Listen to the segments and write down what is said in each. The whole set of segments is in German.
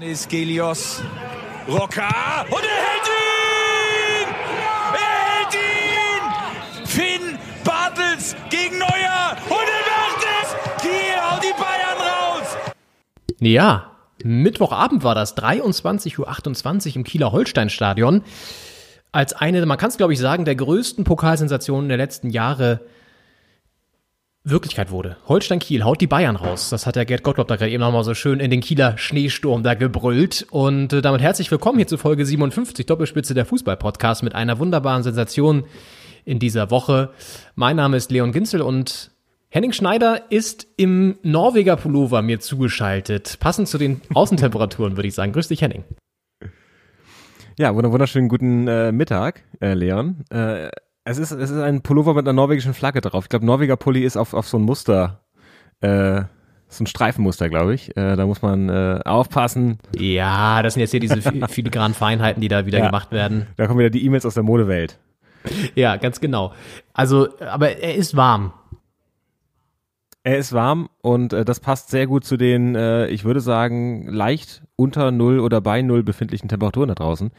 Ist Gelios. Rocker. Und er hält ihn! Er hält ihn! Finn Bartels gegen Neuer. Und er macht es! Kiel haut die Bayern raus! Ja, Mittwochabend war das, 23.28 Uhr im Kieler Holsteinstadion. Als eine, man kann es glaube ich sagen, der größten Pokalsensationen der letzten Jahre Wirklichkeit wurde. Holstein Kiel haut die Bayern raus. Das hat der Gerd Gottlob da gerade eben nochmal so schön in den Kieler Schneesturm da gebrüllt. Und äh, damit herzlich willkommen hier zu Folge 57, Doppelspitze der Fußball-Podcast mit einer wunderbaren Sensation in dieser Woche. Mein Name ist Leon Ginzel und Henning Schneider ist im Norweger Pullover mir zugeschaltet. Passend zu den Außentemperaturen, würde ich sagen. Grüß dich, Henning. Ja, wunderschönen guten äh, Mittag, äh, Leon. Äh, es ist, es ist ein Pullover mit einer norwegischen Flagge drauf. Ich glaube, Norweger Pulli ist auf, auf so ein Muster, äh, so ein Streifenmuster, glaube ich. Äh, da muss man äh, aufpassen. Ja, das sind jetzt hier diese filigranen Feinheiten, die da wieder ja, gemacht werden. Da kommen wieder die E-Mails aus der Modewelt. Ja, ganz genau. Also, aber er ist warm. Er ist warm und äh, das passt sehr gut zu den, äh, ich würde sagen, leicht unter Null oder bei Null befindlichen Temperaturen da draußen.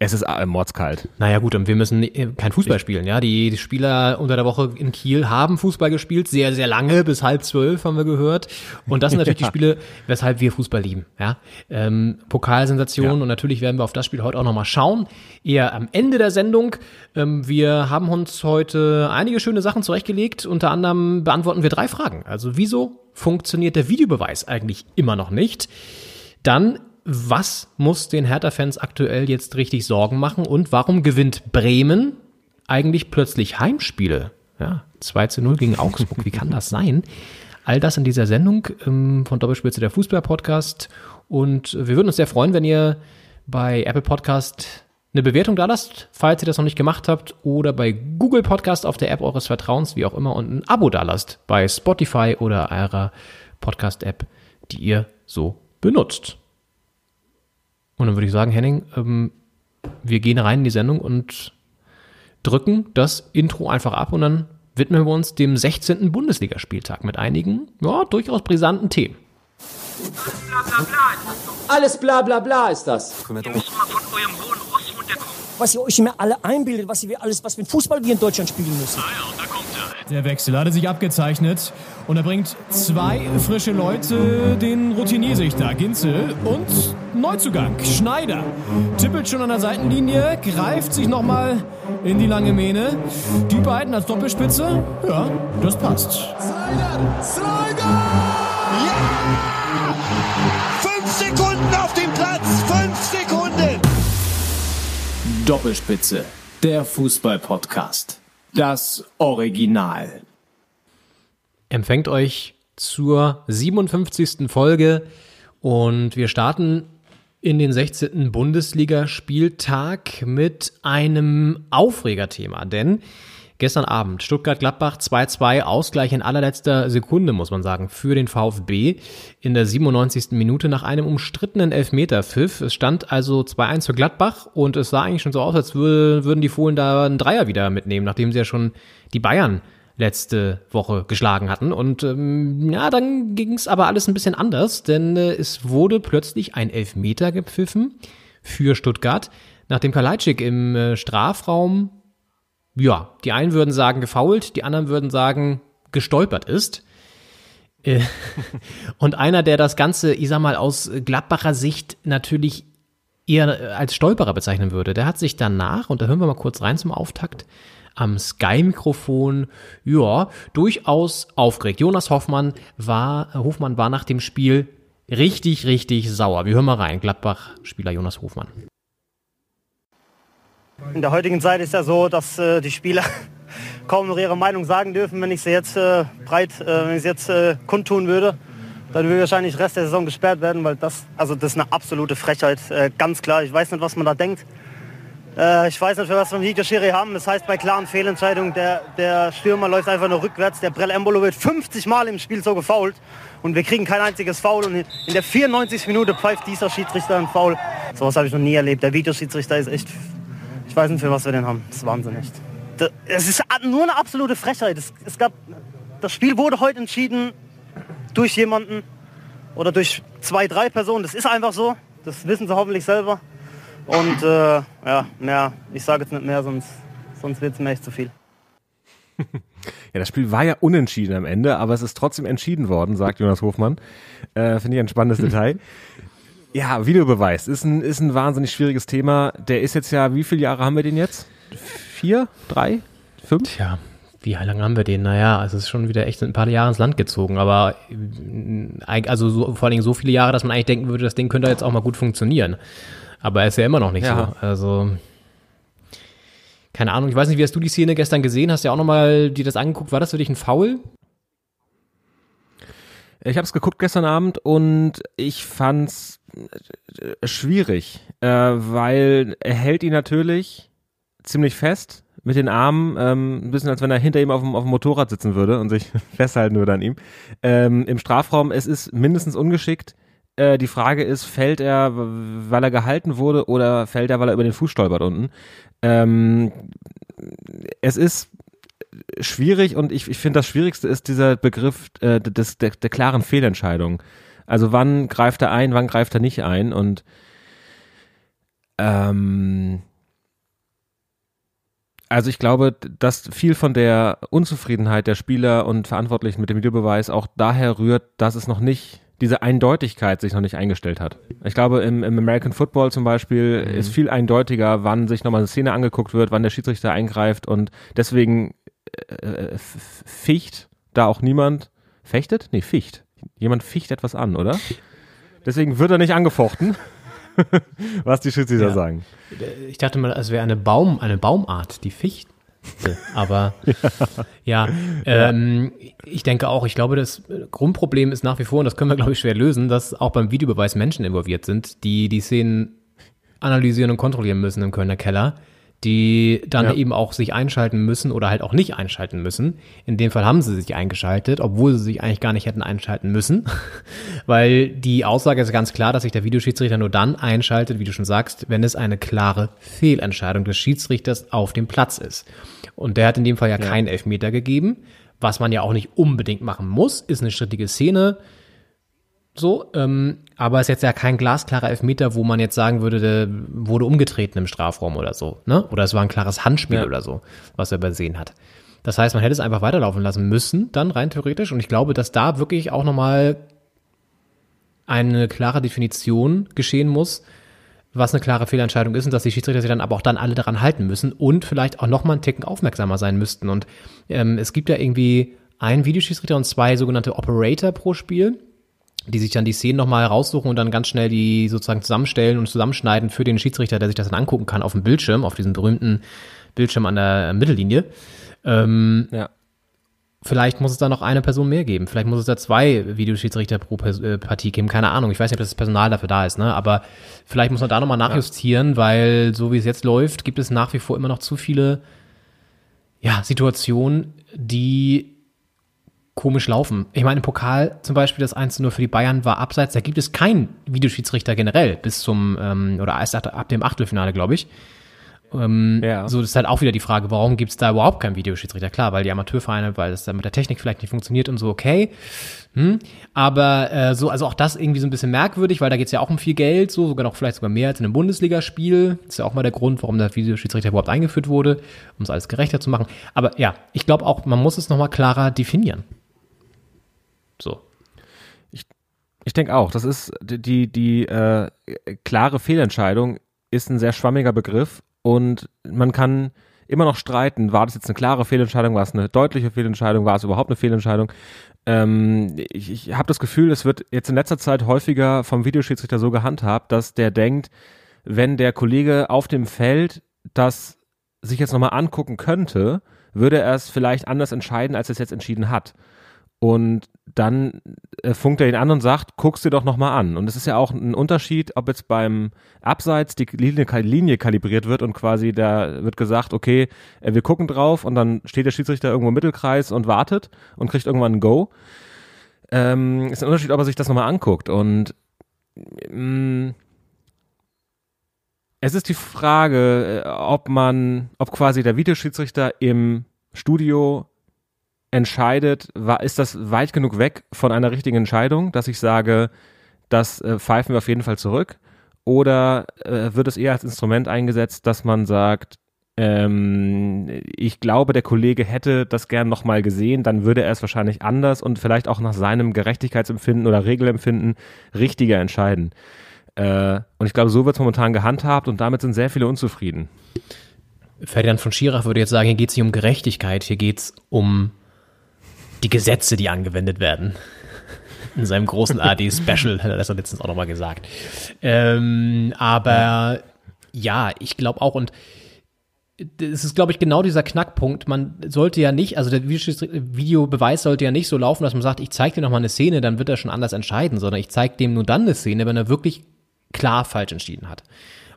Es ist äh, mordskalt. Naja gut, und wir müssen äh, kein Fußball spielen. Ja, die Spieler unter der Woche in Kiel haben Fußball gespielt, sehr sehr lange bis halb zwölf haben wir gehört. Und das sind natürlich ja. die Spiele, weshalb wir Fußball lieben. Ja, ähm, Pokalsensation ja. und natürlich werden wir auf das Spiel heute auch noch mal schauen. Eher am Ende der Sendung. Ähm, wir haben uns heute einige schöne Sachen zurechtgelegt. Unter anderem beantworten wir drei Fragen. Also wieso funktioniert der Videobeweis eigentlich immer noch nicht? Dann was muss den Hertha-Fans aktuell jetzt richtig Sorgen machen und warum gewinnt Bremen eigentlich plötzlich Heimspiele? Ja, 2 zu 0 gegen Augsburg, wie kann das sein? All das in dieser Sendung ähm, von Doppelspitze der Fußball-Podcast und wir würden uns sehr freuen, wenn ihr bei Apple Podcast eine Bewertung da lasst, falls ihr das noch nicht gemacht habt, oder bei Google Podcast auf der App eures Vertrauens, wie auch immer, und ein Abo da lasst bei Spotify oder eurer Podcast-App, die ihr so benutzt. Und dann würde ich sagen, Henning, ähm, wir gehen rein in die Sendung und drücken das Intro einfach ab und dann widmen wir uns dem 16. Bundesligaspieltag mit einigen, ja, durchaus brisanten Themen. Alles bla bla bla ist das. Ihr müsst mal von eurem hohen Ross runterkommen. Was ihr euch immer alle einbildet, was wir alles, was für Fußball wir in Deutschland spielen müssen. Ah ja, und da kommt. Der Wechsel hatte sich abgezeichnet und er bringt zwei frische Leute, den Routiniersichter Ginzel und Neuzugang Schneider. Tippelt schon an der Seitenlinie, greift sich nochmal in die lange Mähne. Die beiden als Doppelspitze, ja, das passt. Slider! Slider! Ja! Fünf Sekunden auf dem Platz! Fünf Sekunden! Doppelspitze, der Fußball-Podcast. Das Original empfängt euch zur 57. Folge und wir starten in den 16. Bundesligaspieltag mit einem Aufregerthema, denn gestern Abend Stuttgart-Gladbach 2-2 Ausgleich in allerletzter Sekunde, muss man sagen, für den VfB in der 97. Minute nach einem umstrittenen Elfmeter-Pfiff. Es stand also 2-1 für Gladbach und es sah eigentlich schon so aus, als würden die Fohlen da einen Dreier wieder mitnehmen, nachdem sie ja schon die Bayern letzte Woche geschlagen hatten. Und ähm, ja, dann ging es aber alles ein bisschen anders, denn äh, es wurde plötzlich ein Elfmeter gepfiffen für Stuttgart, nachdem Kalajdzic im äh, Strafraum, ja, die einen würden sagen gefault, die anderen würden sagen gestolpert ist. Äh, und einer, der das Ganze, ich sag mal, aus Gladbacher Sicht natürlich eher als Stolperer bezeichnen würde, der hat sich danach, und da hören wir mal kurz rein zum Auftakt, am Sky-Mikrofon, ja, durchaus aufgeregt. Jonas Hoffmann war, Hofmann war nach dem Spiel richtig, richtig sauer. Wir hören mal rein. Gladbach-Spieler Jonas Hofmann. In der heutigen Zeit ist ja so, dass äh, die Spieler kaum noch ihre Meinung sagen dürfen. Wenn ich sie jetzt äh, breit, äh, wenn ich sie jetzt äh, kundtun würde, dann würde wahrscheinlich Rest der Saison gesperrt werden, weil das, also das ist eine absolute Frechheit, äh, ganz klar. Ich weiß nicht, was man da denkt. Äh, ich weiß nicht, für was wir einen Videoschiri haben. Das heißt, bei klaren Fehlentscheidungen, der, der Stürmer läuft einfach nur rückwärts. Der Brell Embolo wird 50 Mal im Spiel so gefault. Und wir kriegen kein einziges Foul. Und in der 94. Minute pfeift dieser Schiedsrichter ein Foul. So was habe ich noch nie erlebt. Der Videoschiedsrichter ist echt... Ich weiß nicht, für was wir den haben. Das ist Wahnsinn, echt. Es ist nur eine absolute Frechheit. Es, es gab, das Spiel wurde heute entschieden durch jemanden, oder durch zwei, drei Personen. Das ist einfach so. Das wissen sie hoffentlich selber. Und äh, ja, mehr, ich sage jetzt nicht mehr, sonst, sonst wird es mir echt zu viel. Ja, das Spiel war ja unentschieden am Ende, aber es ist trotzdem entschieden worden, sagt Jonas Hofmann. Äh, Finde ich ein spannendes Detail. Ja, Videobeweis ist ein, ist ein wahnsinnig schwieriges Thema. Der ist jetzt ja, wie viele Jahre haben wir den jetzt? Vier? Drei? Fünf? Tja, wie lange haben wir den? Naja, also es ist schon wieder echt ein paar Jahre ins Land gezogen, aber äh, also so, vor allen Dingen so viele Jahre, dass man eigentlich denken würde, das Ding könnte jetzt auch mal gut funktionieren. Aber er ist ja immer noch nicht Ja. so. Also keine Ahnung, ich weiß nicht, wie hast du die Szene gestern gesehen? Hast du ja auch nochmal dir das angeguckt? War das für dich ein Foul? Ich habe es geguckt gestern Abend und ich fand's äh, schwierig, äh, weil er hält ihn natürlich ziemlich fest mit den Armen, ähm, ein bisschen als wenn er hinter ihm auf dem, auf dem Motorrad sitzen würde und sich festhalten würde an ihm. Ähm, Im Strafraum, es ist mindestens ungeschickt. Äh, die Frage ist, fällt er, weil er gehalten wurde oder fällt er, weil er über den Fuß stolpert unten? Ähm, es ist schwierig und ich, ich finde das Schwierigste ist dieser Begriff äh, des, der, der klaren Fehlentscheidung. Also wann greift er ein, wann greift er nicht ein und ähm, also ich glaube, dass viel von der Unzufriedenheit der Spieler und Verantwortlichen mit dem Videobeweis auch daher rührt, dass es noch nicht diese Eindeutigkeit sich noch nicht eingestellt hat. Ich glaube, im, im American Football zum Beispiel ist viel eindeutiger, wann sich nochmal eine Szene angeguckt wird, wann der Schiedsrichter eingreift und deswegen äh, f- ficht da auch niemand fechtet? Nee, ficht. Jemand ficht etwas an, oder? Deswegen wird er nicht angefochten, was die Schiedsrichter Ja. sagen. Ich dachte mal, es wäre eine Baum, eine Baumart, die Fichte. Aber ja, ähm, ich denke auch, ich glaube, das Grundproblem ist nach wie vor, und das können wir, glaube ich, schwer lösen, dass auch beim Videobeweis Menschen involviert sind, die die Szenen analysieren und kontrollieren müssen im Kölner Keller, die dann Ja. eben auch sich einschalten müssen oder halt auch nicht einschalten müssen. In dem Fall haben sie sich eingeschaltet, obwohl sie sich eigentlich gar nicht hätten einschalten müssen, weil die Aussage ist ganz klar, dass sich der Videoschiedsrichter nur dann einschaltet, wie du schon sagst, wenn es eine klare Fehlentscheidung des Schiedsrichters auf dem Platz ist. Und der hat in dem Fall ja, keinen Elfmeter gegeben, was man ja auch nicht unbedingt machen muss, ist eine strittige Szene, so, ähm, aber ist jetzt ja kein glasklarer Elfmeter, wo man jetzt sagen würde, der wurde umgetreten im Strafraum oder so, ne? Oder es war ein klares Handspiel Ja. oder so, was er übersehen hat. Das heißt, man hätte es einfach weiterlaufen lassen müssen, dann rein theoretisch. Und ich glaube, dass da wirklich auch nochmal eine klare Definition geschehen muss, was eine klare Fehlentscheidung ist und dass die Schiedsrichter sich dann aber auch dann alle daran halten müssen und vielleicht auch nochmal einen Ticken aufmerksamer sein müssten. Und ähm, es gibt ja irgendwie einen Videoschiedsrichter und zwei sogenannte Operator pro Spiel die sich dann die Szenen nochmal raussuchen und dann ganz schnell die sozusagen zusammenstellen und zusammenschneiden für den Schiedsrichter, der sich das dann angucken kann auf dem Bildschirm, auf diesem berühmten Bildschirm an der Mittellinie. Ähm, Ja. Vielleicht muss es da noch eine Person mehr geben. Vielleicht muss es da zwei Videoschiedsrichter pro äh, Partie geben. Keine Ahnung. Ich weiß nicht, ob das Personal dafür da ist, ne? Aber vielleicht muss man da nochmal nachjustieren, weil so wie es jetzt läuft, gibt es nach wie vor immer noch zu viele ja, Situationen, die komisch laufen. Ich meine, im Pokal zum Beispiel das 1 nur für die Bayern war abseits. Da gibt es keinen Videoschiedsrichter generell bis zum, ähm, oder erst ab dem Achtelfinale, glaube ich. Ähm, Ja. So, das ist halt auch wieder die Frage, warum gibt es da überhaupt keinen Videoschiedsrichter? Klar, weil die Amateurvereine, weil es dann mit der Technik vielleicht nicht funktioniert und so, okay. Hm. Aber äh, so, also auch das irgendwie so ein bisschen merkwürdig, weil da geht es ja auch um viel Geld, so sogar noch vielleicht sogar mehr als in einem Bundesligaspiel. Das ist ja auch mal der Grund, warum der Videoschiedsrichter überhaupt eingeführt wurde, um es alles gerechter zu machen. Aber ja, ich glaube auch, man muss es nochmal klarer definieren. So. Ich denke auch, das ist die, die, die äh, klare Fehlentscheidung ist ein sehr schwammiger Begriff und man kann immer noch streiten, war das jetzt eine klare Fehlentscheidung, war es eine deutliche Fehlentscheidung, war es überhaupt eine Fehlentscheidung. Ähm, ich ich habe das Gefühl, es wird jetzt in letzter Zeit häufiger vom Videoschiedsrichter so gehandhabt, dass der denkt, wenn der Kollege auf dem Feld das sich jetzt nochmal angucken könnte, würde er es vielleicht anders entscheiden, als er es jetzt entschieden hat. Und dann äh, funkt er ihn an und sagt, guck's dir doch nochmal an. Und es ist ja auch ein Unterschied, ob jetzt beim Abseits die Linie, Linie kalibriert wird und quasi da wird gesagt, okay, äh, wir gucken drauf und dann steht der Schiedsrichter irgendwo im Mittelkreis und wartet und kriegt irgendwann ein Go. Ähm, ist ein Unterschied, ob er sich das nochmal anguckt. Und mh, es ist die Frage, äh, ob man, ob quasi der Videoschiedsrichter im Studio entscheidet, ist das weit genug weg von einer richtigen Entscheidung, dass ich sage, das äh, pfeifen wir auf jeden Fall zurück? Oder äh, wird es eher als Instrument eingesetzt, dass man sagt, ähm, ich glaube, der Kollege hätte das gern nochmal gesehen, dann würde er es wahrscheinlich anders und vielleicht auch nach seinem Gerechtigkeitsempfinden oder Regelempfinden richtiger entscheiden. Äh, und ich glaube, so wird es momentan gehandhabt und damit sind sehr viele unzufrieden. Ferdinand von Schirach würde jetzt sagen, hier geht es nicht um Gerechtigkeit, hier geht es um die Gesetze, die angewendet werden. In seinem großen AD-Special hat er das letztens auch nochmal gesagt. Ähm, aber ja, ich glaube auch, und es ist, glaube ich, genau dieser Knackpunkt. Man sollte ja nicht, also der Videobeweis sollte ja nicht so laufen, dass man sagt, ich zeige dir noch mal eine Szene, dann wird er schon anders entscheiden, sondern ich zeige dem nur dann eine Szene, wenn er wirklich klar falsch entschieden hat.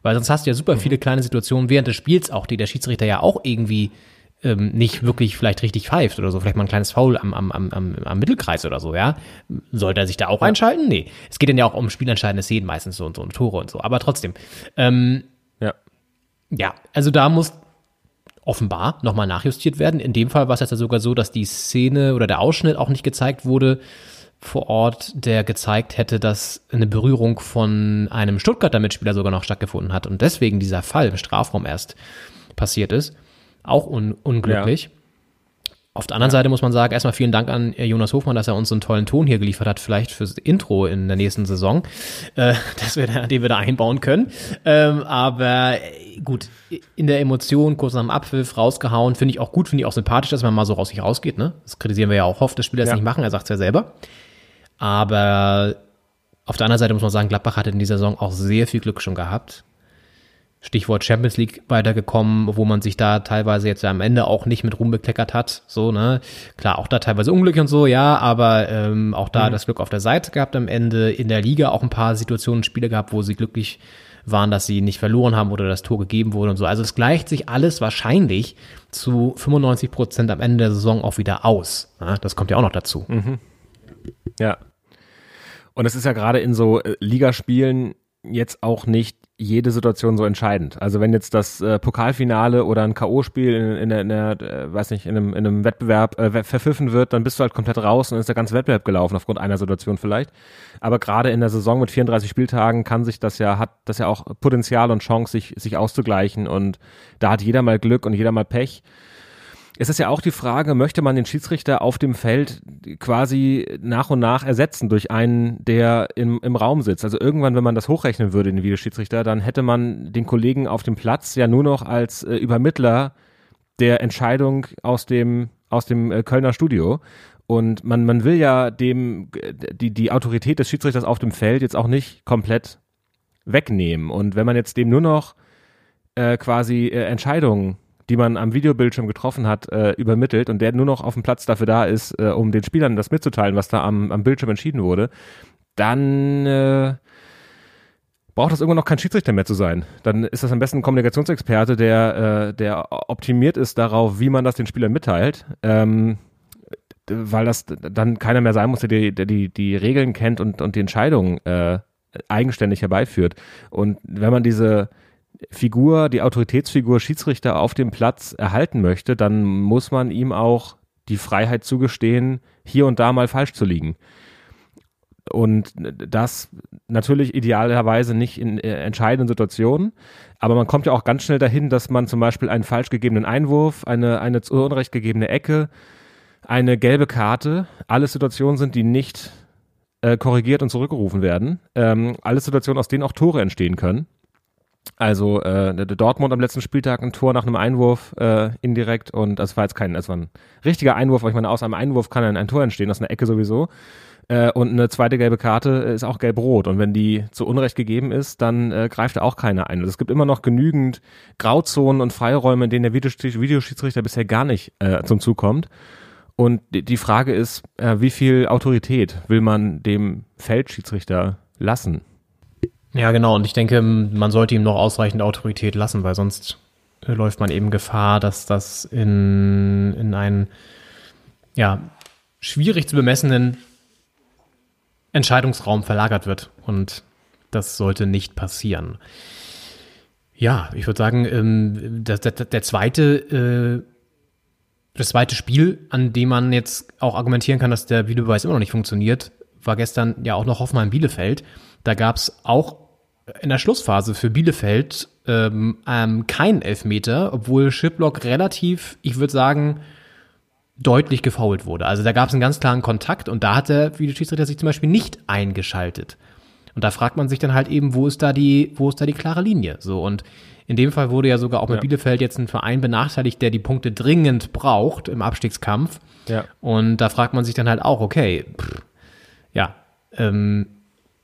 Weil sonst hast du ja super viele kleine Situationen während des Spiels auch, die der Schiedsrichter ja auch irgendwie ähm, nicht wirklich vielleicht richtig pfeift oder so. Vielleicht mal ein kleines Foul am, am, am, am, Mittelkreis oder so, ja. Sollte er sich da auch einschalten? Nee. Es geht dann ja auch um spielentscheidende Szenen meistens so und so und Tore und so. Aber trotzdem. Ähm, Ja. ja, also da muss offenbar nochmal nachjustiert werden. In dem Fall war es jetzt ja sogar so, dass die Szene oder der Ausschnitt auch nicht gezeigt wurde vor Ort, der gezeigt hätte, dass eine Berührung von einem Stuttgarter Mitspieler sogar noch stattgefunden hat und deswegen dieser Fall im Strafraum erst passiert ist. Auch un unglücklich. Auf der anderen Seite muss man sagen, erstmal vielen Dank an äh, Jonas Hofmann, dass er uns so einen tollen Ton hier geliefert hat, vielleicht fürs Intro in der nächsten Saison, äh, dass wir da, den wir da einbauen können. Ähm, aber äh, gut, in der Emotion, kurz nach dem Abpfiff, rausgehauen, finde ich auch gut, finde ich auch sympathisch, dass man mal so raus sich rausgeht. Ne? Das kritisieren wir ja auch, hofft, das Spieler das Ja. nicht machen, er sagt es ja selber. Aber auf der anderen Seite muss man sagen, Gladbach hatte in dieser Saison auch sehr viel Glück schon gehabt. Stichwort Champions League weitergekommen, wo man sich da teilweise jetzt am Ende auch nicht mit Ruhm bekleckert hat. So, ne? Klar, auch da teilweise Unglück und so, ja, aber ähm, auch da das Glück auf der Seite gehabt am Ende. In der Liga auch ein paar Situationen, Spiele gehabt, wo sie glücklich waren, dass sie nicht verloren haben oder das Tor gegeben wurde und so. Also es gleicht sich alles wahrscheinlich zu 95 Prozent am Ende der Saison auch wieder aus. Ja, das kommt ja auch noch dazu. Ja. Und es ist ja gerade in so äh, Ligaspielen jetzt auch nicht jede Situation so entscheidend. Also wenn jetzt das äh, Pokalfinale oder ein K.O.-Spiel in, in, in der, äh, weiß nicht, in einem, in einem Wettbewerb äh, verpfiffen wird, dann bist du halt komplett raus und ist der ganze Wettbewerb gelaufen, aufgrund einer Situation vielleicht. Aber gerade in der Saison mit 34 Spieltagen kann sich das ja, hat das ja auch Potenzial und Chance, sich, sich auszugleichen und da hat jeder mal Glück und jeder mal Pech. Es ist ja auch die Frage, möchte man den Schiedsrichter auf dem Feld quasi nach und nach ersetzen durch einen, der im, im Raum sitzt? Also irgendwann, wenn man das hochrechnen würde, den Videoschiedsrichter, dann hätte man den Kollegen auf dem Platz ja nur noch als äh, Übermittler der Entscheidung aus dem, aus dem äh, Kölner Studio. Und man, man will ja dem, äh, die, die Autorität des Schiedsrichters auf dem Feld jetzt auch nicht komplett wegnehmen. Und wenn man jetzt dem nur noch äh, quasi äh, Entscheidungen, die man am Videobildschirm getroffen hat, äh, übermittelt und der nur noch auf dem Platz dafür da ist, äh, um den Spielern das mitzuteilen, was da am, am Bildschirm entschieden wurde, dann äh, braucht das irgendwann noch kein Schiedsrichter mehr zu sein. Dann ist das am besten ein Kommunikationsexperte, der, äh, der optimiert ist darauf, wie man das den Spielern mitteilt. Ähm, weil das dann keiner mehr sein muss, der die, die, die Regeln kennt und, und die Entscheidungen äh, eigenständig herbeiführt. Und wenn man diese Figur, die Autoritätsfigur Schiedsrichter auf dem Platz erhalten möchte, dann muss man ihm auch die Freiheit zugestehen, hier und da mal falsch zu liegen. Und das natürlich idealerweise nicht in äh, entscheidenden Situationen, aber man kommt ja auch ganz schnell dahin, dass man zum Beispiel einen falsch gegebenen Einwurf, eine, eine zu Unrecht gegebene Ecke, eine gelbe Karte, alles Situationen sind, die nicht äh, korrigiert und zurückgerufen werden. Ähm, alles Situationen, aus denen auch Tore entstehen können. Also äh, der Dortmund am letzten Spieltag ein Tor nach einem Einwurf äh, indirekt und das war jetzt kein, das war ein richtiger Einwurf, aber ich meine, aus einem Einwurf kann ein, ein Tor entstehen, aus einer Ecke sowieso. Äh, und eine zweite gelbe Karte ist auch gelb-rot. Und wenn die zu Unrecht gegeben ist, dann äh, greift auch keiner ein. Also es gibt immer noch genügend Grauzonen und Freiräume, in denen der Videoschiedsrichter, bisher gar nicht äh, zum Zug kommt. Und die, die Frage ist, äh, wie viel Autorität will man dem Feldschiedsrichter lassen? Ja, genau. Und ich denke, man sollte ihm noch ausreichend Autorität lassen, weil sonst äh, läuft man eben Gefahr, dass das in, in einen ja, schwierig zu bemessenen Entscheidungsraum verlagert wird. Und das sollte nicht passieren. Ja, ich würde sagen, ähm, der, der, der zweite das zweite Spiel, an dem man jetzt auch argumentieren kann, dass der Videobeweis immer noch nicht funktioniert, war gestern ja auch noch Hoffenheim Bielefeld. Da gab es auch in der Schlussphase für Bielefeld ähm, ähm, keinen Elfmeter, obwohl Schiplock relativ, ich würde sagen, deutlich gefoult wurde. Also da gab es einen ganz klaren Kontakt und da hat der Videoschiedsrichter sich zum Beispiel nicht eingeschaltet. Und da fragt man sich dann halt eben, wo ist da die, wo ist da die klare Linie? So und in dem Fall wurde ja sogar auch mit Ja. Bielefeld jetzt ein Verein benachteiligt, der die Punkte dringend braucht im Abstiegskampf. Ja. Und da fragt man sich dann halt auch, okay, pff, ja, ähm,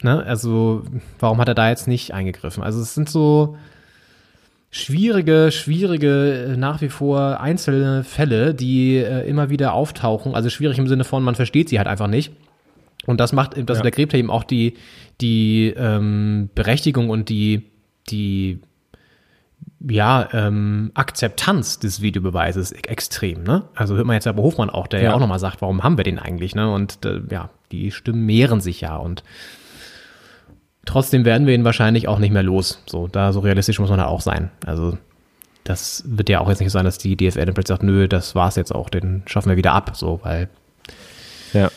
ne, also warum hat er da jetzt nicht eingegriffen? Also es sind so schwierige, schwierige, äh, nach wie vor einzelne Fälle, die äh, immer wieder auftauchen. Also schwierig im Sinne von, man versteht sie halt einfach nicht. Und das macht, das Ja. untergräbt ja eben auch die, die ähm, Berechtigung und die, die ja, ähm, Akzeptanz des Videobeweises e- extrem, ne? Also hört man jetzt aber Hofmann auch, der ja, Ja. auch nochmal sagt, warum haben wir den eigentlich, ne? Und äh, ja, die Stimmen mehren sich ja und trotzdem werden wir ihn wahrscheinlich auch nicht mehr los. So, da so realistisch muss man da auch sein. Also das wird ja auch jetzt nicht sein, dass die DFL dann plötzlich sagt, nö, das war's jetzt auch, den schaffen wir wieder ab, so, weil Ja.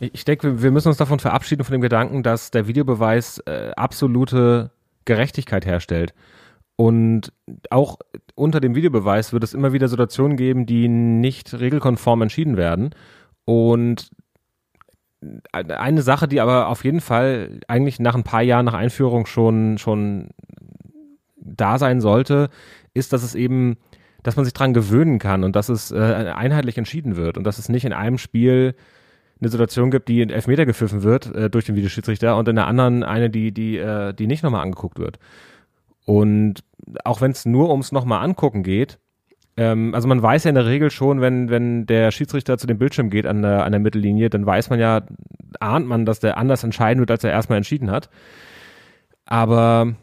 Ich denke, wir- wir müssen uns davon verabschieden, von dem Gedanken, dass der Videobeweis äh, absolute Gerechtigkeit herstellt. Und auch unter dem Videobeweis wird es immer wieder Situationen geben, die nicht regelkonform entschieden werden. Und eine Sache, die aber auf jeden Fall eigentlich nach ein paar Jahren nach Einführung schon, schon da sein sollte, ist, dass es eben, dass man sich dran gewöhnen kann und dass es äh, einheitlich entschieden wird und dass es nicht in einem Spiel eine Situation gibt, die in Elfmeter gepfiffen wird äh, durch den Videoschiedsrichter und in der anderen eine, die, die, äh, die nicht nochmal angeguckt wird. Und auch wenn es nur ums nochmal angucken geht, ähm, also man weiß ja in der Regel schon, wenn, wenn der Schiedsrichter zu dem Bildschirm geht an der, an der Mittellinie, dann weiß man ja, ahnt man, dass der anders entscheiden wird, als er erstmal entschieden hat. Aber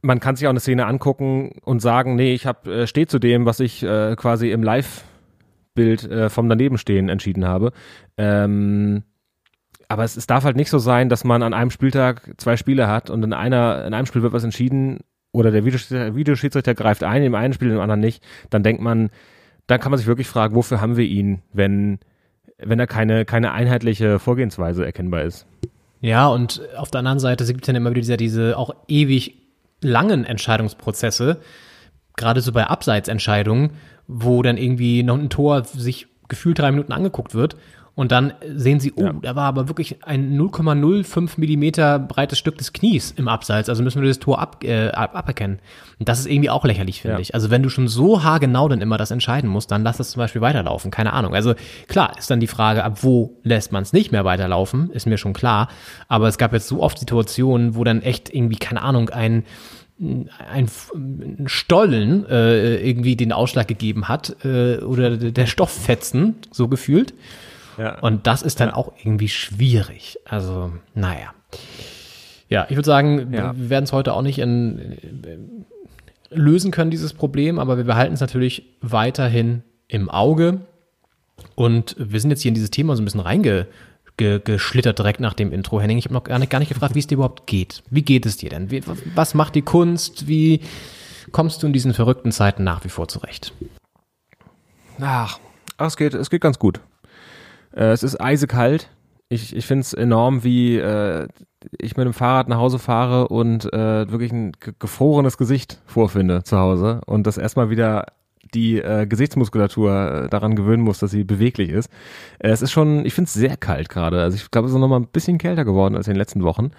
man kann sich auch eine Szene angucken und sagen, nee, ich hab, äh, stehe zu dem, was ich äh, quasi im Live-Bild äh, vom Danebenstehen entschieden habe. Ähm, aber es, es darf halt nicht so sein, dass man an einem Spieltag zwei Spiele hat und in einer, in einem Spiel wird was entschieden oder der Videoschiedsrichter, greift ein, im einen Spiel, im anderen nicht. Dann denkt man, dann kann man sich wirklich fragen, wofür haben wir ihn, wenn, wenn da keine, keine einheitliche Vorgehensweise erkennbar ist. Ja, und auf der anderen Seite gibt es dann immer wieder diese, diese auch ewig langen Entscheidungsprozesse, gerade so bei Abseitsentscheidungen, wo dann irgendwie noch ein Tor sich gefühlt drei Minuten angeguckt wird und dann sehen sie, oh, Ja. da war aber wirklich ein 0,05 Millimeter breites Stück des Knies im Abseits, also müssen wir das Tor ab, äh, ab, aberkennen. Und das ist irgendwie auch lächerlich, finde Ja. ich. Also wenn du schon so haargenau dann immer das entscheiden musst, dann lass es zum Beispiel weiterlaufen, keine Ahnung. Also klar ist dann die Frage, ab wo lässt man es nicht mehr weiterlaufen, ist mir schon klar. Aber es gab jetzt so oft Situationen, wo dann echt irgendwie, keine Ahnung, ein ein, ein Stollen äh, irgendwie den Ausschlag gegeben hat äh, oder der Stofffetzen, so gefühlt. Ja. Und das ist dann auch irgendwie schwierig. Also, naja. Ja, ich würde sagen, Ja. wir werden es heute auch nicht in, äh, lösen können, dieses Problem, aber wir behalten es natürlich weiterhin im Auge. Und wir sind jetzt hier in dieses Thema so ein bisschen reingeschlittert direkt nach dem Intro. Henning, ich habe noch gar nicht, gar nicht gefragt, wie es dir überhaupt geht. Wie geht es dir denn? Wie, was macht die Kunst? Wie kommst du in diesen verrückten Zeiten nach wie vor zurecht? Ach, ach es, geht, es geht ganz gut. Äh, es ist eisekalt. Ich, ich finde es enorm, wie äh, ich mit dem Fahrrad nach Hause fahre und äh, wirklich ein ge- gefrorenes Gesicht vorfinde zu Hause und das erstmal wieder die äh, Gesichtsmuskulatur äh, daran gewöhnen muss, dass sie beweglich ist. Äh, es ist schon, ich finde es sehr kalt gerade. Also ich glaube, es ist noch mal ein bisschen kälter geworden als in den letzten Wochen.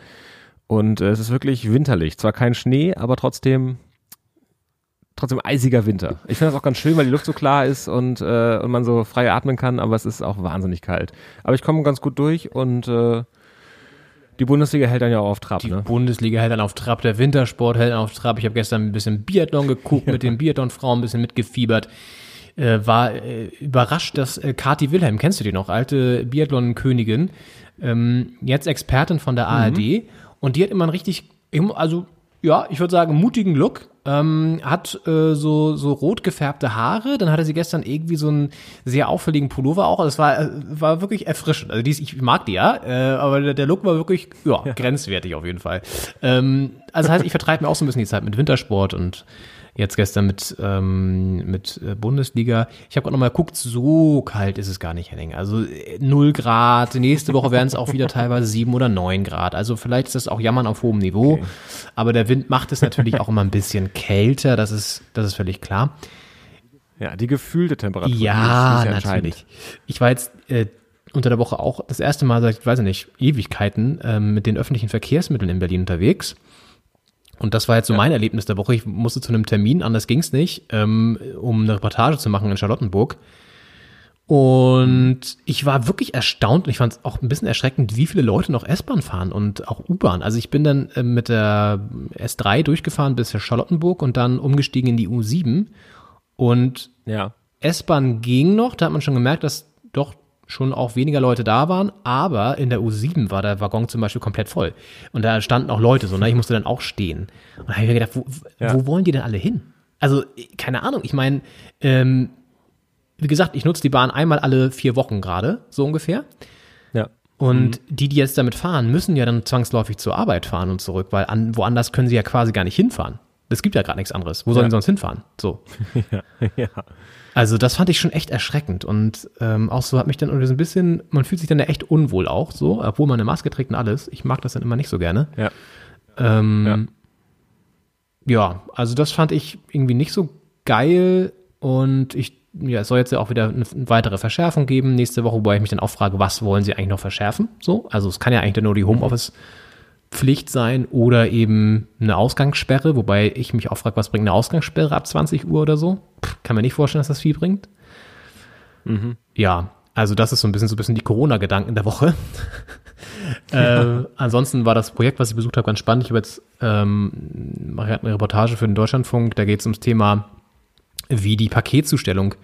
Und äh, es ist wirklich winterlich. Zwar kein Schnee, aber trotzdem trotzdem eisiger Winter. Ich finde das auch ganz schön, weil die Luft so klar ist und, äh, und man so frei atmen kann, aber es ist auch wahnsinnig kalt. Aber ich komme ganz gut durch und äh, die Bundesliga hält dann ja auch auf Trab. Die Ne? Bundesliga hält dann auf Trab, der Wintersport hält dann auf Trab. Ich habe gestern ein bisschen Biathlon geguckt, mit den Biathlon-Frauen ein bisschen mitgefiebert. Äh, war äh, überrascht, dass äh, Kati Wilhelm, kennst du die noch, alte Biathlon-Königin, ähm, jetzt Expertin von der ARD und die hat immer einen richtig, also ja, ich würde sagen, mutigen Look. Ähm, hat äh, so, so rot gefärbte Haare, dann hatte sie gestern irgendwie so einen sehr auffälligen Pullover auch. Also es war, äh, war wirklich erfrischend. Also die ist, ich mag die ja, äh, aber der, der Look war wirklich ja, grenzwertig auf jeden Fall. Ähm, also heißt, ich vertreibe mir auch so ein bisschen die Zeit mit Wintersport und jetzt gestern mit, ähm, mit äh, Bundesliga. Ich habe gerade nochmal geguckt, so kalt ist es gar nicht, Henning. Also äh, 0 Grad, nächste Woche werden es auch wieder teilweise 7 oder 9 Grad. Also vielleicht ist das auch Jammern auf hohem Niveau. Okay. Aber der Wind macht es natürlich auch immer ein bisschen kälter, das ist, das ist völlig klar. Ja, die gefühlte Temperatur. Ja, ist, ist natürlich. Ich war jetzt äh, unter der Woche auch das erste Mal seit, weiß ich nicht, Ewigkeiten ähm, mit den öffentlichen Verkehrsmitteln in Berlin unterwegs. Und das war jetzt so mein Erlebnis der Woche. Ich musste zu einem Termin, anders ging's nicht, ähm, um eine Reportage zu machen in Charlottenburg. Und ich war wirklich erstaunt und ich fand es auch ein bisschen erschreckend, wie viele Leute noch S-Bahn fahren und auch U-Bahn. Also ich bin dann äh, mit der S3 durchgefahren bis Charlottenburg und dann umgestiegen in die U7. Und Ja. S-Bahn ging noch, da hat man schon gemerkt, dass doch schon auch weniger Leute da waren, aber in der U7 war der Waggon zum Beispiel komplett voll. Und da standen auch Leute so, ne? Ich musste dann auch stehen. Und da habe ich mir gedacht, wo, Ja. wo wollen die denn alle hin? Also, keine Ahnung, ich meine, ähm, wie gesagt, ich nutze die Bahn einmal alle vier Wochen gerade, so ungefähr. Ja. Und die, die jetzt damit fahren, müssen ja dann zwangsläufig zur Arbeit fahren und zurück, weil an, woanders können sie ja quasi gar nicht hinfahren. Es gibt ja gerade nichts anderes. Wo sollen Ja. sie sonst hinfahren? So. Ja. ja. Also das fand ich schon echt erschreckend und ähm, auch so hat mich dann irgendwie so ein bisschen, man fühlt sich dann ja echt unwohl auch so, obwohl man eine Maske trägt und alles. Ich mag das dann immer nicht so gerne. Ja. Ähm, ja. also das fand ich irgendwie nicht so geil und ich, ja, es soll jetzt ja auch wieder eine, weitere Verschärfung geben nächste Woche, wobei ich mich dann auch frage, was wollen sie eigentlich noch verschärfen? So, also es kann ja eigentlich nur die Homeoffice-Pflicht sein oder eben eine Ausgangssperre, wobei ich mich auch frage, was bringt eine Ausgangssperre ab 20 Uhr oder so? Pff, kann mir nicht vorstellen, dass das viel bringt. Ja, also das ist so ein bisschen so ein bisschen die Corona-Gedanken der Woche. äh, ansonsten war das Projekt, was ich besucht habe, ganz spannend. Ich habe jetzt ähm, mache eine Reportage für den Deutschlandfunk. Da geht es ums Thema, wie die Paketzustellung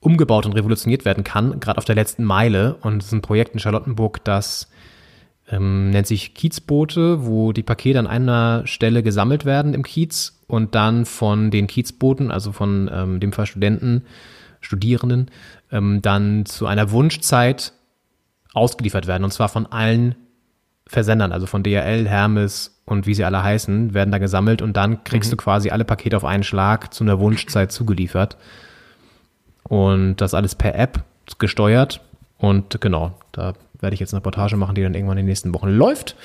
umgebaut und revolutioniert werden kann, gerade auf der letzten Meile. Und es ist ein Projekt in Charlottenburg, das ähm, nennt sich Kiezboote, wo die Pakete an einer Stelle gesammelt werden im Kiez und dann von den Kiezbooten, also von ähm, dem Fall Studenten, Studierenden, ähm, dann zu einer Wunschzeit ausgeliefert werden. Und zwar von allen Versendern, also von DHL, Hermes und wie sie alle heißen, werden da gesammelt und dann kriegst du quasi alle Pakete auf einen Schlag zu einer Wunschzeit zugeliefert. Und das alles per App gesteuert. Und genau, da werde ich jetzt eine Reportage machen, die dann irgendwann in den nächsten Wochen läuft.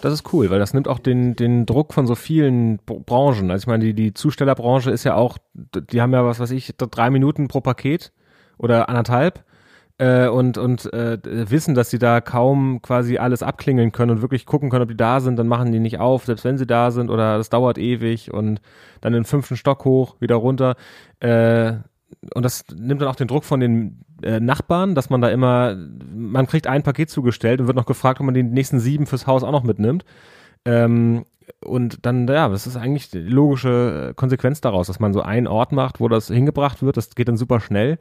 Das ist cool, weil das nimmt auch den, den Druck von so vielen Br- Branchen. Also ich meine, die, die Zustellerbranche ist ja auch, die haben ja was weiß ich, drei Minuten pro Paket oder anderthalb äh, und, und äh, wissen, dass sie da kaum quasi alles abklingeln können und wirklich gucken können, ob die da sind, dann machen die nicht auf, selbst wenn sie da sind oder das dauert ewig und dann den fünften Stock hoch, wieder runter. Äh, und das nimmt dann auch den Druck von den äh, Nachbarn, dass man da immer, man kriegt ein Paket zugestellt und wird noch gefragt, ob man die nächsten sieben fürs Haus auch noch mitnimmt. Ähm, und dann, ja, das ist eigentlich die logische Konsequenz daraus, dass man so einen Ort macht, wo das hingebracht wird, das geht dann super schnell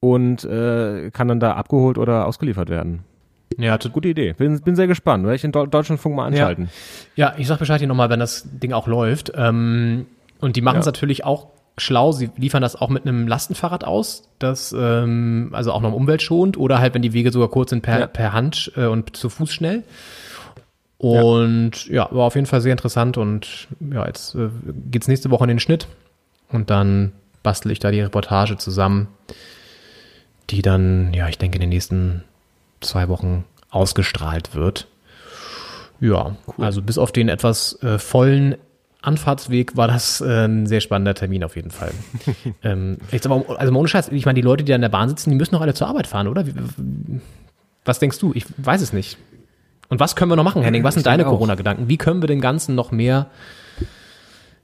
und äh, kann dann da abgeholt oder ausgeliefert werden. Ja, Gute Idee. Bin, bin sehr gespannt. Werde ich in Deu- Deutschlandfunk mal anschalten. Ja, ich sag Bescheid hier nochmal, wenn das Ding auch läuft. Ähm, und die machen es Ja. natürlich auch schlau. Sie liefern das auch mit einem Lastenfahrrad aus, das ähm, also auch noch umweltschonend oder halt, wenn die Wege sogar kurz sind, per, Ja. per Hand äh, und zu Fuß schnell. Und ja. war auf jeden Fall sehr interessant und ja, jetzt äh, geht's nächste Woche in den Schnitt und dann bastel ich da die Reportage zusammen, die dann, ja, ich denke, in den nächsten zwei Wochen ausgestrahlt wird. Ja, also bis auf den etwas äh, vollen Anfahrtsweg war das äh, ein sehr spannender Termin auf jeden Fall. ähm, jetzt aber, also ohne Scheiß, ich meine, die Leute, die da in der Bahn sitzen, die müssen doch alle zur Arbeit fahren, oder? Wie, was denkst du? Ich weiß es nicht. Und was können wir noch machen, Henning? Was sind Ich deine. Corona-Gedanken? Wie können wir den Ganzen noch mehr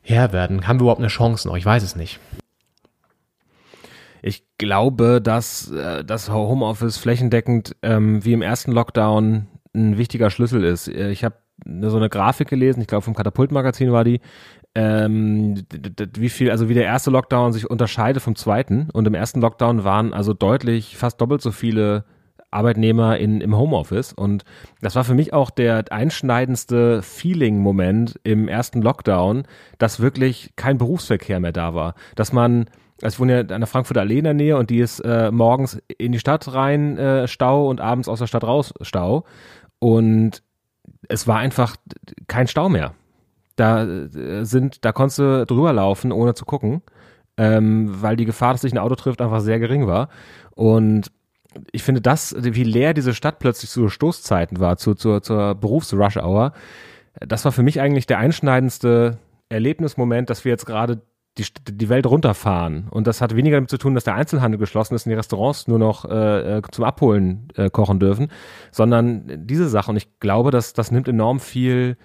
Herr werden? Haben wir überhaupt eine Chance noch? Ich weiß es nicht. Ich glaube, dass äh, das Homeoffice flächendeckend ähm, wie im ersten Lockdown ein wichtiger Schlüssel ist. Äh, Ich habe so eine Grafik gelesen, ich glaube vom Katapult-Magazin war die, ähm, wie viel, also wie der erste Lockdown sich unterscheidet vom zweiten. Und im ersten Lockdown waren also deutlich fast doppelt so viele Arbeitnehmer in, im Homeoffice. Und das war für mich auch der einschneidendste Feeling-Moment im ersten Lockdown, dass wirklich kein Berufsverkehr mehr da war. Dass man, also ich wohne ja an der Frankfurter Allee in der Nähe und die ist äh, morgens in die Stadt rein äh, Stau und abends aus der Stadt raus Stau. Und es war einfach kein Stau mehr. Da äh, sind, da konntest du drüber laufen, ohne zu gucken, ähm, weil die Gefahr, dass sich ein Auto trifft, einfach sehr gering war. Und ich finde das, wie leer diese Stadt plötzlich zu Stoßzeiten war, zu, zur, zur Berufs-Rush-Hour, das war für mich eigentlich der einschneidendste Erlebnismoment, dass wir jetzt gerade die, die Welt runterfahren. Und das hat weniger damit zu tun, dass der Einzelhandel geschlossen ist und die Restaurants nur noch äh, zum Abholen äh, kochen dürfen, sondern diese Sache. Und ich glaube, dass das nimmt enorm viel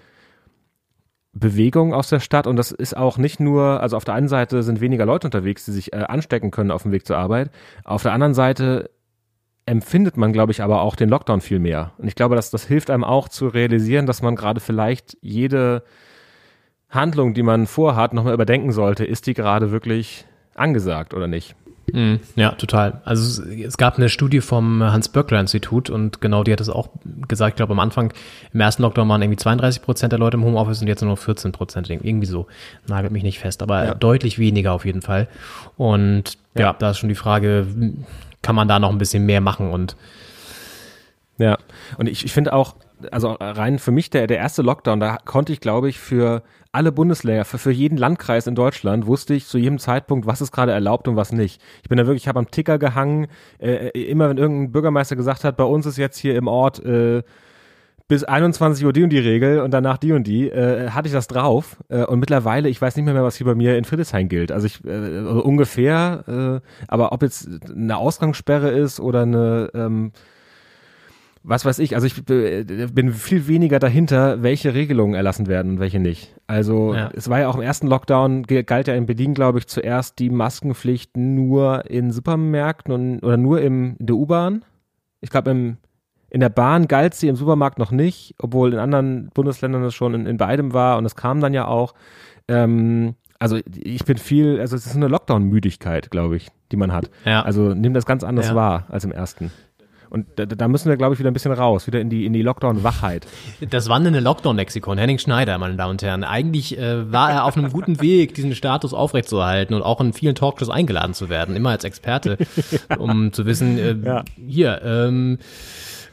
Bewegung aus der Stadt und das ist auch nicht nur, also auf der einen Seite sind weniger Leute unterwegs, die sich äh, anstecken können auf dem Weg zur Arbeit. Auf der anderen Seite empfindet man, glaube ich, aber auch den Lockdown viel mehr. Und ich glaube, dass das hilft einem auch zu realisieren, dass man gerade vielleicht jede Handlung, die man vorhat, nochmal überdenken sollte. Ist die gerade wirklich angesagt oder nicht? Mhm, ja, total. Also es, gab eine Studie vom Hans-Böckler-Institut und genau die hat es auch gesagt, ich glaube am Anfang, im ersten Lockdown waren irgendwie 32 Prozent der Leute im Homeoffice und jetzt nur noch 14 Prozent, irgendwie so. Nagelt mich nicht fest, aber ja. deutlich weniger auf jeden Fall. Und ja. ja, da ist schon die Frage, kann man da noch ein bisschen mehr machen und ja, und ich, ich finde auch, also rein für mich der, der erste Lockdown, da konnte ich, glaube ich, für alle Bundesländer, für, für jeden Landkreis in Deutschland wusste ich zu jedem Zeitpunkt, was ist gerade erlaubt und was nicht. Ich bin da wirklich, ich habe am Ticker gehangen, äh, immer wenn irgendein Bürgermeister gesagt hat, bei uns ist jetzt hier im Ort äh, bis 21 Uhr die und die Regel und danach die und die, äh, hatte ich das drauf. Äh, und mittlerweile, ich weiß nicht mehr, mehr, was hier bei mir in Friedrichshain gilt. Also ich äh, also ungefähr, äh, aber ob jetzt eine Ausgangssperre ist oder eine ähm, was weiß ich, also ich äh, bin viel weniger dahinter, welche Regelungen erlassen werden und welche nicht. Also ja. es war ja auch im ersten Lockdown, galt ja in Berlin, glaube ich, zuerst die Maskenpflicht nur in Supermärkten und, oder nur im, in der U-Bahn. Ich glaube, im, in der Bahn galt sie, im Supermarkt noch nicht, obwohl in anderen Bundesländern das schon in, in beidem war und es kam dann ja auch. Ähm, also ich bin viel, also es ist eine Lockdown-Müdigkeit, glaube ich, die man hat. Ja. Also nimm das ganz anders ja. wahr als im ersten. Und da, da müssen wir, glaube ich, wieder ein bisschen raus, wieder in die, in die Lockdown-Wachheit. Das wandelnde Lockdown-Lexikon, Henning Schneider, meine Damen und Herren. Eigentlich äh, war er auf einem guten Weg, diesen Status aufrechtzuerhalten und auch in vielen Talkshows eingeladen zu werden, immer als Experte, um zu wissen, äh, ja. hier, ähm,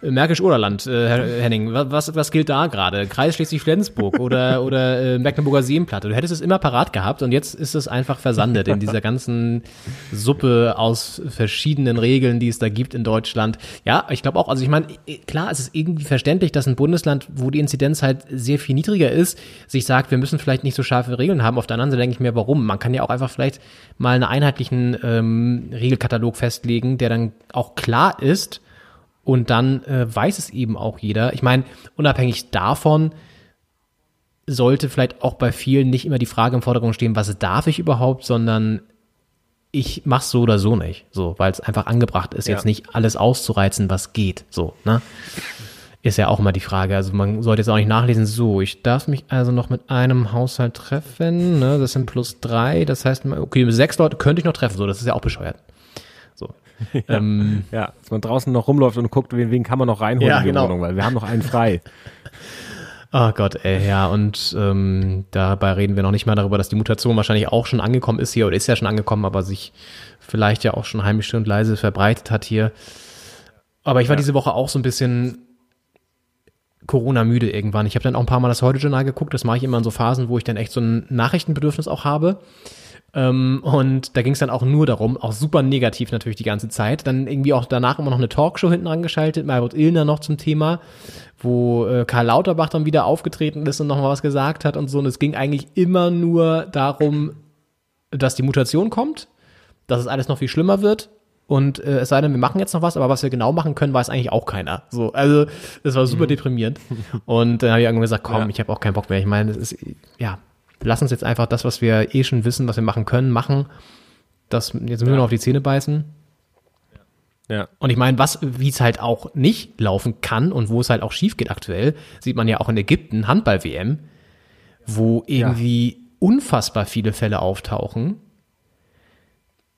Märkisch-Oderland, äh, Herr Henning, was, was gilt da gerade? Kreis Schleswig-Flensburg oder, oder äh, Mecklenburger Seenplatte? Du hättest es immer parat gehabt und jetzt ist es einfach versandet in dieser ganzen Suppe aus verschiedenen Regeln, die es da gibt in Deutschland. Ja, ich glaube auch, also ich meine, klar, es ist irgendwie verständlich, dass ein Bundesland, wo die Inzidenz halt sehr viel niedriger ist, sich sagt, wir müssen vielleicht nicht so scharfe Regeln haben. Auf der anderen Seite denke ich mir, warum? Man kann ja auch einfach vielleicht mal einen einheitlichen ähm, Regelkatalog festlegen, der dann auch klar ist, und dann äh, weiß es eben auch jeder. Ich meine, unabhängig davon sollte vielleicht auch bei vielen nicht immer die Frage im Vordergrund stehen, was darf ich überhaupt, sondern ich mach's so oder so nicht, so, weil es einfach angebracht ist, ja. jetzt nicht alles auszureizen, was geht, so, ne? Ist ja auch immer die Frage. Also man sollte jetzt auch nicht nachlesen, so, ich darf mich also noch mit einem Haushalt treffen, ne? Das sind plus drei, das heißt, okay, sechs Leute könnte ich noch treffen, so, das ist ja auch bescheuert. ja, ähm, ja, dass man draußen noch rumläuft und guckt, wen, wen kann man noch reinholen ja, in die genau. Wohnung, weil wir haben noch einen frei. Oh Gott, ey, ja, und ähm, dabei reden wir noch nicht mal darüber, dass die Mutation wahrscheinlich auch schon angekommen ist hier oder ist ja schon angekommen, aber sich vielleicht ja auch schon heimisch und leise verbreitet hat hier. Aber ich war ja. diese Woche auch so ein bisschen Corona-müde irgendwann. Ich habe dann auch ein paar Mal das Heute-Journal geguckt. Das mache ich immer in so Phasen, wo ich dann echt so ein Nachrichtenbedürfnis auch habe. Ähm, und da ging es dann auch nur darum, auch super negativ natürlich die ganze Zeit. Dann irgendwie auch danach immer noch eine Talkshow hinten angeschaltet, Margot Illner noch zum Thema, wo äh, Karl Lauterbach dann wieder aufgetreten ist und noch mal was gesagt hat und so. Und es ging eigentlich immer nur darum, dass die Mutation kommt, dass es alles noch viel schlimmer wird. Und äh, es sei denn, wir machen jetzt noch was, aber was wir genau machen können, weiß eigentlich auch keiner. So, also das war super mhm. deprimierend. Und dann habe ich irgendwann gesagt, komm, ja. ich habe auch keinen Bock mehr. Ich meine, das ist ja lass uns jetzt einfach das, was wir eh schon wissen, was wir machen können, machen. Das, jetzt müssen wir nur auf die Zähne beißen. Ja. Und ich meine, was, wie es halt auch nicht laufen kann und wo es halt auch schief geht aktuell, sieht man ja auch in Ägypten, Handball-WM, wo irgendwie ja. unfassbar viele Fälle auftauchen.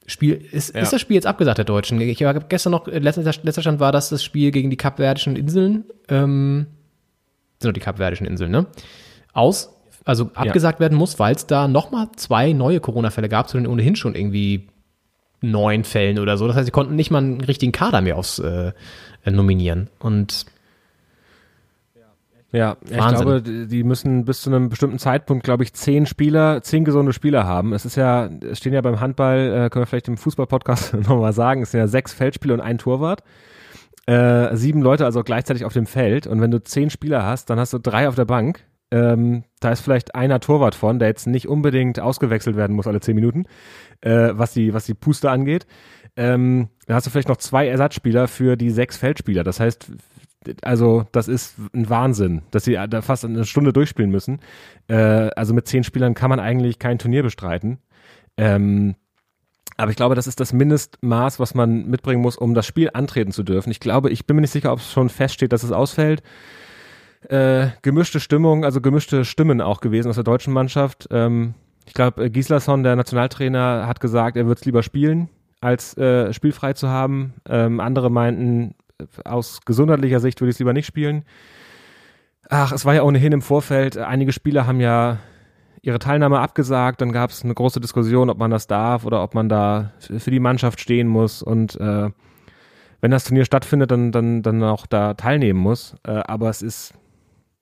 Spiel, ist, ja. ist das Spiel jetzt abgesagt, der Deutschen? Ich habe gestern noch, letzter, letzter Stand war das das Spiel gegen die Kapverdischen Inseln, ähm, sind doch die Kapverdischen Inseln, ne? Aus also abgesagt ja. werden muss, weil es da nochmal zwei neue Corona-Fälle gab, zu den ohnehin schon irgendwie neun Fällen oder so. Das heißt, sie konnten nicht mal einen richtigen Kader mehr aufs äh, nominieren. Und Ja, ich Wahnsinn. glaube, die die müssen bis zu einem bestimmten Zeitpunkt, glaube ich, zehn Spieler, zehn gesunde Spieler haben. Es ist ja, es stehen ja beim Handball, äh, können wir vielleicht im Fußball-Podcast nochmal sagen, es sind ja sechs Feldspieler und ein Torwart. Äh, sieben Leute also gleichzeitig auf dem Feld. Und wenn du zehn Spieler hast, dann hast du drei auf der Bank. Ähm, da ist vielleicht einer Torwart von, der jetzt nicht unbedingt ausgewechselt werden muss alle zehn Minuten, äh, was die, was die Puste angeht. Ähm, da hast du vielleicht noch zwei Ersatzspieler für die sechs Feldspieler. Das heißt, also das ist ein Wahnsinn, dass sie da fast eine Stunde durchspielen müssen. Äh, also mit zehn Spielern kann man eigentlich kein Turnier bestreiten. Ähm, aber ich glaube, das ist das Mindestmaß, was man mitbringen muss, um das Spiel antreten zu dürfen. Ich glaube, ich bin mir nicht sicher, ob es schon feststeht, dass es ausfällt. Äh, gemischte Stimmung, also gemischte Stimmen auch gewesen aus der deutschen Mannschaft. Ähm, ich glaube, äh, Gislason, der Nationaltrainer, hat gesagt, er würde es lieber spielen, als äh, spielfrei zu haben. Ähm, andere meinten, äh, aus gesundheitlicher Sicht würde ich es lieber nicht spielen. Ach, es war ja ohnehin im Vorfeld, äh, einige Spieler haben ja ihre Teilnahme abgesagt, dann gab es eine große Diskussion, ob man das darf oder ob man da für die Mannschaft stehen muss und äh, wenn das Turnier stattfindet, dann, dann, dann auch da teilnehmen muss. Äh, aber es ist,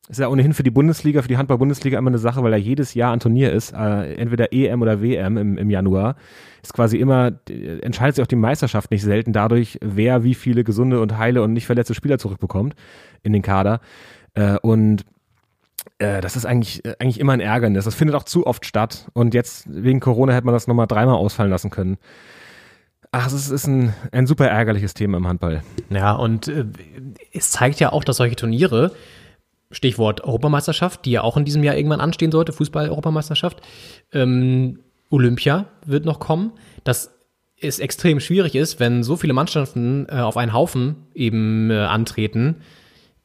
ist ja ohnehin für die Bundesliga, für die Handball-Bundesliga immer eine Sache, weil da jedes Jahr ein Turnier ist, äh, entweder EM oder WM im, im Januar. Ist quasi immer, äh, entscheidet sich auch die Meisterschaft nicht selten dadurch, wer wie viele gesunde und heile und nicht verletzte Spieler zurückbekommt in den Kader. Äh, und äh, das ist eigentlich, äh, eigentlich immer ein Ärgernis. Das findet auch zu oft statt. Und jetzt wegen Corona hätte man das nochmal dreimal ausfallen lassen können. Ach, es ist, ist ein, ein super ärgerliches Thema im Handball. Ja, und äh, es zeigt ja auch, dass solche Turniere, Stichwort Europameisterschaft, die ja auch in diesem Jahr irgendwann anstehen sollte, Fußball-Europameisterschaft, ähm, Olympia wird noch kommen, dass es extrem schwierig ist, wenn so viele Mannschaften äh, auf einen Haufen eben äh, antreten,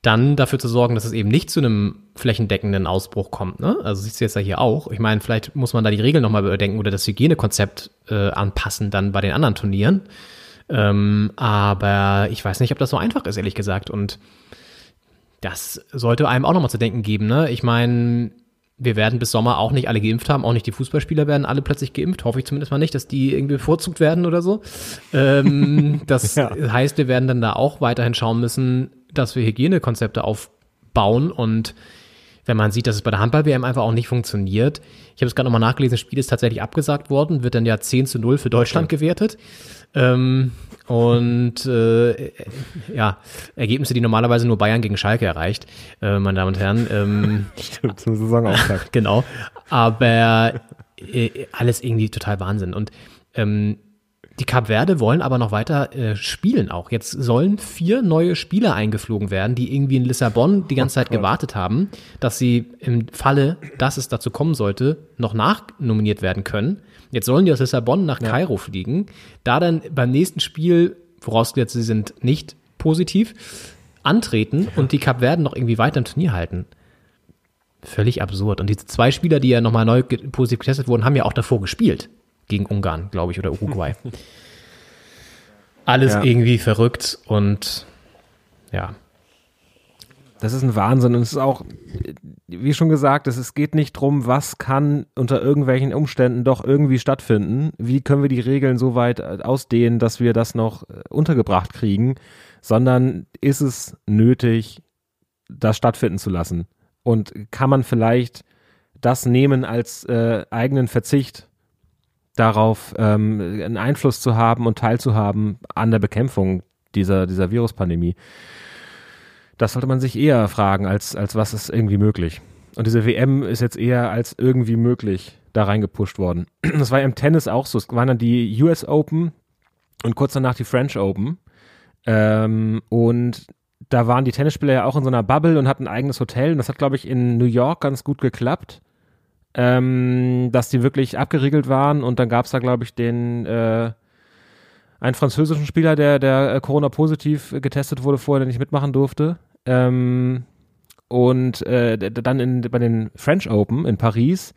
dann dafür zu sorgen, dass es eben nicht zu einem flächendeckenden Ausbruch kommt. Ne? Also siehst du jetzt ja hier auch. Ich meine, vielleicht muss man da die Regeln nochmal überdenken oder das Hygienekonzept äh, anpassen dann bei den anderen Turnieren. Ähm, aber ich weiß nicht, ob das so einfach ist, ehrlich gesagt. Und das sollte einem auch nochmal zu denken geben. Ne? Ich meine, wir werden bis Sommer auch nicht alle geimpft haben, auch nicht die Fußballspieler werden alle plötzlich geimpft. Hoffe ich zumindest mal nicht, dass die irgendwie bevorzugt werden oder so. Ähm, das Ja. heißt, wir werden dann da auch weiterhin schauen müssen, dass wir Hygienekonzepte aufbauen und wenn man sieht, dass es bei der Handball-WM einfach auch nicht funktioniert. Ich habe es gerade nochmal nachgelesen, das Spiel ist tatsächlich abgesagt worden, wird dann ja 10 zu 0 für Deutschland gewertet. Ähm, und äh, ja, Ergebnisse, die normalerweise nur Bayern gegen Schalke erreicht, äh, meine Damen und Herren. Ähm, Stimmt, zum Saisonauftakt. genau. Aber äh, alles irgendwie total Wahnsinn. Und ähm, die Kap Verde wollen aber noch weiter äh, spielen auch. Jetzt sollen vier neue Spieler eingeflogen werden, die irgendwie in Lissabon die ganze Zeit gewartet haben, dass sie im Falle, dass es dazu kommen sollte, noch nachnominiert werden können. Jetzt sollen die aus Lissabon nach Kairo fliegen, da dann beim nächsten Spiel, vorausgesetzt sie sind nicht positiv, antreten und die Kap Verden noch irgendwie weiter im Turnier halten. Völlig absurd. Und diese zwei Spieler, die ja nochmal neu positiv getestet wurden, haben ja auch davor gespielt. Gegen Ungarn, glaube ich, oder Uruguay. Alles Ja. irgendwie verrückt und ja. Das ist ein Wahnsinn und es ist auch, wie schon gesagt, es geht nicht drum, was kann unter irgendwelchen Umständen doch irgendwie stattfinden. Wie können wir die Regeln so weit äh, ausdehnen, dass wir das noch äh, untergebracht kriegen, sondern ist es nötig, das stattfinden zu lassen? Und kann man vielleicht das nehmen als äh, eigenen Verzicht darauf, ähm, einen Einfluss zu haben und teilzuhaben an der Bekämpfung dieser, dieser Viruspandemie? Das sollte man sich eher fragen, als, als was ist irgendwie möglich. Und diese WM ist jetzt eher als irgendwie möglich da reingepusht worden. Das war ja im Tennis auch so. Es waren dann die US Open und kurz danach die French Open. Ähm, und da waren die Tennisspieler ja auch in so einer Bubble und hatten ein eigenes Hotel. Und das hat, glaube ich, in New York ganz gut geklappt, ähm, dass die wirklich abgeriegelt waren. Und dann gab es da, glaube ich, den äh, einen französischen Spieler, der, der äh, Corona-positiv getestet wurde, vorher der nicht mitmachen durfte. Ähm, und äh, dann in, bei den French Open in Paris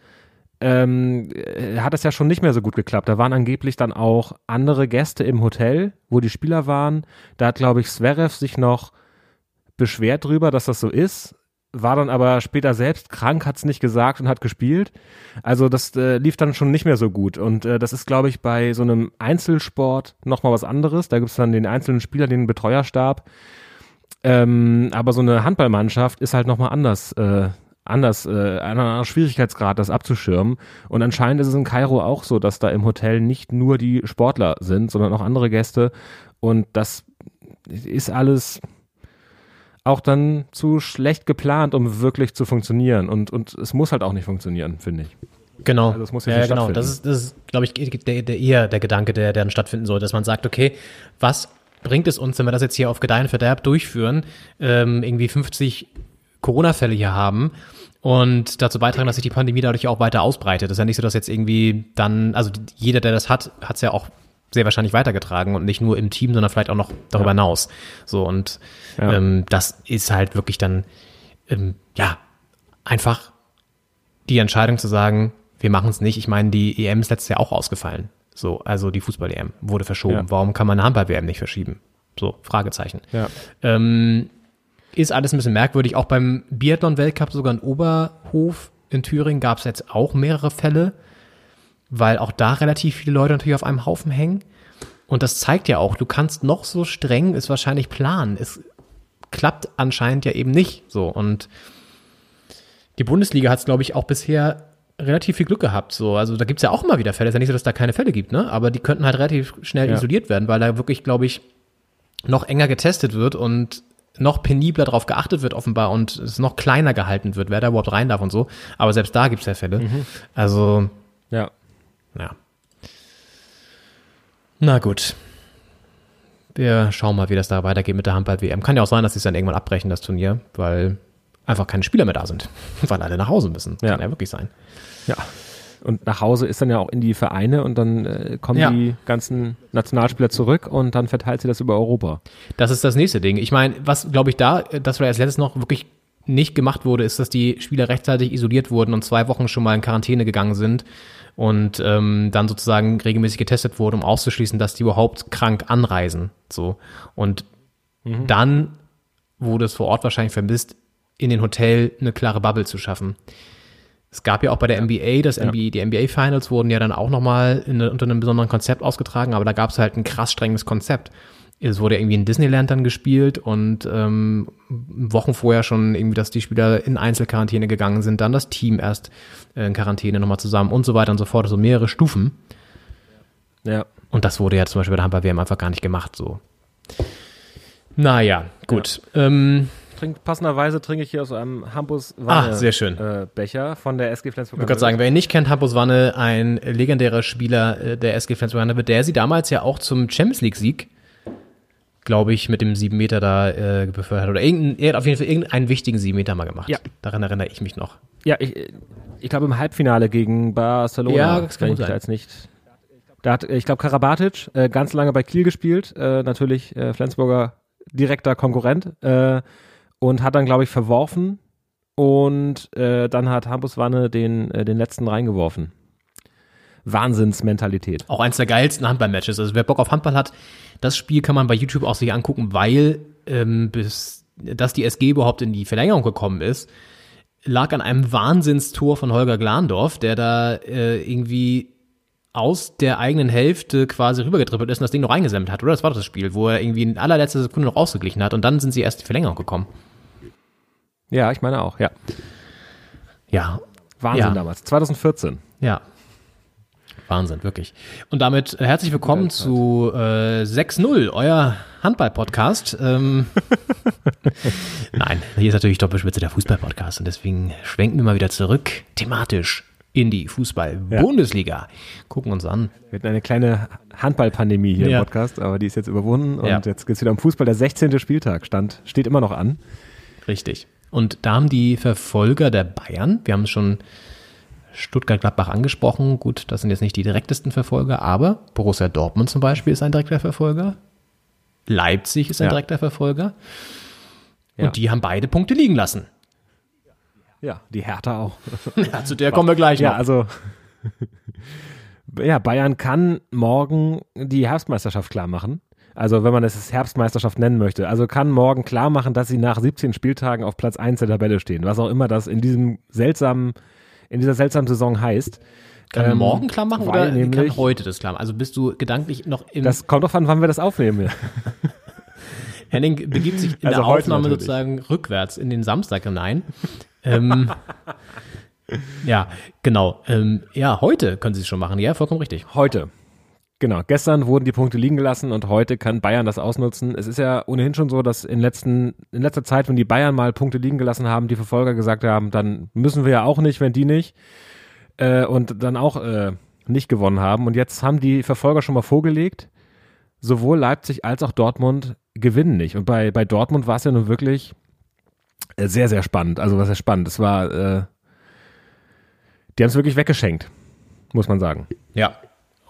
ähm, äh, hat es ja schon nicht mehr so gut geklappt. Da waren angeblich dann auch andere Gäste im Hotel, wo die Spieler waren. Da hat, glaube ich, Zverev sich noch beschwert drüber, dass das so ist. War dann aber später selbst krank, hat es nicht gesagt und hat gespielt. Also das äh, lief dann schon nicht mehr so gut. Und äh, das ist, glaube ich, bei so einem Einzelsport nochmal was anderes. Da gibt es dann den einzelnen Spieler, den Betreuerstab. Ähm, aber so eine Handballmannschaft ist halt nochmal anders, äh, anders, äh, ein anderer Schwierigkeitsgrad, das abzuschirmen. Und anscheinend ist es in Kairo auch so, dass da im Hotel nicht nur die Sportler sind, sondern auch andere Gäste. Und das ist alles auch dann zu schlecht geplant, um wirklich zu funktionieren. Und, und es muss halt auch nicht funktionieren, finde ich. Genau. Also es muss ja ja, genau. Das ist, das ist glaube ich, der, der, eher der Gedanke, der, der dann stattfinden soll, dass man sagt, okay, was bringt es uns, wenn wir das jetzt hier auf Gedeihen Verderb durchführen, ähm, irgendwie 50 Corona-Fälle hier haben und dazu beitragen, dass sich die Pandemie dadurch auch weiter ausbreitet. Das ist ja nicht so, dass jetzt irgendwie dann, also jeder, der das hat, hat es ja auch sehr wahrscheinlich weitergetragen und nicht nur im Team, sondern vielleicht auch noch darüber Ja. hinaus. So und Ja. ähm, das ist halt wirklich dann ähm, ja einfach die Entscheidung zu sagen, wir machen es nicht. Ich meine, die EM ist letztes Jahr auch ausgefallen. So, also die Fußball-EM wurde verschoben. Ja. Warum kann man eine Handball-WM nicht verschieben? So, Fragezeichen. Ja. Ähm, ist alles ein bisschen merkwürdig. Auch beim Biathlon-Weltcup, sogar in Oberhof in Thüringen, gab es jetzt auch mehrere Fälle, weil auch da relativ viele Leute natürlich auf einem Haufen hängen. Und das zeigt ja auch, du kannst noch so streng es wahrscheinlich planen. Es klappt anscheinend ja eben nicht so. Und die Bundesliga hat es, glaube ich, auch bisher relativ viel Glück gehabt. So, also da gibt's ja auch immer wieder Fälle. Ist ja nicht so, dass da keine Fälle gibt, ne? Aber die könnten halt relativ schnell Ja. isoliert werden, weil da wirklich, glaube ich, noch enger getestet wird und noch penibler darauf geachtet wird offenbar und es noch kleiner gehalten wird, wer da überhaupt rein darf und so. Aber selbst da gibt's ja Fälle. Also, Ja. ja. Na gut. Wir schauen mal, wie das da weitergeht mit der Handball-WM. Kann ja auch sein, dass sie es dann irgendwann abbrechen, das Turnier, weil einfach keine Spieler mehr da sind. weil alle nach Hause müssen. Ja. Kann ja wirklich sein. Ja. Und nach Hause ist dann ja auch in die Vereine und dann äh, kommen Ja. die ganzen Nationalspieler zurück und dann verteilt sie das über Europa. Das ist das nächste Ding. Ich meine, was glaube ich da, das war als letztes noch wirklich nicht gemacht wurde, ist, dass die Spieler rechtzeitig isoliert wurden und zwei Wochen schon mal in Quarantäne gegangen sind und ähm, dann sozusagen regelmäßig getestet wurde, um auszuschließen, dass die überhaupt krank anreisen. So. Und dann wurde es vor Ort wahrscheinlich vermisst, in den Hotel eine klare Bubble zu schaffen. Es gab ja auch bei der NBA, das NBA, die NBA Finals wurden ja dann auch nochmal unter einem besonderen Konzept ausgetragen, aber da gab es halt ein krass strenges Konzept. Es wurde irgendwie in Disneyland dann gespielt und ähm, Wochen vorher schon irgendwie, dass die Spieler in Einzelquarantäne gegangen sind, dann das Team erst äh, in Quarantäne nochmal zusammen und so weiter und so fort, also mehrere Stufen. Ja. Und das wurde ja zum Beispiel bei der Handball-WM einfach gar nicht gemacht, so. Naja, gut. Ähm, Trink, passenderweise trinke ich hier aus einem Hampus Ah, sehr schön. Äh, Becher von der SG Flensburg. Ich würde gerade sagen, wer ihn nicht kennt, Hampus Wanne, ein legendärer Spieler äh, der SG Flensburg Handewitt, der sie damals ja auch zum Champions League Sieg, glaube ich, mit dem sieben Meter da äh, befördert hat. Oder irgendein, er hat auf jeden Fall irgendeinen wichtigen sieben Meter mal gemacht. Ja. Daran erinnere ich mich noch. Ja, ich, ich glaube im Halbfinale gegen Barcelona. Ja, das kann ich da jetzt nicht. Da hat, ich glaube, Karabatic äh, ganz lange bei Kiel gespielt, äh, natürlich äh, Flensburger direkter Konkurrent äh, und hat dann, glaube ich, verworfen und äh, dann hat Hampus Wanne den, äh, den letzten reingeworfen. Wahnsinnsmentalität. Auch eins der geilsten Handball-Matches. Also wer Bock auf Handball hat, das Spiel kann man bei YouTube auch sich angucken, weil ähm, bis dass die SG überhaupt in die Verlängerung gekommen ist, lag an einem Wahnsinnstor von Holger Glandorf, der da äh, irgendwie aus der eigenen Hälfte quasi rübergetrippelt ist und das Ding noch eingesammelt hat, oder? Das war doch das Spiel, wo er irgendwie in allerletzter Sekunde noch ausgeglichen hat und dann sind sie erst die Verlängerung gekommen. Ja, ich meine auch, ja. Ja, Wahnsinn Ja. damals. 2014. Ja. Wahnsinn, wirklich. Und damit äh, herzlich willkommen zu äh, 6.0, euer Handball-Podcast. Ähm, Nein, hier ist natürlich Doppelspitze der Fußball-Podcast und deswegen schwenken wir mal wieder zurück, thematisch in die Fußball-Bundesliga. Gucken uns an. Wir hatten eine kleine Handballpandemie hier Ja. im Podcast, aber die ist jetzt überwunden und Ja. jetzt geht's wieder um Fußball. Der 16. Spieltag stand, steht immer noch an. Richtig. Und da haben die Verfolger der Bayern, wir haben es schon Stuttgart-Gladbach angesprochen, gut, das sind jetzt nicht die direktesten Verfolger, aber Borussia Dortmund zum Beispiel ist ein direkter Verfolger. Leipzig ist ein Ja. direkter Verfolger. Ja. Und die haben beide Punkte liegen lassen. Ja, die Hertha auch. Ja, zu der kommen wir gleich Ja, noch. also ja, Bayern kann morgen die Herbstmeisterschaft klar machen. Also wenn man es Herbstmeisterschaft nennen möchte. Also kann morgen klar machen, dass sie nach 17 Spieltagen auf Platz 1 der Tabelle stehen. Was auch immer das in diesem seltsamen, in dieser seltsamen Saison heißt. Kann Ähm, morgen klar machen oder nämlich- kann heute das klar machen? Also bist du gedanklich noch im. Das kommt doch an, wann wir das aufnehmen. Henning begibt sich in Also der Aufnahme natürlich. sozusagen rückwärts in den Samstag hinein. Ähm, ja, genau. Ähm, ja, heute können sie es schon machen. Ja, vollkommen richtig. Heute. Genau, gestern wurden die Punkte liegen gelassen und heute kann Bayern das ausnutzen. Es ist ja ohnehin schon so, dass in, letzten, in letzter Zeit, wenn die Bayern mal Punkte liegen gelassen haben, die Verfolger gesagt haben, dann müssen wir ja auch nicht, wenn die nicht. Äh, und dann auch äh, nicht gewonnen haben. Und jetzt haben die Verfolger schon mal vorgelegt, sowohl Leipzig als auch Dortmund gewinnen nicht. Und bei, bei Dortmund war es ja nun wirklich sehr, sehr spannend. Also was ist spannend? Es war, äh, die haben es wirklich weggeschenkt, muss man sagen. Ja.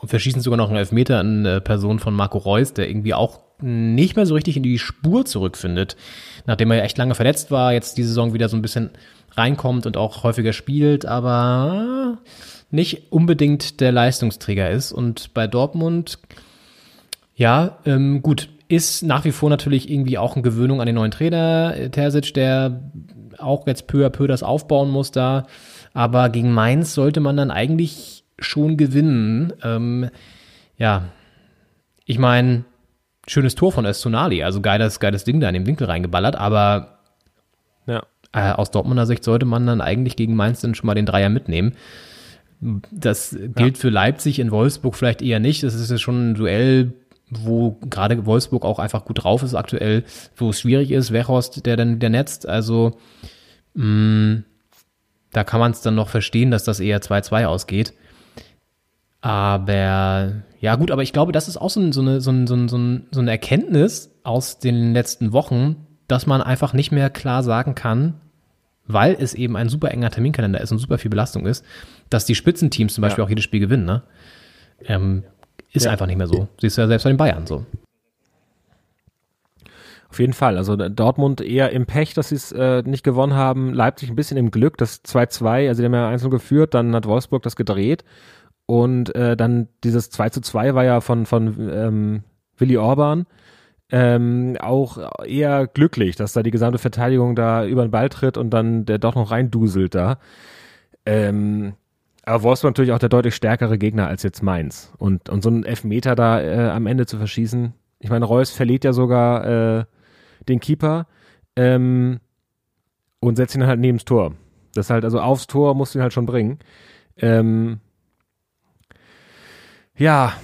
Und wir schießen sogar noch einen Elfmeter in äh, Person von Marco Reus, der irgendwie auch nicht mehr so richtig in die Spur zurückfindet. Nachdem er echt lange verletzt war, jetzt die Saison wieder so ein bisschen reinkommt und auch häufiger spielt, aber nicht unbedingt der Leistungsträger ist. Und bei Dortmund, ja, ähm, gut, ist nach wie vor natürlich irgendwie auch eine Gewöhnung an den neuen Trainer, äh, Terzic, der auch jetzt peu à peu das aufbauen muss da. Aber gegen Mainz sollte man dann eigentlich schon gewinnen. Ähm, ja, ich meine, schönes Tor von Öztunali, also geiles, geiles Ding da in den Winkel reingeballert, aber Ja. äh, aus Dortmunder Sicht sollte man dann eigentlich gegen Mainz dann schon mal den Dreier mitnehmen. Das gilt für Leipzig, in Wolfsburg vielleicht eher nicht. Das ist ja schon ein Duell, wo gerade Wolfsburg auch einfach gut drauf ist aktuell, wo es schwierig ist. Wechhorst, der dann der netzt. Also mh, da kann man es dann noch verstehen, dass das eher 2-2 ausgeht. Aber ja gut, aber ich glaube, das ist auch so, ein, so, eine, so, ein, so, ein, so, ein, so eine Erkenntnis aus den letzten Wochen, dass man einfach nicht mehr klar sagen kann, weil es eben ein super enger Terminkalender ist und super viel Belastung ist, dass die Spitzenteams zum Beispiel auch jedes Spiel gewinnen. Ne? Ähm, ist einfach nicht mehr so. Siehst du ja selbst bei den Bayern so. Auf jeden Fall. Also Dortmund eher im Pech, dass sie es äh, nicht gewonnen haben. Leipzig ein bisschen im Glück, das 2-2, also die haben ja 1 geführt, dann hat Wolfsburg das gedreht. Und äh, dann dieses 2 zu 2 war ja von, von ähm, Willi Orban ähm, auch eher glücklich, dass da die gesamte Verteidigung da über den Ball tritt und dann der doch noch reinduselt da. Ähm, aber Wolfsburg natürlich auch der deutlich stärkere Gegner als jetzt Mainz. Und, und so einen Elfmeter da äh, am Ende zu verschießen. Ich meine, Reus verliert ja sogar äh, den Keeper ähm, und setzt ihn halt neben das Tor. Das ist halt, also aufs Tor musst du ihn halt schon bringen. Ähm, ja,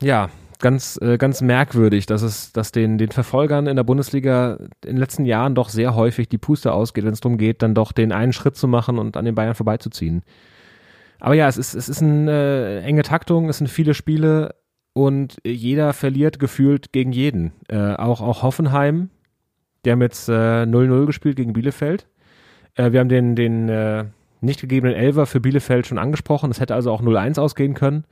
ja, ganz, äh, ganz merkwürdig, dass es, dass den, den Verfolgern in der Bundesliga in den letzten Jahren doch sehr häufig die Puste ausgeht, wenn es darum geht, dann doch den einen Schritt zu machen und an den Bayern vorbeizuziehen. Aber ja, es ist, es ist eine äh, enge Taktung, es sind viele Spiele und jeder verliert gefühlt gegen jeden. Äh, auch, auch Hoffenheim, die haben jetzt äh, 0-0 gespielt gegen Bielefeld. Äh, wir haben den, den äh, nicht gegebenen Elver für Bielefeld schon angesprochen. Es hätte also auch 0-1 ausgehen können.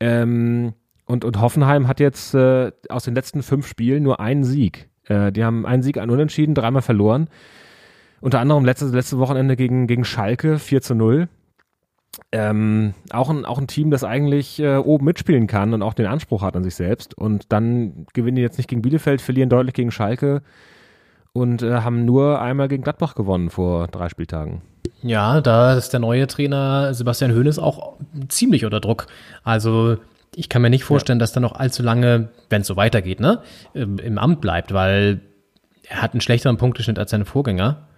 Ähm, und, und Hoffenheim hat jetzt äh, aus den letzten fünf Spielen nur einen Sieg. Äh, die haben einen Sieg, einen Unentschieden, dreimal verloren. Unter anderem letztes letzte Wochenende gegen, gegen Schalke 4 zu 0. Ähm, auch, ein, auch ein Team, das eigentlich äh, oben mitspielen kann und auch den Anspruch hat an sich selbst. Und dann gewinnen die jetzt nicht gegen Bielefeld, verlieren deutlich gegen Schalke und äh, haben nur einmal gegen Gladbach gewonnen vor drei Spieltagen. Ja, da ist der neue Trainer Sebastian Hoeneß auch ziemlich unter Druck. Also ich kann mir nicht vorstellen, ja. dass er noch allzu lange, wenn es so weitergeht, ne, im, Amt bleibt, weil er hat einen schlechteren Punkteschnitt als seine Vorgänger.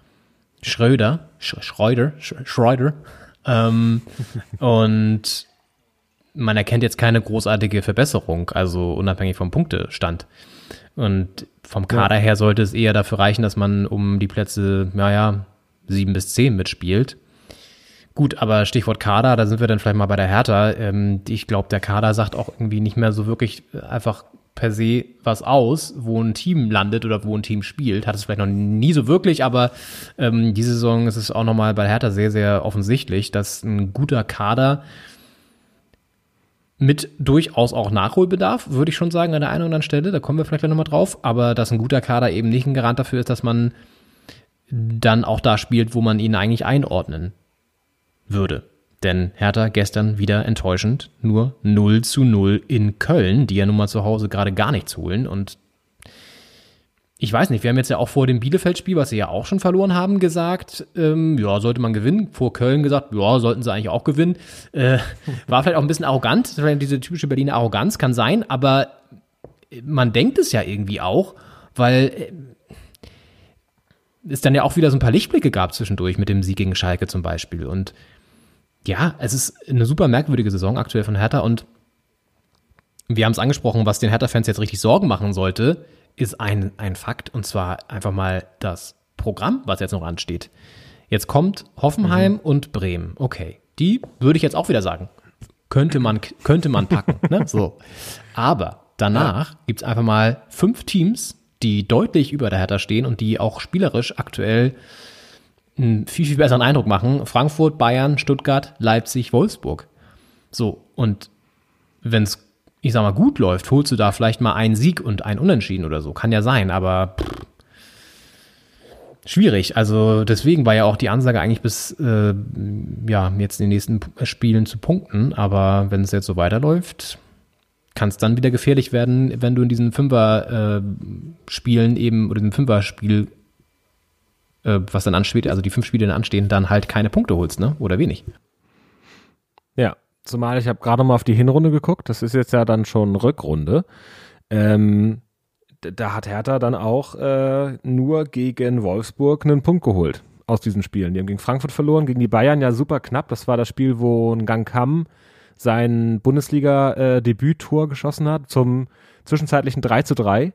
Schröder, Sch Schreuder, Sch Schreuder. Ähm, und man erkennt jetzt keine großartige Verbesserung, also unabhängig vom Punktestand. Und vom Kader ja. her sollte es eher dafür reichen, dass man um die Plätze, naja, sieben bis zehn mitspielt. Gut, aber Stichwort Kader, da sind wir dann vielleicht mal bei der Hertha. Ähm, ich glaube, der Kader sagt auch irgendwie nicht mehr so wirklich einfach per se was aus, wo ein Team landet oder wo ein Team spielt. Hat es vielleicht noch nie so wirklich, aber ähm, diese Saison ist es auch nochmal bei Hertha sehr, sehr offensichtlich, dass ein guter Kader mit durchaus auch Nachholbedarf, würde ich schon sagen, an der einen oder anderen Stelle, da kommen wir vielleicht nochmal drauf, aber dass ein guter Kader eben nicht ein Garant dafür ist, dass man dann auch da spielt, wo man ihn eigentlich einordnen würde. Denn Hertha gestern wieder enttäuschend, nur 0 zu 0 in Köln, die ja nun mal zu Hause gerade gar nichts holen. Und ich weiß nicht, wir haben jetzt ja auch vor dem Bielefeld-Spiel, was sie ja auch schon verloren haben, gesagt, ähm, ja, sollte man gewinnen. Vor Köln gesagt, ja, sollten sie eigentlich auch gewinnen. Äh, war vielleicht auch ein bisschen arrogant, diese typische Berliner Arroganz kann sein, aber man denkt es ja irgendwie auch, weil äh, es dann ja auch wieder so ein paar Lichtblicke gab zwischendurch mit dem Sieg gegen Schalke zum Beispiel. Und ja, es ist eine super merkwürdige Saison aktuell von Hertha und wir haben es angesprochen, was den Hertha-Fans jetzt richtig Sorgen machen sollte, ist ein, ein Fakt und zwar einfach mal das Programm, was jetzt noch ansteht. Jetzt kommt Hoffenheim und Bremen. Okay, die würde ich jetzt auch wieder sagen, könnte man, könnte man packen. ne? so. Aber danach gibt's einfach mal fünf Teams, die deutlich über der Hertha stehen und die auch spielerisch aktuell einen viel, viel besseren Eindruck machen. Frankfurt, Bayern, Stuttgart, Leipzig, Wolfsburg. So, und wenn es, ich sag mal, gut läuft, holst du da vielleicht mal einen Sieg und einen Unentschieden oder so. Kann ja sein, aber pff, schwierig. Also deswegen war ja auch die Ansage eigentlich bis äh, ja jetzt in den nächsten P- Spielen zu punkten. Aber wenn es jetzt so weiterläuft, kann es dann wieder gefährlich werden, wenn du in diesen Fünfer-Spielen eben oder diesem Fünfer-Spiel, äh, was dann ansteht, also die fünf Spiele dann anstehen, dann halt keine Punkte holst, ne? Oder wenig. Ja, zumal ich habe gerade mal auf die Hinrunde geguckt. Das ist jetzt ja dann schon Rückrunde. Ähm, da hat Hertha dann auch äh, nur gegen Wolfsburg einen Punkt geholt aus diesen Spielen. Die haben gegen Frankfurt verloren, gegen die Bayern ja super knapp. Das war das Spiel, wo ein Gang Kam sein Bundesliga-Debüt-Tor geschossen hat zum zwischenzeitlichen 3 zu 3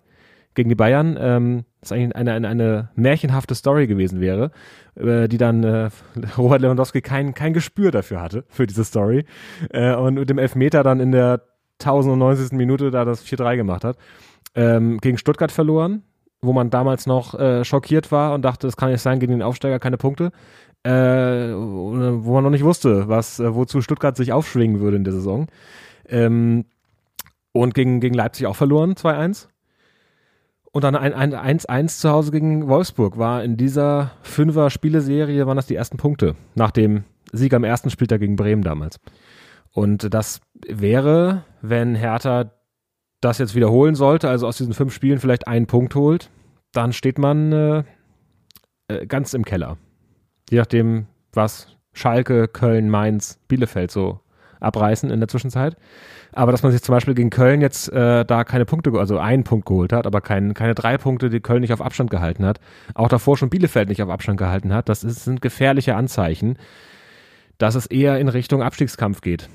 gegen die Bayern. Ähm, das eigentlich eine, eine, eine märchenhafte Story gewesen wäre, äh, die dann äh, Robert Lewandowski kein, kein Gespür dafür hatte, für diese Story. Äh, und mit dem Elfmeter dann in der 1090. Minute da das 4-3 gemacht hat. Ähm, gegen Stuttgart verloren, wo man damals noch äh, schockiert war und dachte, es kann nicht sein, gegen den Aufsteiger keine Punkte. Äh, wo man noch nicht wusste, was, äh, wozu Stuttgart sich aufschwingen würde in der Saison. Ähm, und gegen, gegen Leipzig auch verloren, 2-1. Und dann ein ein 1-1 zu Hause gegen Wolfsburg war in dieser Fünfer-Spieleserie waren das die ersten Punkte nach dem Sieg am ersten Spieltag gegen Bremen damals. Und das wäre, wenn Hertha das jetzt wiederholen sollte, also aus diesen fünf Spielen vielleicht einen Punkt holt, dann steht man äh, äh, ganz im Keller. Je nachdem, was Schalke, Köln, Mainz, Bielefeld so abreißen in der Zwischenzeit. Aber dass man sich zum Beispiel gegen Köln jetzt äh, da keine Punkte, also einen Punkt geholt hat, aber kein, keine drei Punkte, die Köln nicht auf Abstand gehalten hat, auch davor schon Bielefeld nicht auf Abstand gehalten hat, das ist, sind gefährliche Anzeichen, dass es eher in Richtung Abstiegskampf geht.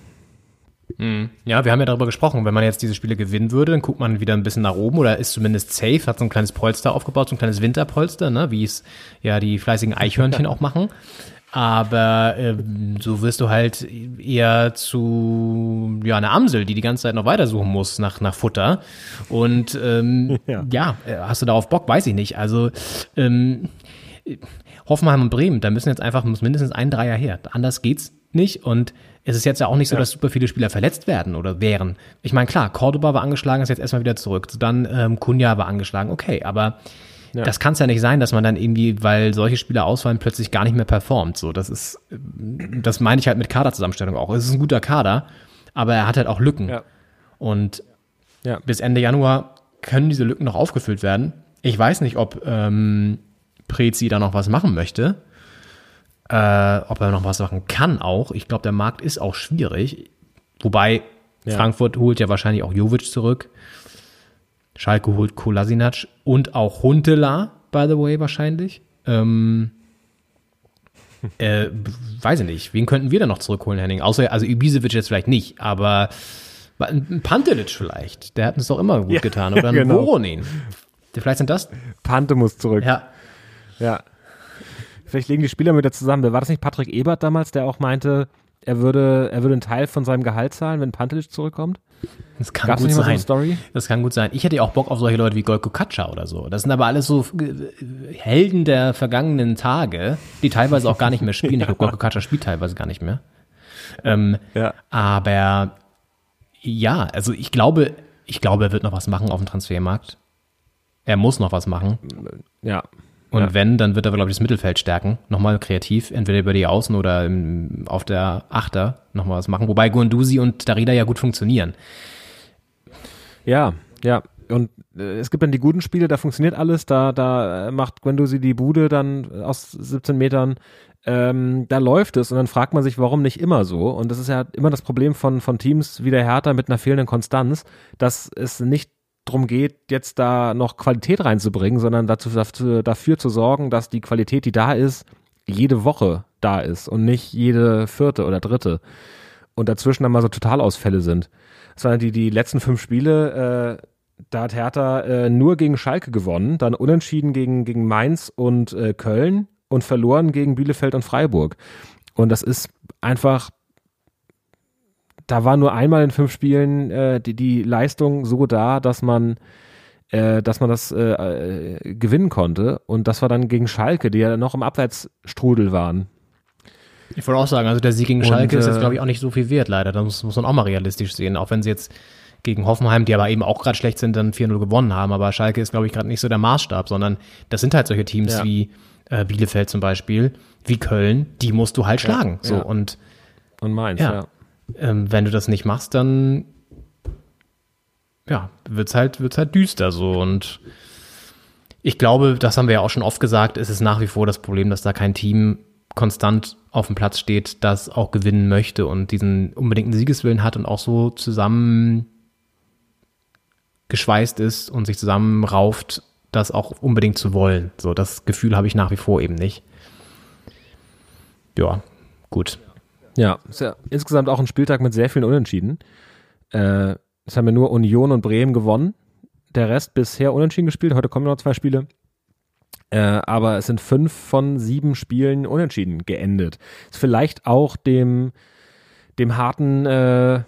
Ja, wir haben ja darüber gesprochen, wenn man jetzt diese Spiele gewinnen würde, dann guckt man wieder ein bisschen nach oben oder ist zumindest safe, hat so ein kleines Polster aufgebaut, so ein kleines Winterpolster, ne, wie es ja die fleißigen Eichhörnchen auch machen. Aber ähm, so wirst du halt eher zu ja einer Amsel, die die ganze Zeit noch weitersuchen muss nach nach Futter. Und ähm, ja. Ja. äh, hast du darauf Bock? Weiß ich nicht. Also ähm, Hoffenheim und Bremen, da müssen jetzt einfach muss mindestens ein Dreier her. Anders geht's nicht. Und es ist jetzt ja auch nicht so, dass super viele Spieler verletzt werden oder wären. Ich meine, klar, Cordoba war angeschlagen, ist jetzt erstmal wieder zurück. Dann ähm, Kunja war angeschlagen, okay, aber Ja. das kann es ja nicht sein, dass man dann irgendwie, weil solche Spieler ausfallen, plötzlich gar nicht mehr performt. So, das ist, das meine ich halt mit Kaderzusammenstellung auch. Es ist ein guter Kader, aber er hat halt auch Lücken. Ja. Und Ja. bis Ende Januar können diese Lücken noch aufgefüllt werden. Ich weiß nicht, ob ähm, Prezi da noch was machen möchte. Äh, ob er noch was machen kann auch. Ich glaube, der Markt ist auch schwierig. Wobei. Frankfurt holt ja wahrscheinlich auch Jovic zurück. Schalke holt Kolasinac und auch Huntela, by the way, wahrscheinlich. Ähm, äh, weiß ich nicht. Wen könnten wir da noch zurückholen, Henning? Außer, also Ibisevic jetzt vielleicht nicht, aber ein Pantelic vielleicht. Der hat uns doch immer gut Ja, getan. Oder ein genau. Voronin. Vielleicht sind das, Pante muss zurück. ja, Ja. Vielleicht legen die Spieler wieder zusammen. War das nicht Patrick Ebert damals, der auch meinte, er würde, er würde einen Teil von seinem Gehalt zahlen, wenn Pantelic zurückkommt? das kann Gab's gut so sein. Story? Das kann gut sein. Ich hätte ja auch Bock auf solche Leute wie Golko Katscha oder so. Das sind aber alles so äh, Helden der vergangenen Tage, die teilweise auch gar nicht mehr spielen. Ich glaube, Golko Katscha spielt teilweise gar nicht mehr. Ähm, Ja. Aber ja, also ich glaube, ich glaube, er wird noch was machen auf dem Transfermarkt. Er muss noch was machen. Ja. Und Ja. wenn, dann wird er, glaube ich, das Mittelfeld stärken. Nochmal kreativ, entweder über die Außen oder im, auf der Achter nochmal was machen. Wobei Guendouzi und Darida ja gut funktionieren. Ja, ja. Und äh, es gibt dann die guten Spiele, da funktioniert alles, da, da macht Guendouzi die Bude dann aus 17 Metern, ähm, da läuft es und dann fragt man sich, warum nicht immer so. Und das ist ja immer das Problem von, von Teams wie der Hertha mit einer fehlenden Konstanz, dass es nicht drum geht, jetzt da noch Qualität reinzubringen, sondern dazu, dafür, zu sorgen, dass die Qualität, die da ist, jede Woche da ist und nicht jede vierte oder dritte. Und dazwischen dann mal so Totalausfälle sind. Das die, die letzten fünf Spiele, äh, da hat Hertha äh, nur gegen Schalke gewonnen, dann unentschieden gegen, gegen Mainz und äh, Köln und verloren gegen Bielefeld und Freiburg. Und das ist einfach, da war nur einmal in fünf Spielen äh, die, die Leistung so da, dass man, äh, dass man das äh, äh, gewinnen konnte. Und das war dann gegen Schalke, die ja noch im Abwärtsstrudel waren. Ich wollte auch sagen, also der Sieg gegen Und, Schalke ist äh, jetzt, glaube ich, auch nicht so viel wert, leider. Das muss, muss man auch mal realistisch sehen. Auch wenn sie jetzt gegen Hoffenheim, die aber eben auch gerade schlecht sind, dann 4-0 gewonnen haben. Aber Schalke ist, glaube ich, gerade nicht so der Maßstab, sondern das sind halt solche Teams Ja. wie äh, Bielefeld zum Beispiel, wie Köln, die musst du halt schlagen. So ja. und Und Mainz, Ja. Ähm, wenn du das nicht machst, dann ja, wird's halt, wird's halt düster so und ich glaube, das haben wir ja auch schon oft gesagt, es ist nach wie vor das Problem, dass da kein Team konstant auf dem Platz steht, das auch gewinnen möchte und diesen unbedingten Siegeswillen hat und auch so zusammen geschweißt ist und sich zusammenrauft, das auch unbedingt zu wollen. So, das Gefühl habe ich nach wie vor eben nicht. Ja, gut. Ja, ist ja insgesamt auch ein Spieltag mit sehr vielen Unentschieden. Äh, haben ja nur Union und Bremen gewonnen. Der Rest bisher unentschieden gespielt. Heute kommen noch zwei Spiele. Äh, aber es sind fünf von sieben Spielen unentschieden geendet. Ist vielleicht auch dem, dem harten äh,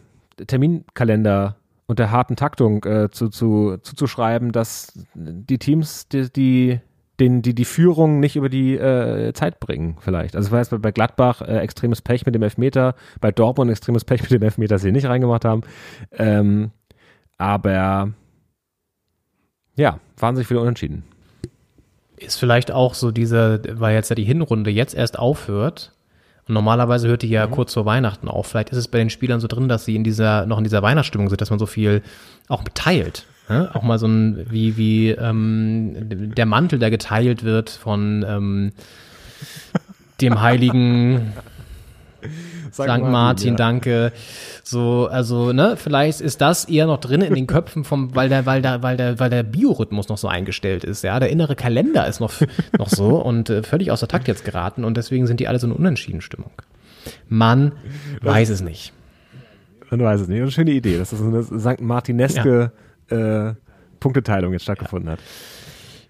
Terminkalender und der harten Taktung äh, zu, zu, zuzuschreiben, dass die Teams, die, die den, die die Führung nicht über die äh, Zeit bringen, vielleicht. Also ich weiß, bei- Gladbach äh, extremes Pech mit dem Elfmeter, bei Dortmund extremes Pech mit dem Elfmeter, das sie nicht reingemacht haben. Ähm, aber ja, wahnsinnig viele Unentschieden. ist vielleicht auch so diese, weil jetzt ja die Hinrunde jetzt erst aufhört. Und normalerweise hört die ja kurz vor Weihnachten auf. Vielleicht ist es bei den Spielern so drin, dass sie in dieser, noch in dieser Weihnachtsstimmung sind, dass man so viel auch teilt. Ne? Auch mal so ein, wie, wie ähm, der Mantel, der geteilt wird von ähm, dem heiligen St. Martin, danke. So, also, ne, vielleicht ist das eher noch drin in den Köpfen vom, weil der, weil der, weil der, weil der Biorhythmus noch so eingestellt ist, ja. Der innere Kalender ist noch, noch so und äh, völlig außer Takt jetzt geraten und deswegen sind die alle so eine Unentschieden-Stimmung. Man weiß es nicht. Man weiß es nicht. Eine schöne Idee, dass das so eine St. Martineske äh, Punkteteilung jetzt stattgefunden hat.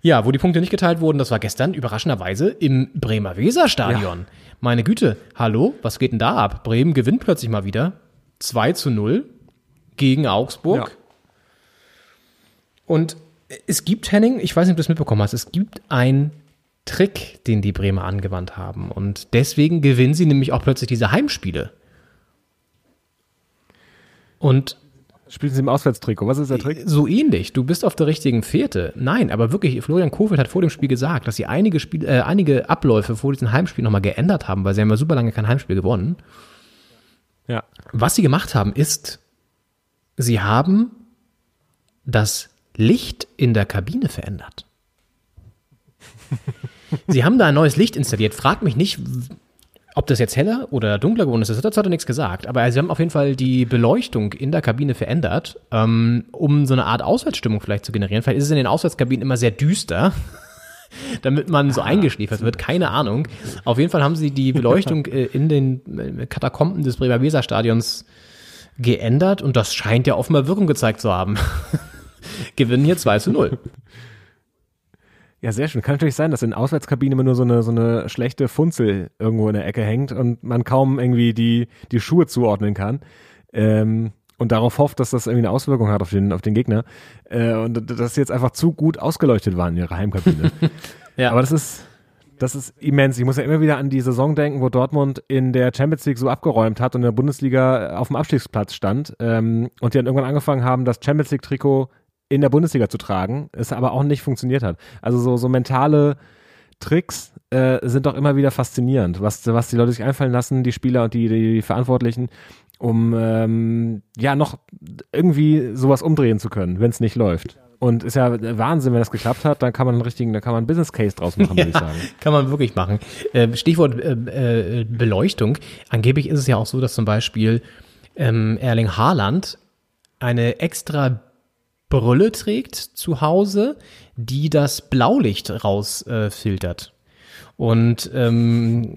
Ja, wo die Punkte nicht geteilt wurden, das war gestern überraschenderweise im Bremer Weserstadion. Meine Güte, hallo, was geht denn da ab? Bremen gewinnt plötzlich mal wieder 2 zu 0 gegen Augsburg. Ja. Und es gibt, Henning, ich weiß nicht, ob du es mitbekommen hast, es gibt einen Trick, den die Bremer angewandt haben. Und deswegen gewinnen sie nämlich auch plötzlich diese Heimspiele. Und Spielen sie im Auswärtstrikot. Was ist der Trick? so ähnlich. Du bist auf der richtigen Fährte. Nein, aber wirklich, Florian Kofeld hat vor dem Spiel gesagt, dass sie einige, Spiel, äh, einige Abläufe vor diesem Heimspiel nochmal geändert haben, weil sie haben ja super lange kein Heimspiel gewonnen. Ja. Was sie gemacht haben, ist, sie haben das Licht in der Kabine verändert. sie haben da ein neues Licht installiert. Frag mich nicht, ob das jetzt heller oder dunkler geworden ist. Dazu hat er nichts gesagt. Aber sie haben auf jeden Fall die Beleuchtung in der Kabine verändert, ähm, um so eine Art Auswärtsstimmung vielleicht zu generieren. Vielleicht ist es in den Auswärtskabinen immer sehr düster. damit man so eingeschläfert wird, keine Ahnung. Auf jeden Fall haben sie die Beleuchtung äh, in den äh, Katakomben des Bremer Weserstadions geändert und das scheint ja offenbar Wirkung gezeigt zu haben. Gewinnen hier 2 zu 0. Ja, sehr schön. Kann natürlich sein, dass in Auswärtskabinen immer nur so eine, so eine schlechte Funzel irgendwo in der Ecke hängt und man kaum irgendwie die, die Schuhe zuordnen kann. Ähm, und darauf hofft, dass das irgendwie eine Auswirkung hat auf den, auf den Gegner. Äh, und dass sie jetzt einfach zu gut ausgeleuchtet waren in ihrer Heimkabine. Ja. Aber das ist, das ist immens. Ich muss ja immer wieder an die Saison denken, wo Dortmund in der Champions League so abgeräumt hat und in der Bundesliga auf dem Abstiegsplatz stand. Ähm, und die dann irgendwann angefangen haben, das Champions League-Trikot in der Bundesliga zu tragen, es aber auch nicht funktioniert hat. Also so, so mentale Tricks äh, sind doch immer wieder faszinierend, was, was die Leute sich einfallen lassen, die Spieler und die, die Verantwortlichen, um ähm, ja noch irgendwie sowas umdrehen zu können, wenn es nicht läuft. Und ist ja Wahnsinn, wenn das geklappt hat, dann kann man einen richtigen, da kann man einen Business Case draus machen, würde ich sagen. Kann man wirklich machen. Äh, Stichwort äh, äh, Beleuchtung. Angeblich ist es ja auch so, dass zum Beispiel ähm, Erling Haaland eine extra Brille trägt zu Hause, die das Blaulicht rausfiltert. Äh, und ähm,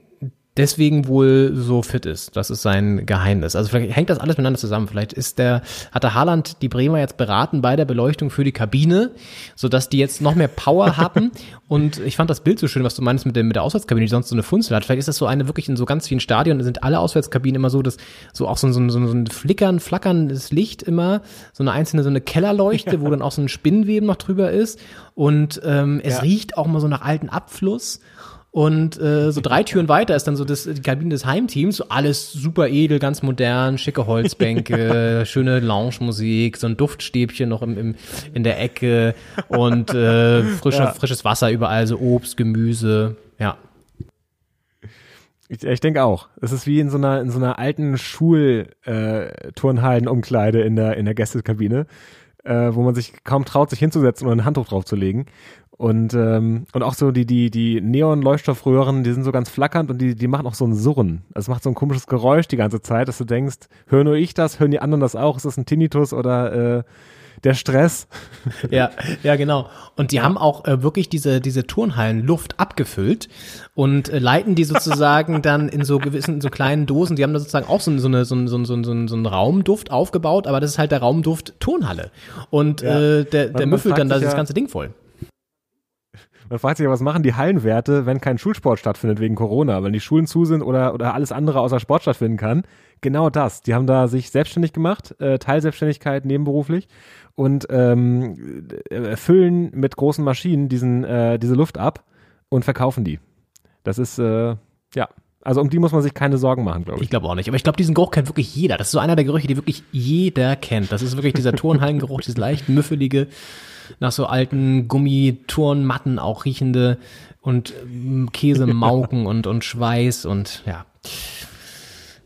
deswegen wohl so fit ist. Das ist sein Geheimnis. Also vielleicht hängt das alles miteinander zusammen. Vielleicht ist der, hat der Haaland die Bremer jetzt beraten bei der Beleuchtung für die Kabine, sodass die jetzt noch mehr Power haben. Und ich fand das Bild so schön, was du meinst mit der, mit der Auswärtskabine, die sonst so eine Funzel hat. Vielleicht ist das so eine wirklich in so ganz vielen Stadien, sind alle Auswärtskabinen immer so, dass so auch so, so, so, so ein Flickern, flackerndes Licht immer, so eine einzelne, so eine Kellerleuchte, ja. wo dann auch so ein Spinnenweben noch drüber ist. Und ähm, es ja. riecht auch mal so nach alten Abfluss. Und äh, so drei Türen weiter ist dann so das, die Kabine des Heimteams, so alles super edel, ganz modern, schicke Holzbänke, schöne Lounge-Musik, so ein Duftstäbchen noch im, im, in der Ecke und äh, frische, ja. frisches Wasser überall, so Obst, Gemüse, ja. Ich, ich denke auch. Es ist wie in so einer, in so einer alten Schulturnhallen-Umkleide in der, in der Gästekabine, äh, wo man sich kaum traut, sich hinzusetzen und ein Handtuch draufzulegen. Und, ähm, und auch so die, die, die Neon-Leuchtstoffröhren, die sind so ganz flackernd und die, die machen auch so ein Surren. Es macht so ein komisches Geräusch die ganze Zeit, dass du denkst, höre nur ich das, hören die anderen das auch? Ist das ein Tinnitus oder äh, der Stress? Ja, ja, genau. Und die haben auch äh, wirklich diese, diese Turnhallen Luft abgefüllt und äh, leiten die sozusagen dann in so gewissen, in so kleinen Dosen. Die haben da sozusagen auch so, so, eine, so, so, so, so, so einen Raumduft aufgebaut, aber das ist halt der Raumduft Turnhalle. Und ja. äh, der, der müffelt dann da das ganze Ding voll. Man fragt sich ja, was machen die Hallenwerte, wenn kein Schulsport stattfindet wegen Corona, wenn die Schulen zu sind oder, oder alles andere außer Sport stattfinden kann. Genau das. Die haben da sich selbstständig gemacht, äh, Teilselbstständigkeit nebenberuflich und ähm, füllen mit großen Maschinen diesen, äh, diese Luft ab und verkaufen die. Das ist, äh, ja, also um die muss man sich keine Sorgen machen, glaube ich. Ich glaube auch nicht. Aber ich glaube, diesen Geruch kennt wirklich jeder. Das ist so einer der Gerüche, die wirklich jeder kennt. Das ist wirklich dieser Turnhallengeruch, dieses leicht müffelige nach so alten Gummiturnmatten auch riechende und ähm, Käsemauken und, und Schweiß und ja.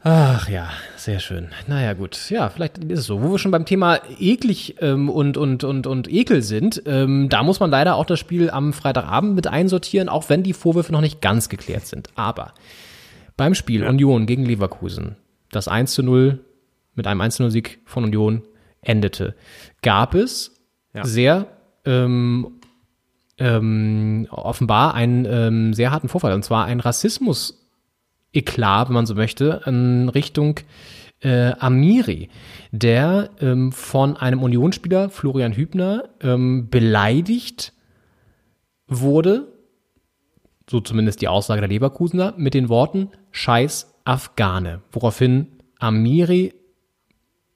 Ach ja, sehr schön. Naja, gut. Ja, vielleicht ist es so. Wo wir schon beim Thema eklig ähm, und, und, und, und Ekel sind, ähm, da muss man leider auch das Spiel am Freitagabend mit einsortieren, auch wenn die Vorwürfe noch nicht ganz geklärt sind. Aber beim Spiel ja. Union gegen Leverkusen, das 1 zu 0 mit einem 1 zu 0 Sieg von Union endete, gab es ja. sehr ähm, ähm, offenbar einen ähm, sehr harten Vorfall, und zwar ein Rassismus-Eklat, wenn man so möchte, in Richtung äh, Amiri, der ähm, von einem Unionsspieler, Florian Hübner, ähm, beleidigt wurde, so zumindest die Aussage der Leverkusener, mit den Worten Scheiß Afghane, woraufhin Amiri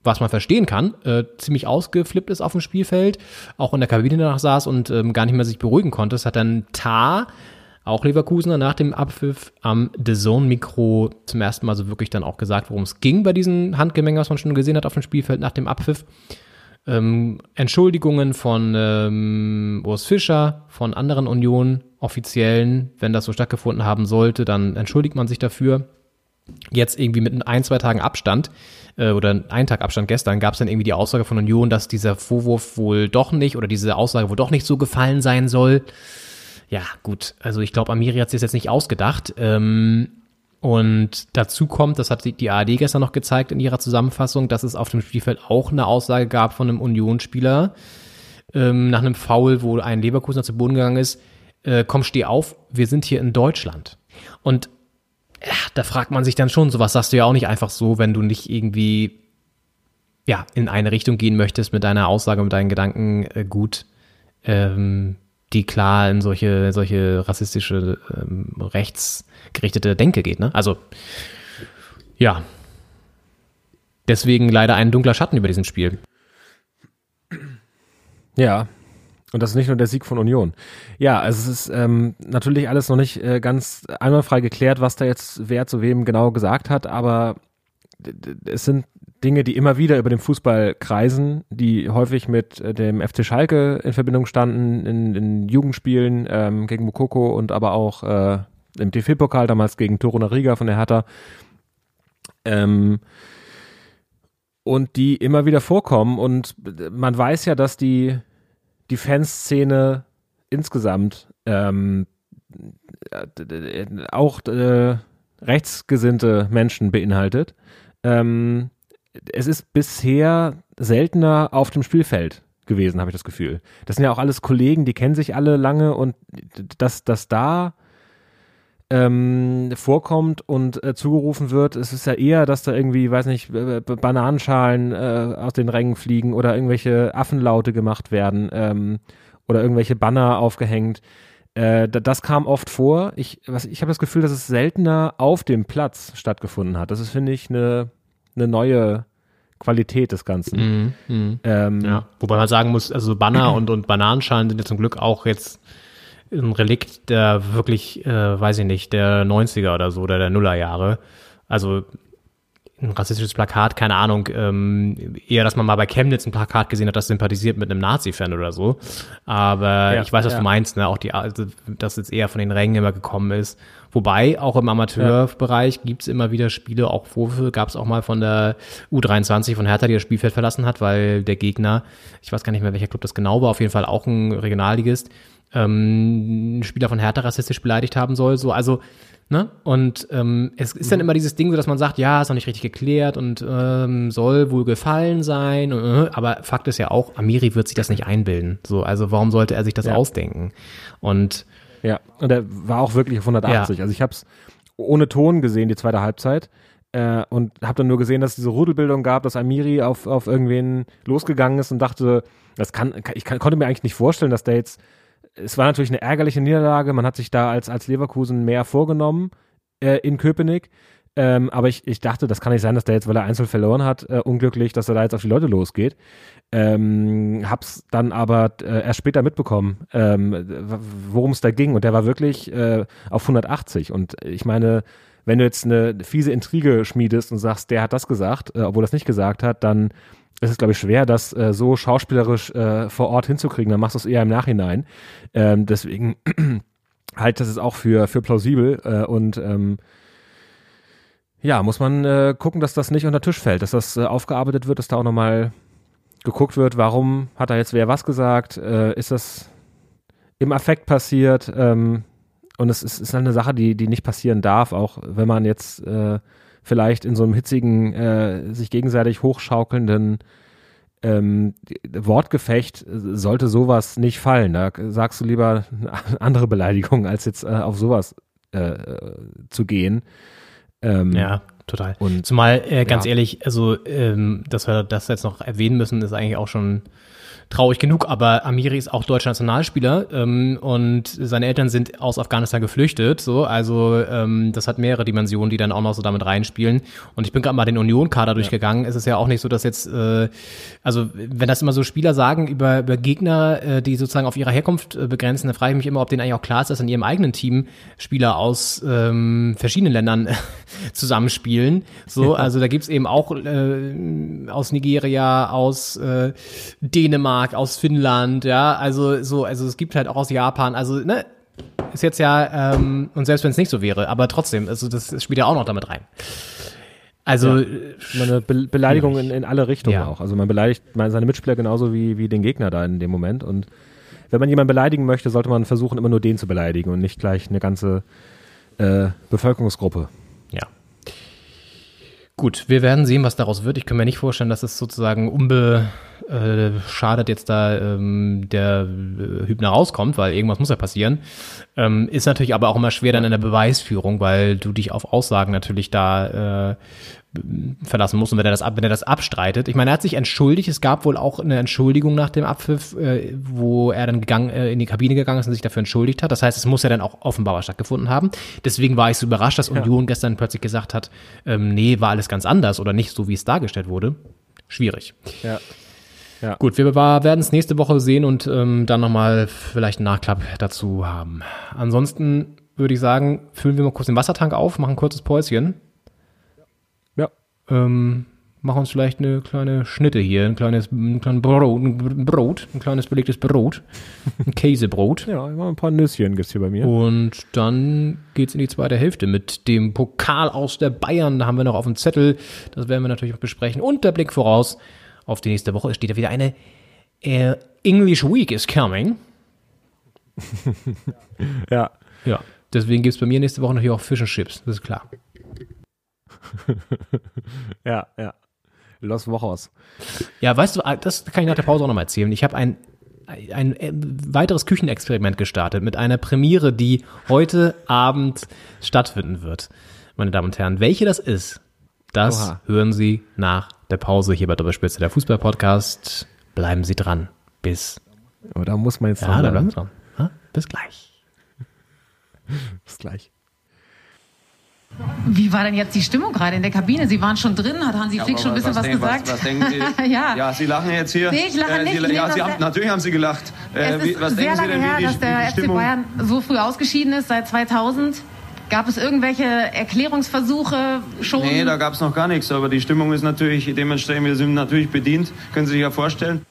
was man verstehen kann, äh, ziemlich ausgeflippt ist auf dem Spielfeld, auch in der Kabine danach saß und ähm, gar nicht mehr sich beruhigen konnte. Es hat dann Tar, auch Leverkusener, nach dem Abpfiff am The Zone-Mikro zum ersten Mal so wirklich dann auch gesagt, worum es ging bei diesen Handgemengen, was man schon gesehen hat auf dem Spielfeld nach dem Abpfiff. Ähm, Entschuldigungen von ähm, Urs Fischer, von anderen Union-Offiziellen, wenn das so stattgefunden haben sollte, dann entschuldigt man sich dafür. Jetzt irgendwie mit ein, zwei Tagen Abstand äh, oder einen Tag Abstand gestern gab es dann irgendwie die Aussage von Union, dass dieser Vorwurf wohl doch nicht oder diese Aussage wohl doch nicht so gefallen sein soll. Ja, gut. Also ich glaube, Amiri hat sich jetzt nicht ausgedacht. Ähm, und dazu kommt, das hat die ARD gestern noch gezeigt in ihrer Zusammenfassung, dass es auf dem Spielfeld auch eine Aussage gab von einem Unionsspieler ähm, nach einem Foul, wo ein Leverkusener zu Boden gegangen ist. Äh, komm, steh auf, wir sind hier in Deutschland. Und ja, da fragt man sich dann schon, sowas sagst du ja auch nicht einfach so, wenn du nicht irgendwie ja, in eine Richtung gehen möchtest mit deiner Aussage, mit deinen Gedanken äh, gut, ähm, die klar in solche, solche rassistische, ähm, rechtsgerichtete Denke geht, ne? Also, ja. Deswegen leider ein dunkler Schatten über diesem Spiel. Ja, und das ist nicht nur der Sieg von Union. Ja, also es ist ähm, natürlich alles noch nicht äh, ganz einwandfrei geklärt, was da jetzt wer zu wem genau gesagt hat, aber es sind Dinge, die immer wieder über den Fußball kreisen, die häufig mit äh, dem FC Schalke in Verbindung standen, in, in Jugendspielen ähm, gegen Mukoko und aber auch äh, im DFB-Pokal damals gegen Toruna Riga von der Hertha. Ähm, und die immer wieder vorkommen und man weiß ja, dass die die Fanszene insgesamt ähm, auch äh, rechtsgesinnte Menschen beinhaltet. Ähm, es ist bisher seltener auf dem Spielfeld gewesen, habe ich das Gefühl. Das sind ja auch alles Kollegen, die kennen sich alle lange und dass das da ähm, vorkommt und äh, zugerufen wird, es ist ja eher, dass da irgendwie, weiß nicht, äh, B- Bananenschalen äh, aus den Rängen fliegen oder irgendwelche Affenlaute gemacht werden ähm, oder irgendwelche Banner aufgehängt. Äh, da- das kam oft vor. Ich, was, ich habe das Gefühl, dass es seltener auf dem Platz stattgefunden hat. Das ist, finde ich, eine eine neue Qualität des Ganzen. Ähm, Mhm, Ja, wobei man sagen muss, also Banner und, und Bananenschalen sind ja zum Glück auch jetzt ein Relikt der wirklich, äh, weiß ich nicht, der 90er oder so oder der Nullerjahre. Also ein rassistisches Plakat, keine Ahnung, ähm, eher, dass man mal bei Chemnitz ein Plakat gesehen hat, das sympathisiert mit einem Nazi-Fan oder so. Aber Ja, ich weiß, was ja. du meinst, ne? Auch die, also, dass jetzt eher von den Rängen immer gekommen ist. Wobei, auch im Amateurbereich gibt's immer wieder Spiele, auch Vorwürfe gab es auch mal von der U23 von Hertha, die das Spielfeld verlassen hat, weil der Gegner, ich weiß gar nicht mehr, welcher Club das genau war, auf jeden Fall auch ein Regionalligist, ähm, einen Spieler von Hertha rassistisch beleidigt haben soll. So, also, ne? Und ähm, es ist dann immer dieses Ding, so dass man sagt, ja, ist noch nicht richtig geklärt und ähm, soll wohl gefallen sein. Äh, aber Fakt ist ja auch, Amiri wird sich das nicht einbilden. So, also warum sollte er sich das Ja. ausdenken? Und Ja, und er war auch wirklich auf 180. Ja. Also ich habe es ohne Ton gesehen, die zweite Halbzeit. Äh, und habe dann nur gesehen, dass es diese Rudelbildung gab, dass Amiri auf, auf irgendwen losgegangen ist und dachte, das kann, ich kann, konnte mir eigentlich nicht vorstellen, dass der jetzt, es war natürlich eine ärgerliche Niederlage, man hat sich da als, als Leverkusen mehr vorgenommen äh, in Köpenick. Ähm, aber ich, ich dachte, das kann nicht sein, dass der jetzt, weil er einzeln verloren hat, äh, unglücklich, dass er da jetzt auf die Leute losgeht. Ähm, hab's dann aber äh, erst später mitbekommen, ähm, worum es da ging. Und der war wirklich äh, auf 180. Und ich meine, wenn du jetzt eine fiese Intrige schmiedest und sagst, der hat das gesagt, äh, obwohl er es nicht gesagt hat, dann ist es, glaube ich, schwer, das äh, so schauspielerisch äh, vor Ort hinzukriegen. Dann machst du es eher im Nachhinein. Ähm, deswegen halt das ist auch für, für plausibel äh, und ähm, ja, muss man äh, gucken, dass das nicht unter Tisch fällt, dass das äh, aufgearbeitet wird, dass da auch nochmal geguckt wird, warum hat da jetzt wer was gesagt, äh, ist das im Affekt passiert ähm, und es ist, ist eine Sache, die, die nicht passieren darf, auch wenn man jetzt äh, vielleicht in so einem hitzigen, äh, sich gegenseitig hochschaukelnden ähm, Wortgefecht äh, sollte sowas nicht fallen. Da sagst du lieber eine andere Beleidigung, als jetzt äh, auf sowas äh, zu gehen. Ähm, Ja, total. Und- Zumal, äh, ganz ja. ehrlich, also, ähm, dass wir das jetzt noch erwähnen müssen, ist eigentlich auch schon traurig genug, aber Amiri ist auch deutscher Nationalspieler ähm, und seine Eltern sind aus Afghanistan geflüchtet, so, also ähm, das hat mehrere Dimensionen, die dann auch noch so damit reinspielen. Und ich bin gerade mal den Union-Kader durchgegangen, es ist ja auch nicht so, dass jetzt, äh, also wenn das immer so Spieler sagen über, über Gegner, äh, die sozusagen auf ihre Herkunft äh, begrenzen, dann frage ich mich immer, ob denen eigentlich auch klar ist, dass in ihrem eigenen Team Spieler aus ähm, verschiedenen Ländern zusammenspielen, so, also da gibt's eben auch äh, aus Nigeria, aus äh, Dänemark, aus Finnland, ja, also so, also es gibt halt auch aus Japan, also ne, ist jetzt ja, ähm, und selbst wenn es nicht so wäre, aber trotzdem, also das, spielt ja auch noch damit rein. Also Ja. eine Be Beleidigung in, in alle Richtungen Ja. auch. Also man beleidigt seine Mitspieler genauso wie, wie den Gegner da in dem Moment. Und wenn man jemanden beleidigen möchte, sollte man versuchen, immer nur den zu beleidigen und nicht gleich eine ganze äh, Bevölkerungsgruppe. Gut, wir werden sehen, was daraus wird. Ich kann mir nicht vorstellen, dass es sozusagen unbeschadet jetzt da ähm, der äh, Hübner rauskommt, weil irgendwas muss ja passieren. Ähm, ist natürlich aber auch immer schwer dann in der Beweisführung, weil du dich auf Aussagen natürlich da äh, verlassen muss und wenn er das ab, wenn er das abstreitet. Ich meine, er hat sich entschuldigt. Es gab wohl auch eine Entschuldigung nach dem Abpfiff, äh, wo er dann gegangen, äh, in die Kabine gegangen ist und sich dafür entschuldigt hat. Das heißt, es muss ja dann auch offenbar stattgefunden haben. Deswegen war ich so überrascht, dass Union gestern plötzlich gesagt hat, ähm, nee, war alles ganz anders oder nicht so, wie es dargestellt wurde. Schwierig. Ja. Ja. Gut, wir werden es nächste Woche sehen und ähm, dann nochmal vielleicht einen Nachklapp dazu haben. Ansonsten würde ich sagen, füllen wir mal kurz den Wassertank auf, machen ein kurzes Päuschen. Ähm, machen uns vielleicht eine kleine Schnitte hier, ein kleines, ein kleines Brot, ein Brot, ein kleines belegtes Brot, ein Käsebrot. Ja, immer ein paar Nüsschen gibt's hier bei mir. Und dann geht's in die zweite Hälfte mit dem Pokal aus der Bayern. Da haben wir noch auf dem Zettel. Das werden wir natürlich auch besprechen. Und der Blick voraus auf die nächste Woche. Es steht ja wieder eine äh, English Week is coming. Ja. Ja. Deswegen gibt's bei mir nächste Woche natürlich auch Fish and Chips. Das ist klar. Ja, ja. Los Wochos. Ja, weißt du, das kann ich nach der Pause auch nochmal erzählen. Ich habe ein, ein äh, weiteres Küchenexperiment gestartet mit einer Premiere, die heute Abend stattfinden wird. Meine Damen und Herren, welche das ist, das Oha. hören Sie nach der Pause hier bei Doppelspitze, der Fußball-Podcast. Bleiben Sie dran. Bis. Aber da muss man jetzt Ja, dran da bleiben. Sie dran. Bis gleich. Bis gleich. Wie war denn jetzt die Stimmung gerade in der Kabine? Sie waren schon drin, hat Hansi Flick schon ein bisschen was, denk- gesagt? Was, was denken Sie? ja. ja, Sie lachen jetzt hier. Nee, ich lache Äh, nicht. Sie, ja, was Sie haben, natürlich haben Sie gelacht. Äh, es wie, ist was sehr denken Sie lange denn, her, die, dass der FC Stimmung... Bayern so früh ausgeschieden ist, seit 2000. Gab es irgendwelche Erklärungsversuche schon? Nee, da gab es noch gar nichts, aber die Stimmung ist natürlich dementsprechend, wir sind natürlich bedient, können Sie sich ja vorstellen.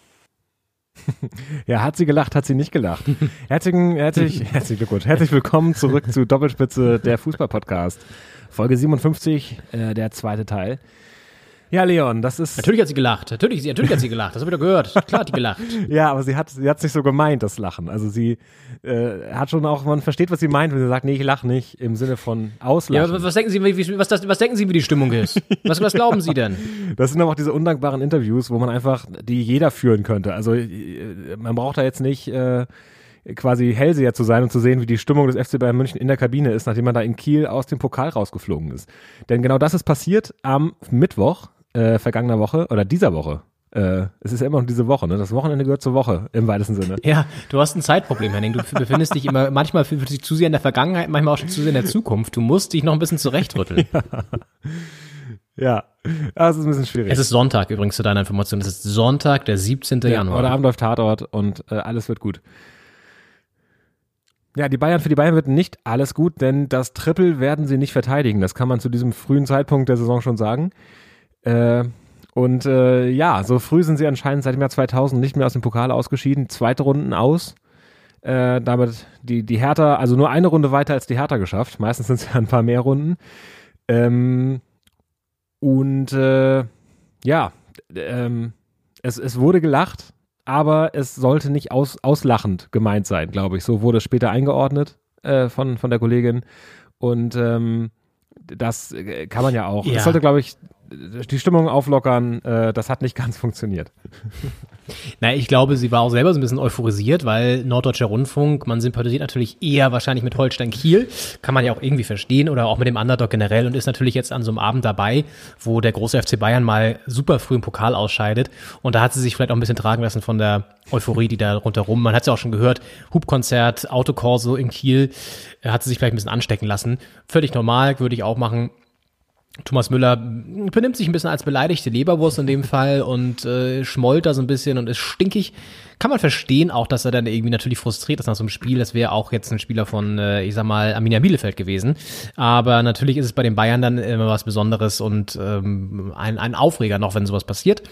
Ja, hat sie gelacht, hat sie nicht gelacht. Herzlichen, herzlich, herzlichen Glückwunsch. Herzlich willkommen zurück zu Doppelspitze, der Fußball-Podcast. Folge 57, äh, der zweite Teil. Ja, Leon, das ist. Natürlich hat sie gelacht. Natürlich, sie- natürlich hat sie gelacht. Das habe ich doch gehört. Klar hat die gelacht. Ja, aber sie hat sie hat's nicht so gemeint, das Lachen. Also sie äh, hat schon auch, man versteht, was sie meint, wenn sie sagt, nee, ich lach nicht, im Sinne von Ja, auslachen. aber was denken Sie, wie, wie- was, das, was denken Sie, wie die Stimmung ist? Was, was glauben Sie denn? Das sind aber auch diese undankbaren Interviews, wo man einfach, die jeder führen könnte. Also äh, man braucht da jetzt nicht äh, quasi Hellseher zu sein und zu sehen, wie die Stimmung des FC Bayern München in der Kabine ist, nachdem man da in Kiel aus dem Pokal rausgeflogen ist. Denn genau das ist passiert am Mittwoch äh, vergangener Woche oder dieser Woche. Äh, es ist ja immer noch diese Woche, ne? Das Wochenende gehört zur Woche im weitesten Sinne. Ja, du hast ein Zeitproblem, Henning. Du befindest dich immer, manchmal fühlst du dich zu sehr in der Vergangenheit, manchmal auch schon zu sehr in der Zukunft. Du musst dich noch ein bisschen zurechtrütteln. Ja, das ist ein bisschen schwierig. Es ist Sonntag übrigens zu deiner Information. Es ist Sonntag, der 17. Ja, Januar. Heute Abend läuft Tatort und äh, alles wird gut. Ja, die Bayern, für die Bayern wird nicht alles gut, denn das Triple werden sie nicht verteidigen. Das kann man zu diesem frühen Zeitpunkt der Saison schon sagen. Äh, und äh, ja, so früh sind sie anscheinend seit dem Jahr 2000 nicht mehr aus dem Pokal ausgeschieden. Zweite Runden aus. Äh, damit die, die Hertha, also nur eine Runde weiter als die Hertha geschafft. Meistens sind es ja ein paar mehr Runden. Ähm, und äh, ja, ähm, es, es wurde gelacht, aber es sollte nicht aus, auslachend gemeint sein, glaube ich. So wurde es später eingeordnet äh, von, von der Kollegin. Und ähm, das äh, kann man ja auch. Ja. Es sollte, glaube ich, die Stimmung auflockern. Äh, das hat nicht ganz funktioniert. Na, ich glaube, sie war auch selber so ein bisschen euphorisiert, weil Norddeutscher Rundfunk, man sympathisiert natürlich eher wahrscheinlich mit Holstein Kiel, kann man ja auch irgendwie verstehen oder auch mit dem Underdog generell und ist natürlich jetzt an so einem Abend dabei, wo der große FC Bayern mal super früh im Pokal ausscheidet und da hat sie sich vielleicht auch ein bisschen tragen lassen von der Euphorie, die da rundherum, man hat es ja auch schon gehört, Hubkonzert, Autokorso in Kiel, äh, hat sie sich vielleicht ein bisschen anstecken lassen. Völlig normal, würde ich auch machen. Thomas Müller benimmt sich ein bisschen als beleidigte Leberwurst in dem Fall und äh, schmollt da so ein bisschen und ist stinkig. Kann man verstehen auch, dass er dann irgendwie natürlich frustriert ist nach so einem Spiel. Das wäre auch jetzt ein Spieler von, äh, ich sag mal, Arminia Bielefeld gewesen. Aber natürlich ist es bei den Bayern dann immer was Besonderes und ähm, ein, ein Aufreger noch, wenn sowas passiert.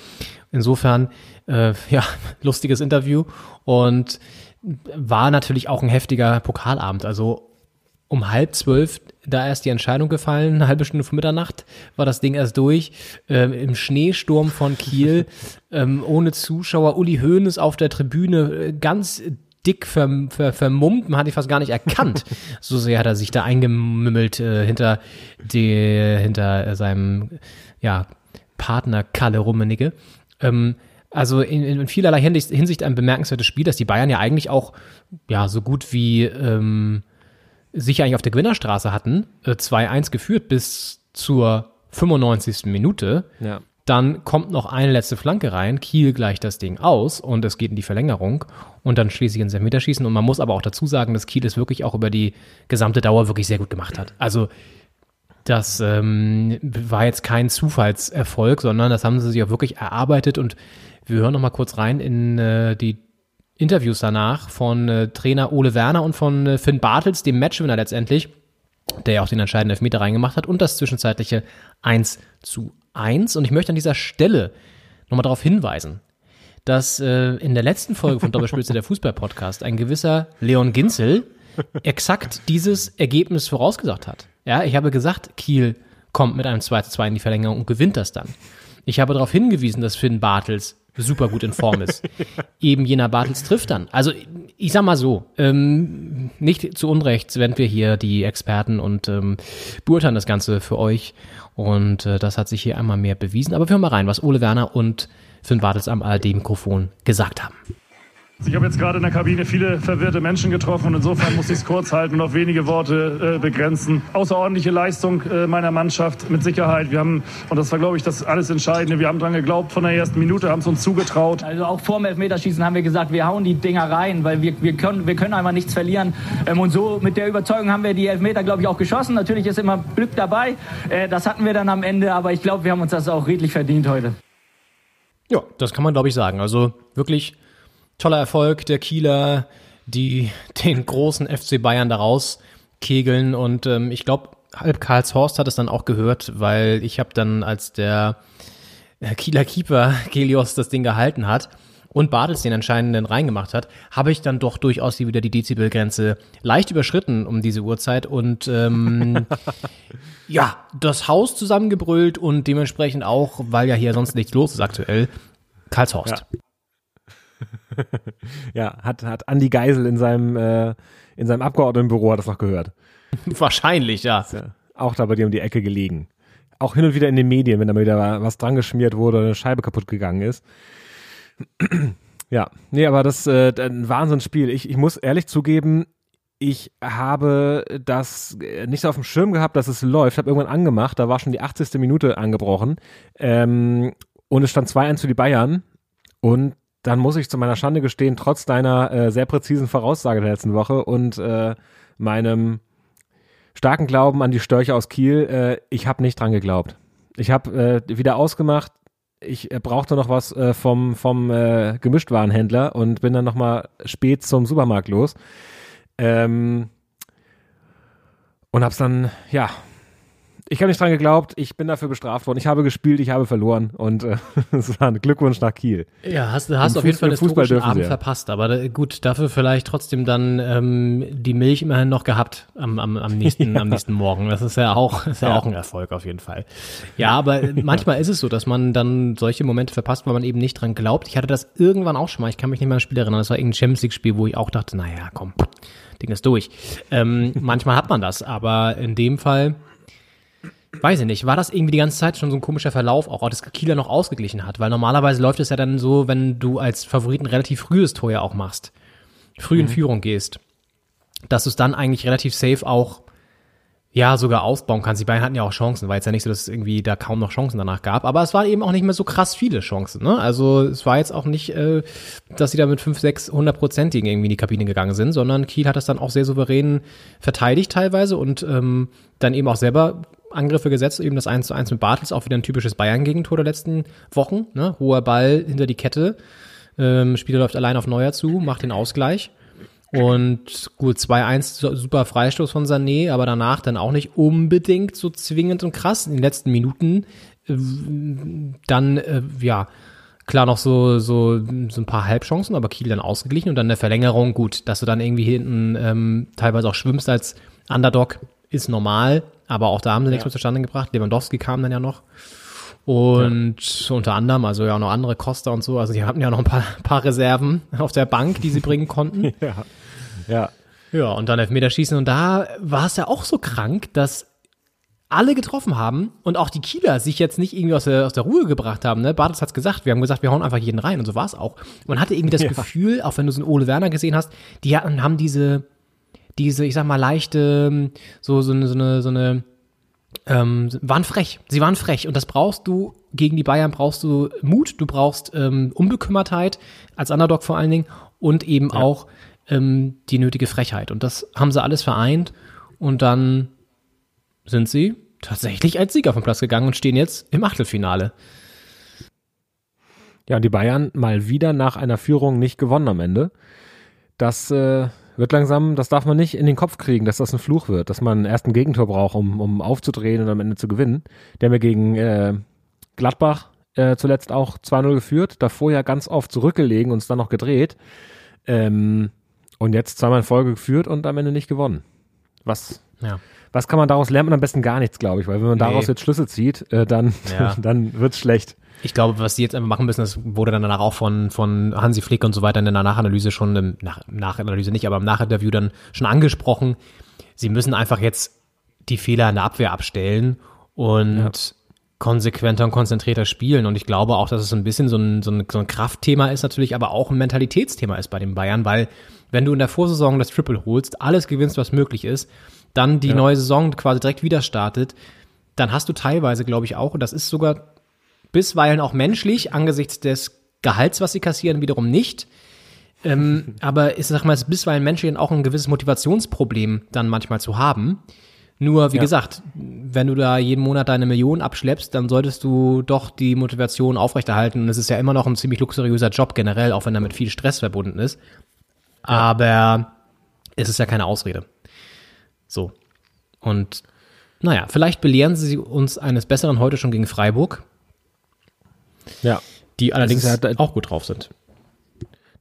Insofern, äh, ja, lustiges Interview und war natürlich auch ein heftiger Pokalabend. Also um halb zwölf da erst die Entscheidung gefallen, eine halbe Stunde vor Mitternacht war das Ding erst durch. Ähm, Im Schneesturm von Kiel, ähm, ohne Zuschauer, Uli Hoeneß auf der Tribüne, äh, ganz dick ver, ver, vermummt, man hat ihn fast gar nicht erkannt. so sehr hat er sich da eingemümmelt äh, hinter, die, hinter äh, seinem ja, Partner Kalle Rummenigge. Ähm, also in, in vielerlei Hinsicht, Hinsicht ein bemerkenswertes Spiel, dass die Bayern ja eigentlich auch ja so gut wie ähm, sich eigentlich auf der Gewinnerstraße hatten, äh, 2-1 geführt bis zur 95. Minute. Ja. Dann kommt noch eine letzte Flanke rein, Kiel gleicht das Ding aus und es geht in die Verlängerung und dann schließlich ins Elfmeterschießen. Und man muss aber auch dazu sagen, dass Kiel es wirklich auch über die gesamte Dauer wirklich sehr gut gemacht hat. Also das ähm, war jetzt kein Zufallserfolg, sondern das haben sie sich auch wirklich erarbeitet und wir hören noch mal kurz rein in äh, die Interviews danach von äh, Trainer Ole Werner und von äh, Finn Bartels, dem Matchwinner letztendlich, der ja auch den entscheidenden Elfmeter reingemacht hat und das zwischenzeitliche 1 zu 1. Und ich möchte an dieser Stelle nochmal darauf hinweisen, dass äh, in der letzten Folge von Doppelspitze der Fußball-Podcast ein gewisser Leon Ginzel exakt dieses Ergebnis vorausgesagt hat. Ja, ich habe gesagt, Kiel kommt mit einem 2 zu 2 in die Verlängerung und gewinnt das dann. Ich habe darauf hingewiesen, dass Finn Bartels super gut in Form ist. Eben jener Bartels trifft dann. Also ich sag mal so, ähm, nicht zu Unrecht sind wir hier die Experten und ähm, beurteilen das Ganze für euch. Und äh, das hat sich hier einmal mehr bewiesen. Aber wir hören mal rein, was Ole Werner und Finn Bartels am ARD-Mikrofon gesagt haben. Ich habe jetzt gerade in der Kabine viele verwirrte Menschen getroffen und insofern muss ich es kurz halten und auf wenige Worte äh, begrenzen. Außerordentliche Leistung äh, meiner Mannschaft mit Sicherheit. Wir haben, und das war glaube ich das alles Entscheidende, wir haben dran geglaubt von der ersten Minute, haben es uns zugetraut. Also auch vor dem Elfmeterschießen haben wir gesagt, wir hauen die Dinger rein, weil wir, wir, können, wir können einfach nichts verlieren. Ähm, und so mit der Überzeugung haben wir die Elfmeter glaube ich auch geschossen. Natürlich ist immer Glück dabei. Äh, das hatten wir dann am Ende, aber ich glaube, wir haben uns das auch redlich verdient heute. Ja, das kann man glaube ich sagen. Also wirklich toller Erfolg der Kieler, die den großen FC Bayern daraus kegeln und ähm, ich glaube, halb Karlshorst hat es dann auch gehört, weil ich habe dann, als der äh, Kieler Keeper Gelios das Ding gehalten hat und Bartels den entscheidenden reingemacht hat, habe ich dann doch durchaus wieder die Dezibelgrenze leicht überschritten um diese Uhrzeit und ähm, ja, das Haus zusammengebrüllt und dementsprechend auch, weil ja hier sonst nichts los ist aktuell, Karlshorst. Ja. ja, hat, hat Andi Geisel in seinem, äh, in seinem Abgeordnetenbüro hat das noch gehört. Wahrscheinlich, ja. ja. Auch da bei dir um die Ecke gelegen. Auch hin und wieder in den Medien, wenn da mal wieder was dran geschmiert wurde oder eine Scheibe kaputt gegangen ist. ja, nee, aber das äh, ein Wahnsinnsspiel. Ich, ich muss ehrlich zugeben, ich habe das äh, nicht so auf dem Schirm gehabt, dass es läuft. Ich habe irgendwann angemacht, da war schon die 80. Minute angebrochen. Ähm, und es stand 2-1 für die Bayern. Und dann muss ich zu meiner Schande gestehen, trotz deiner äh, sehr präzisen Voraussage der letzten Woche und äh, meinem starken Glauben an die Störche aus Kiel, äh, ich habe nicht dran geglaubt. Ich habe äh, wieder ausgemacht, ich äh, brauchte noch was äh, vom, vom äh, Gemischtwarenhändler und bin dann nochmal spät zum Supermarkt los. Ähm, und hab's dann, ja, ich habe nicht dran geglaubt, ich bin dafür bestraft worden. Ich habe gespielt, ich habe verloren und äh, es war ein Glückwunsch nach Kiel. Ja, hast, hast auf jeden Fall den historischen Abend verpasst, aber da, gut, dafür vielleicht trotzdem dann ähm, die Milch immerhin noch gehabt am, am, am, nächsten, ja. am nächsten Morgen. Das ist ja auch, ist ja, ja, auch ein Erfolg auf jeden Fall. Ja, aber manchmal ist es so, dass man dann solche Momente verpasst, weil man eben nicht dran glaubt. Ich hatte das irgendwann auch schon mal, ich kann mich nicht mehr an das Spiel erinnern, das war irgendein Champions League-Spiel, wo ich auch dachte, naja, komm, Ding ist durch. Ähm, manchmal hat man das, aber in dem Fall weiß ich nicht, war das irgendwie die ganze Zeit schon so ein komischer Verlauf, auch dass Kieler noch ausgeglichen hat? Weil normalerweise läuft es ja dann so, wenn du als Favoriten relativ frühes Tor ja auch machst, früh mhm. in Führung gehst, dass du es dann eigentlich relativ safe auch ja, sogar ausbauen kannst. Die beiden hatten ja auch Chancen, war jetzt ja nicht so, dass es irgendwie da kaum noch Chancen danach gab. Aber es waren eben auch nicht mehr so krass viele Chancen. Ne? Also es war jetzt auch nicht, äh, dass sie da mit 5, 6, 100-prozentigen irgendwie in die Kabine gegangen sind, sondern Kiel hat das dann auch sehr souverän verteidigt teilweise und ähm, dann eben auch selber Angriffe gesetzt, eben das 1 zu 1 mit Bartels, auch wieder ein typisches Bayern-Gegentor der letzten Wochen. Ne? Hoher Ball hinter die Kette, ähm, Spieler läuft allein auf Neuer zu, macht den Ausgleich. Und gut, 2-1, super Freistoß von Sané, aber danach dann auch nicht unbedingt so zwingend und krass. In den letzten Minuten äh, dann, äh, ja, klar noch so, so, so ein paar Halbchancen, aber Kiel dann ausgeglichen und dann eine Verlängerung, gut, dass du dann irgendwie hinten ähm, teilweise auch schwimmst als Underdog, ist normal, aber auch da haben sie ja. nichts mehr zustande gebracht. Lewandowski kam dann ja noch. Und ja. unter anderem, also ja auch noch andere Costa und so, also die hatten ja noch ein paar, paar Reserven auf der Bank, die sie bringen konnten. ja. Ja. Ja, und dann Elfmeterschießen. Und da war es ja auch so krank, dass alle getroffen haben und auch die Kieler sich jetzt nicht irgendwie aus der, aus der Ruhe gebracht haben. Ne? Bartels hat's gesagt, wir haben gesagt, wir hauen einfach jeden rein und so war es auch. Man hatte irgendwie das ja. Gefühl, auch wenn du so einen Ole Werner gesehen hast, die hatten, haben diese, diese, ich sag mal, leichte, so, so eine, so eine, so eine ähm, waren frech. Sie waren frech. Und das brauchst du gegen die Bayern, brauchst du Mut, du brauchst ähm, Unbekümmertheit, als Underdog vor allen Dingen, und eben ja. auch ähm, die nötige Frechheit. Und das haben sie alles vereint. Und dann sind sie tatsächlich als Sieger vom Platz gegangen und stehen jetzt im Achtelfinale. Ja, und die Bayern mal wieder nach einer Führung nicht gewonnen am Ende. Das äh, wird langsam, das darf man nicht in den Kopf kriegen, dass das ein Fluch wird, dass man erst ein Gegentor braucht, um, um aufzudrehen und am Ende zu gewinnen. Der ja gegen äh, Gladbach äh, zuletzt auch 2-0 geführt, davor ja ganz oft zurückgelegen und es dann noch gedreht. Ähm, und jetzt zweimal in Folge geführt und am Ende nicht gewonnen. Was, ja. was kann man daraus lernen? Am besten gar nichts, glaube ich, weil wenn man daraus nee. jetzt Schlüsse zieht, äh, dann, ja. dann wird's schlecht. Ich glaube, was sie jetzt einfach machen müssen, das wurde dann danach auch von, von Hansi Flick und so weiter in der Nachanalyse schon, im Nach Nachanalyse nicht, aber im Nachinterview dann schon angesprochen. Sie müssen einfach jetzt die Fehler in der Abwehr abstellen und ja. konsequenter und konzentrierter spielen. Und ich glaube auch, dass es so ein bisschen so ein, so ein, so ein Kraftthema ist natürlich, aber auch ein Mentalitätsthema ist bei den Bayern, weil wenn du in der Vorsaison das Triple holst, alles gewinnst, was möglich ist, dann die ja. neue Saison quasi direkt wieder startet, dann hast du teilweise, glaube ich, auch, und das ist sogar bisweilen auch menschlich, angesichts des Gehalts, was sie kassieren, wiederum nicht. Ähm, aber ich sag mal, es ist bisweilen menschlich auch ein gewisses Motivationsproblem dann manchmal zu haben. Nur, wie ja. gesagt, wenn du da jeden Monat deine Million abschleppst, dann solltest du doch die Motivation aufrechterhalten. Und es ist ja immer noch ein ziemlich luxuriöser Job generell, auch wenn er mit viel Stress verbunden ist. Aber es ist ja keine Ausrede. So. Und naja, vielleicht belehren sie uns eines Besseren heute schon gegen Freiburg. Ja. Die allerdings ja auch gut drauf sind.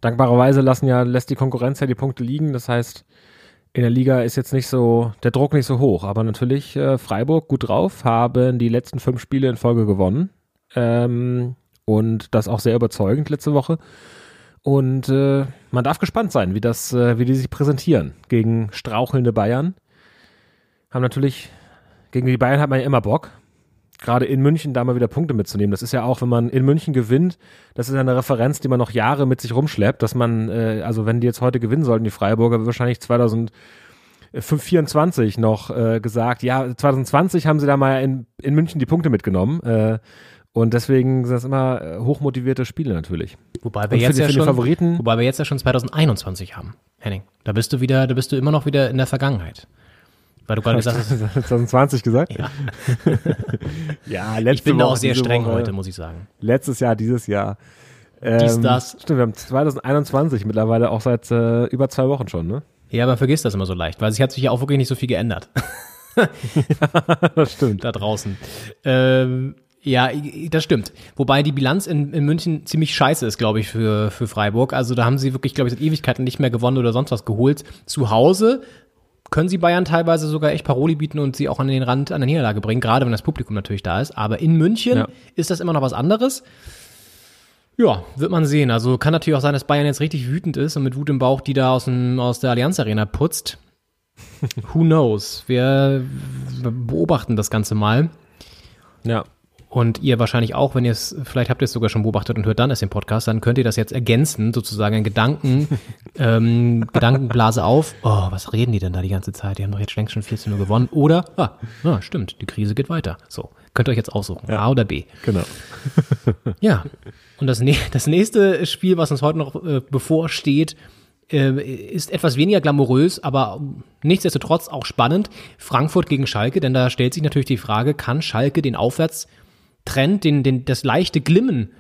Dankbarerweise lassen ja, lässt die Konkurrenz ja die Punkte liegen. Das heißt, in der Liga ist jetzt nicht so, der Druck nicht so hoch. Aber natürlich äh, Freiburg gut drauf, haben die letzten fünf Spiele in Folge gewonnen. Ähm, und das auch sehr überzeugend letzte Woche. Und äh, man darf gespannt sein, wie das, äh, wie die sich präsentieren gegen strauchelnde Bayern. Haben natürlich, gegen die Bayern hat man ja immer Bock gerade in München da mal wieder Punkte mitzunehmen. Das ist ja auch, wenn man in München gewinnt, das ist ja eine Referenz, die man noch Jahre mit sich rumschleppt, dass man, äh, also wenn die jetzt heute gewinnen sollten, die Freiburger, wahrscheinlich 2024 noch äh, gesagt, ja, 2020 haben sie da mal in, in München die Punkte mitgenommen. Äh, und deswegen sind das immer äh, hochmotivierte Spiele natürlich. Wobei wir, jetzt ja schon, wobei wir jetzt ja schon 2021 haben, Henning. Da bist du wieder, da bist du immer noch wieder in der Vergangenheit. Weil du gerade gesagt hast. 2020 gesagt? Ja. ja, letzte Ich bin da auch sehr streng Woche, heute, muss ich sagen. Letztes Jahr, dieses Jahr. Ähm, Dies, das. Stimmt, wir haben 2021 mittlerweile auch seit äh, über zwei Wochen schon, ne? Ja, man vergisst das immer so leicht, weil sich hat sich ja auch wirklich nicht so viel geändert. das stimmt. Da draußen. Ähm, ja, das stimmt. Wobei die Bilanz in, in München ziemlich scheiße ist, glaube ich, für, für Freiburg. Also da haben sie wirklich, glaube ich, seit Ewigkeiten nicht mehr gewonnen oder sonst was geholt. Zu Hause können sie Bayern teilweise sogar echt Paroli bieten und sie auch an den Rand an der Niederlage bringen, gerade wenn das Publikum natürlich da ist. Aber in München ja. ist das immer noch was anderes. Ja, wird man sehen. Also kann natürlich auch sein, dass Bayern jetzt richtig wütend ist und mit Wut im Bauch die da aus, dem, aus der Allianz Arena putzt. Who knows? Wir beobachten das Ganze mal. Ja. Und ihr wahrscheinlich auch, wenn ihr es, vielleicht habt ihr es sogar schon beobachtet und hört dann erst den Podcast, dann könnt ihr das jetzt ergänzen, sozusagen ein Gedanken, ähm, Gedankenblase auf. Oh, was reden die denn da die ganze Zeit? Die haben doch jetzt längst schon 14 Uhr gewonnen. Oder, ah, ah, stimmt, die Krise geht weiter. So, könnt ihr euch jetzt aussuchen, ja. A oder B. Genau. ja, und das, das nächste Spiel, was uns heute noch äh, bevorsteht, äh, ist etwas weniger glamourös, aber nichtsdestotrotz auch spannend. Frankfurt gegen Schalke, denn da stellt sich natürlich die Frage, kann Schalke den Aufwärts Trend, den, den, das leichte Glimmen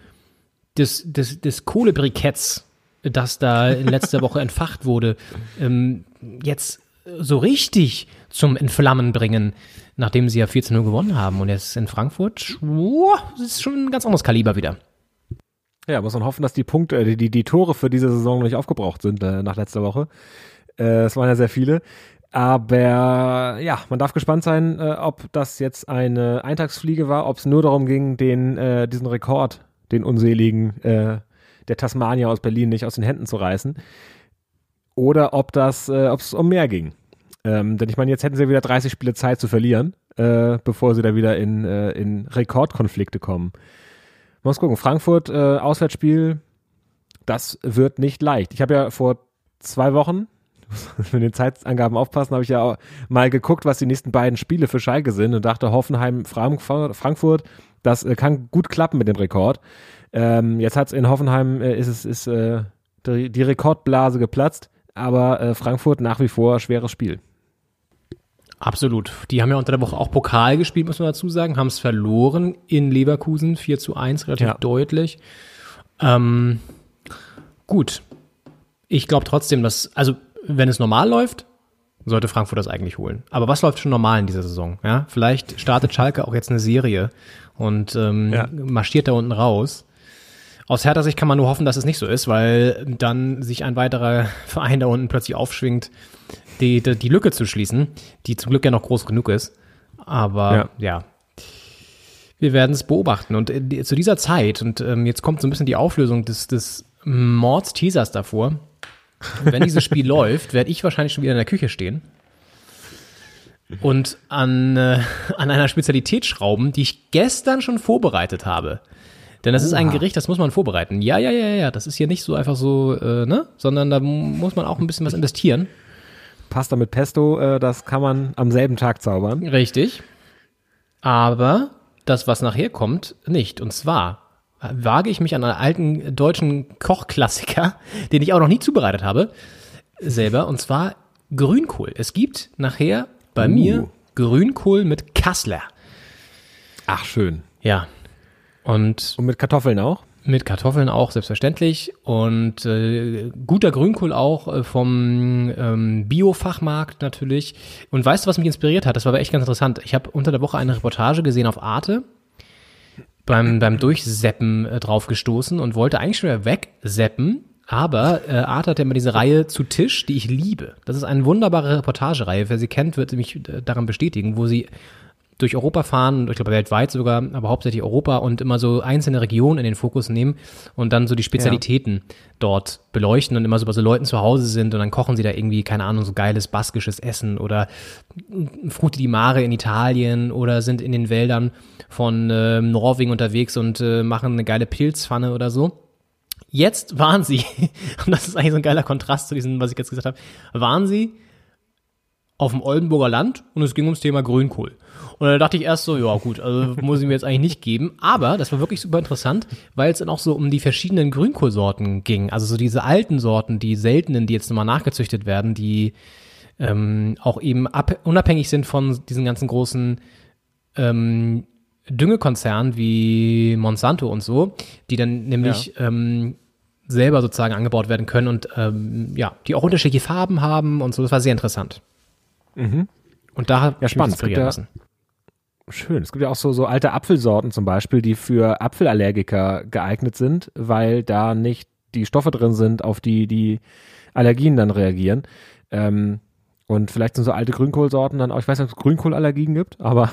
des, des, des Kohlebriketts, das da in letzter Woche entfacht wurde, ähm, jetzt so richtig zum Entflammen bringen, nachdem sie ja 14-0 gewonnen haben. Und jetzt in Frankfurt, oh, das ist schon ein ganz anderes Kaliber wieder. Ja, muss man hoffen, dass die Punkte, die, die, die Tore für diese Saison noch nicht aufgebraucht sind äh, nach letzter Woche. Äh, es waren ja sehr viele. Aber ja, man darf gespannt sein, äh, ob das jetzt eine Eintagsfliege war, ob es nur darum ging, den, äh, diesen Rekord, den unseligen äh, der Tasmania aus Berlin nicht aus den Händen zu reißen. Oder ob das, äh, ob es um mehr ging. Ähm, denn ich meine, jetzt hätten sie wieder 30 Spiele Zeit zu verlieren, äh, bevor sie da wieder in, äh, in Rekordkonflikte kommen. Muss gucken, Frankfurt, äh, Auswärtsspiel, das wird nicht leicht. Ich habe ja vor zwei Wochen, mit den Zeitangaben aufpassen, habe ich ja mal geguckt, was die nächsten beiden Spiele für Schalke sind und dachte, Hoffenheim, Frankfurt, das äh, kann gut klappen mit dem Rekord. Ähm, jetzt hat es in Hoffenheim, äh, ist es, ist, äh, die, die, Rekordblase geplatzt, aber äh, Frankfurt nach wie vor schweres Spiel. Absolut. Die haben ja unter der Woche auch Pokal gespielt, muss man dazu sagen, haben es verloren in Leverkusen, 4 zu 1, relativ ja. deutlich. Ähm, gut. Ich glaube trotzdem, dass, also wenn es normal läuft, sollte Frankfurt das eigentlich holen. Aber was läuft schon normal in dieser Saison? Ja, vielleicht startet Schalke auch jetzt eine Serie und ähm, ja. marschiert da unten raus. Aus Hertha Sicht kann man nur hoffen, dass es nicht so ist, weil dann sich ein weiterer Verein da unten plötzlich aufschwingt, die, die, die Lücke zu schließen, die zum Glück ja noch groß genug ist. Aber ja, ja Wir werden es beobachten. Und äh, zu dieser Zeit, und ähm, jetzt kommt so ein bisschen die Auflösung des, des Mords-Teasers davor. Wenn dieses Spiel läuft, werde ich wahrscheinlich schon wieder in der Küche stehen und an, äh, an einer Spezialität schrauben, die ich gestern schon vorbereitet habe. Denn das ist ein Oha. Gericht, das muss man vorbereiten. Ja, ja, ja, ja, das ist hier nicht so einfach so, äh, ne? Sondern da muss man auch ein bisschen was investieren. Pasta mit Pesto, äh, das kann man am selben Tag zaubern. Richtig. Aber das, was nachher kommt, nicht. Und zwar wage ich mich an einen alten deutschen Kochklassiker, den ich auch noch nie zubereitet habe, selber, und zwar Grünkohl. Es gibt nachher bei Uh. mir Grünkohl mit Kassler. Ach, schön. Ja. Und, Und mit Kartoffeln auch? Mit Kartoffeln auch, selbstverständlich. Und äh, guter Grünkohl auch äh, vom ähm, Bio-Fachmarkt natürlich. Und weißt du, was mich inspiriert hat? Das war aber echt ganz interessant. Ich habe unter der Woche eine Reportage gesehen auf Arte, beim, beim Durchseppen äh, drauf gestoßen und wollte eigentlich schon wieder wegseppen. Aber äh, Arte hat ja immer diese Reihe zu Tisch, die ich liebe. Das ist eine wunderbare Reportagereihe. Wer sie kennt, wird mich äh, daran bestätigen, wo sie durch Europa fahren, und ich glaube weltweit sogar, aber hauptsächlich Europa und immer so einzelne Regionen in den Fokus nehmen und dann so die Spezialitäten dort beleuchten und immer so bei so Leuten zu Hause sind und dann kochen sie da irgendwie, keine Ahnung, so geiles baskisches Essen oder Frutti di Mare in Italien oder sind in den Wäldern von äh, Norwegen unterwegs und äh, machen eine geile Pilzpfanne oder so. Jetzt waren sie, und das ist eigentlich so ein geiler Kontrast zu diesem, was ich jetzt gesagt habe, waren sie auf dem Oldenburger Land und es ging ums Thema Grünkohl. Und da dachte ich erst so, ja gut, also muss ich mir jetzt eigentlich nicht geben. Aber das war wirklich super interessant, weil es dann auch so um die verschiedenen Grünkohlsorten ging. Also so diese alten Sorten, die seltenen, die jetzt nochmal nachgezüchtet werden, die ähm, auch eben ab, unabhängig sind von diesen ganzen großen ähm, Düngekonzernen wie Monsanto und so, die dann nämlich ähm, selber sozusagen angebaut werden können und ähm, ja, die auch unterschiedliche Farben haben und so. Das war sehr interessant. Mhm. Und da Ja, ich mich spannend. Es gibt ja- lassen. Schön. Es gibt ja auch so, so alte Apfelsorten zum Beispiel, die für Apfelallergiker geeignet sind, weil da nicht die Stoffe drin sind, auf die die Allergien dann reagieren. Ähm, und vielleicht sind so alte Grünkohlsorten dann auch, ich weiß nicht, ob es Grünkohlallergien gibt, aber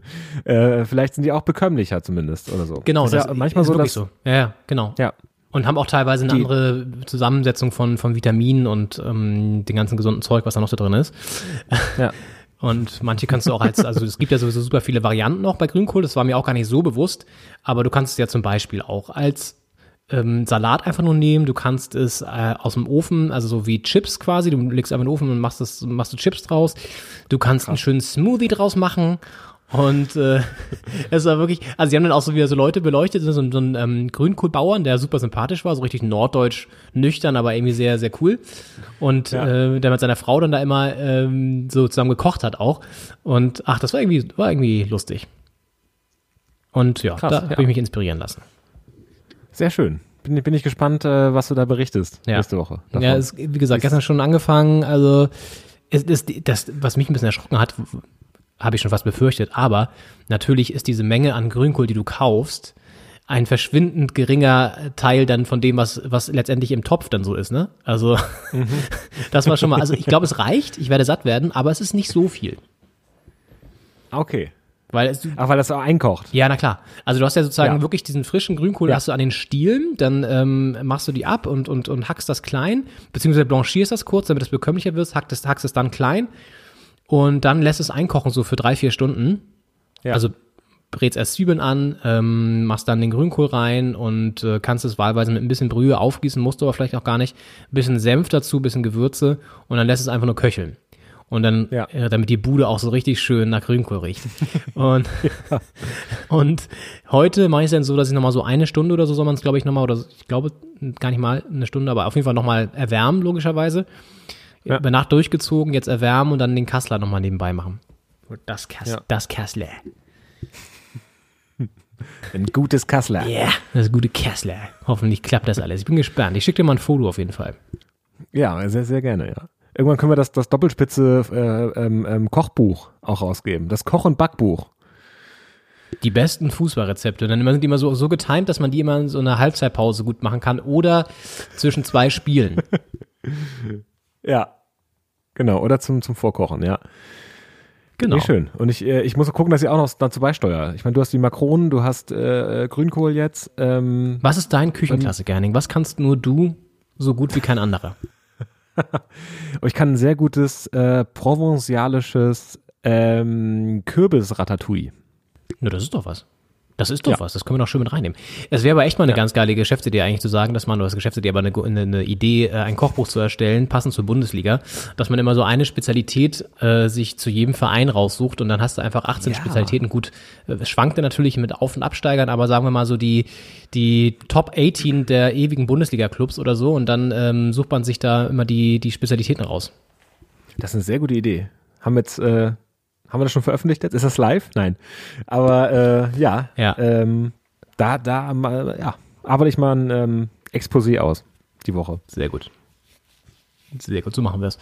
äh, vielleicht sind die auch bekömmlicher zumindest oder so. Genau, ist das ja manchmal ist so, dass, so. Ja, ja, genau. Ja. Und haben auch teilweise eine Die- andere Zusammensetzung von, von Vitaminen und ähm, den ganzen gesunden Zeug, was da noch so drin ist. Ja. Und manche kannst du auch als, also es gibt ja sowieso super viele Varianten noch bei Grünkohl, das war mir auch gar nicht so bewusst, aber du kannst es ja zum Beispiel auch als ähm, Salat einfach nur nehmen, du kannst es äh, aus dem Ofen, also so wie Chips quasi, du legst einfach in den Ofen und machst, das, machst du Chips draus, du kannst einen schönen Smoothie draus machen und äh, es war wirklich, also sie haben dann auch so wieder so Leute beleuchtet, so, ein- so ein ähm, Grünkohlbauern, der super sympathisch war, so richtig norddeutsch nüchtern, aber irgendwie sehr, sehr cool. Und äh, der mit seiner Frau dann da immer ähm, so zusammen gekocht hat auch. Und ach, das war irgendwie, war irgendwie lustig. Und ja, Krass, da ja. habe ich mich inspirieren lassen. Sehr schön. Bin, bin ich gespannt, äh, was du da berichtest Ja. nächste Woche. davon. Ja, es, wie gesagt, gestern schon angefangen. Also, es ist das, was mich ein bisschen erschrocken hat, habe ich schon fast befürchtet. Aber natürlich ist diese Menge an Grünkohl, die du kaufst, ein verschwindend geringer Teil dann von dem, was, was letztendlich im Topf dann so ist, ne? Also, das war schon mal, also ich glaube, es reicht, ich werde satt werden, aber es ist nicht so viel. Okay. Weil es, Ach, weil das auch einkocht. ja, na klar. Also du hast ja sozusagen Ja. wirklich diesen frischen Grünkohl, Ja. hast du an den Stielen, dann ähm, machst du die ab und, und, und hackst das klein, beziehungsweise blanchierst das kurz, damit es bekömmlicher wird, hackst hackst es dann klein und dann lässt es einkochen so für drei, vier Stunden. Ja. Also brätst erst Zwiebeln an, ähm, machst dann den Grünkohl rein und äh, kannst es wahlweise mit ein bisschen Brühe aufgießen, musst du aber vielleicht auch gar nicht. Ein bisschen Senf dazu, ein bisschen Gewürze und dann lässt es einfach nur köcheln. Und dann, Ja. äh, damit die Bude auch so richtig schön nach Grünkohl riecht. Und, und heute mache ich es dann so, dass ich nochmal so eine Stunde oder so soll man es, glaube ich, nochmal, oder ich glaube gar nicht mal eine Stunde, aber auf jeden Fall nochmal erwärmen, logischerweise. Ja. Über Nacht durchgezogen, jetzt erwärmen und dann den Kassler nochmal nebenbei machen. Das, Kass, Ja. das Kassler. Ein gutes Kassler. Ja, das gute Kassler. Hoffentlich klappt das alles. Ich bin gespannt. Ich schicke dir mal ein Foto auf jeden Fall. Ja, sehr, sehr gerne, ja. Irgendwann können wir das, das Doppelspitze äh, ähm, ähm, Kochbuch auch rausgeben. Das Koch- und Backbuch. Die besten Fußballrezepte. Dann immer- sind die immer so, so getimt, dass man die immer in so einer Halbzeitpause gut machen kann oder zwischen zwei Spielen. Ja. Genau, oder zum, zum Vorkochen, ja. Genau. Nee, schön. Und ich, äh, ich muss gucken, dass ich auch noch dazu beisteuere. Ich meine, du hast die Makronen, du hast äh, Grünkohl jetzt. Ähm, Was ist dein Küchenklassiker, Henning? Was kannst nur du so gut wie kein anderer? Ich kann ein sehr gutes äh, provenzialisches ähm, Kürbis-Ratatouille. Na, das ist doch was. Das ist doch was, das können wir doch schön mit reinnehmen. Es wäre aber echt mal eine ganz geile Geschäftsidee eigentlich zu sagen, dass man, oder das Geschäftsidee, aber eine, eine, Idee, äh, ein Kochbuch zu erstellen, passend zur Bundesliga, dass man immer so eine Spezialität äh, sich zu jedem Verein raussucht und dann hast du einfach 18 Ja. Spezialitäten. Gut, äh, schwankte natürlich mit Auf- und Absteigern, aber sagen wir mal so die, die Top 18 der ewigen Bundesliga-Clubs oder so und dann ähm, sucht man sich da immer die, die Spezialitäten raus. Das ist eine sehr gute Idee. Haben jetzt, äh, haben wir das schon veröffentlicht jetzt? Ist das live? Nein. Aber äh, ja, Ja. Ähm, da, da mal, ja, arbeite ich mal ein ähm, Exposé aus die Woche. Sehr gut. Sehr gut, so machen wir es.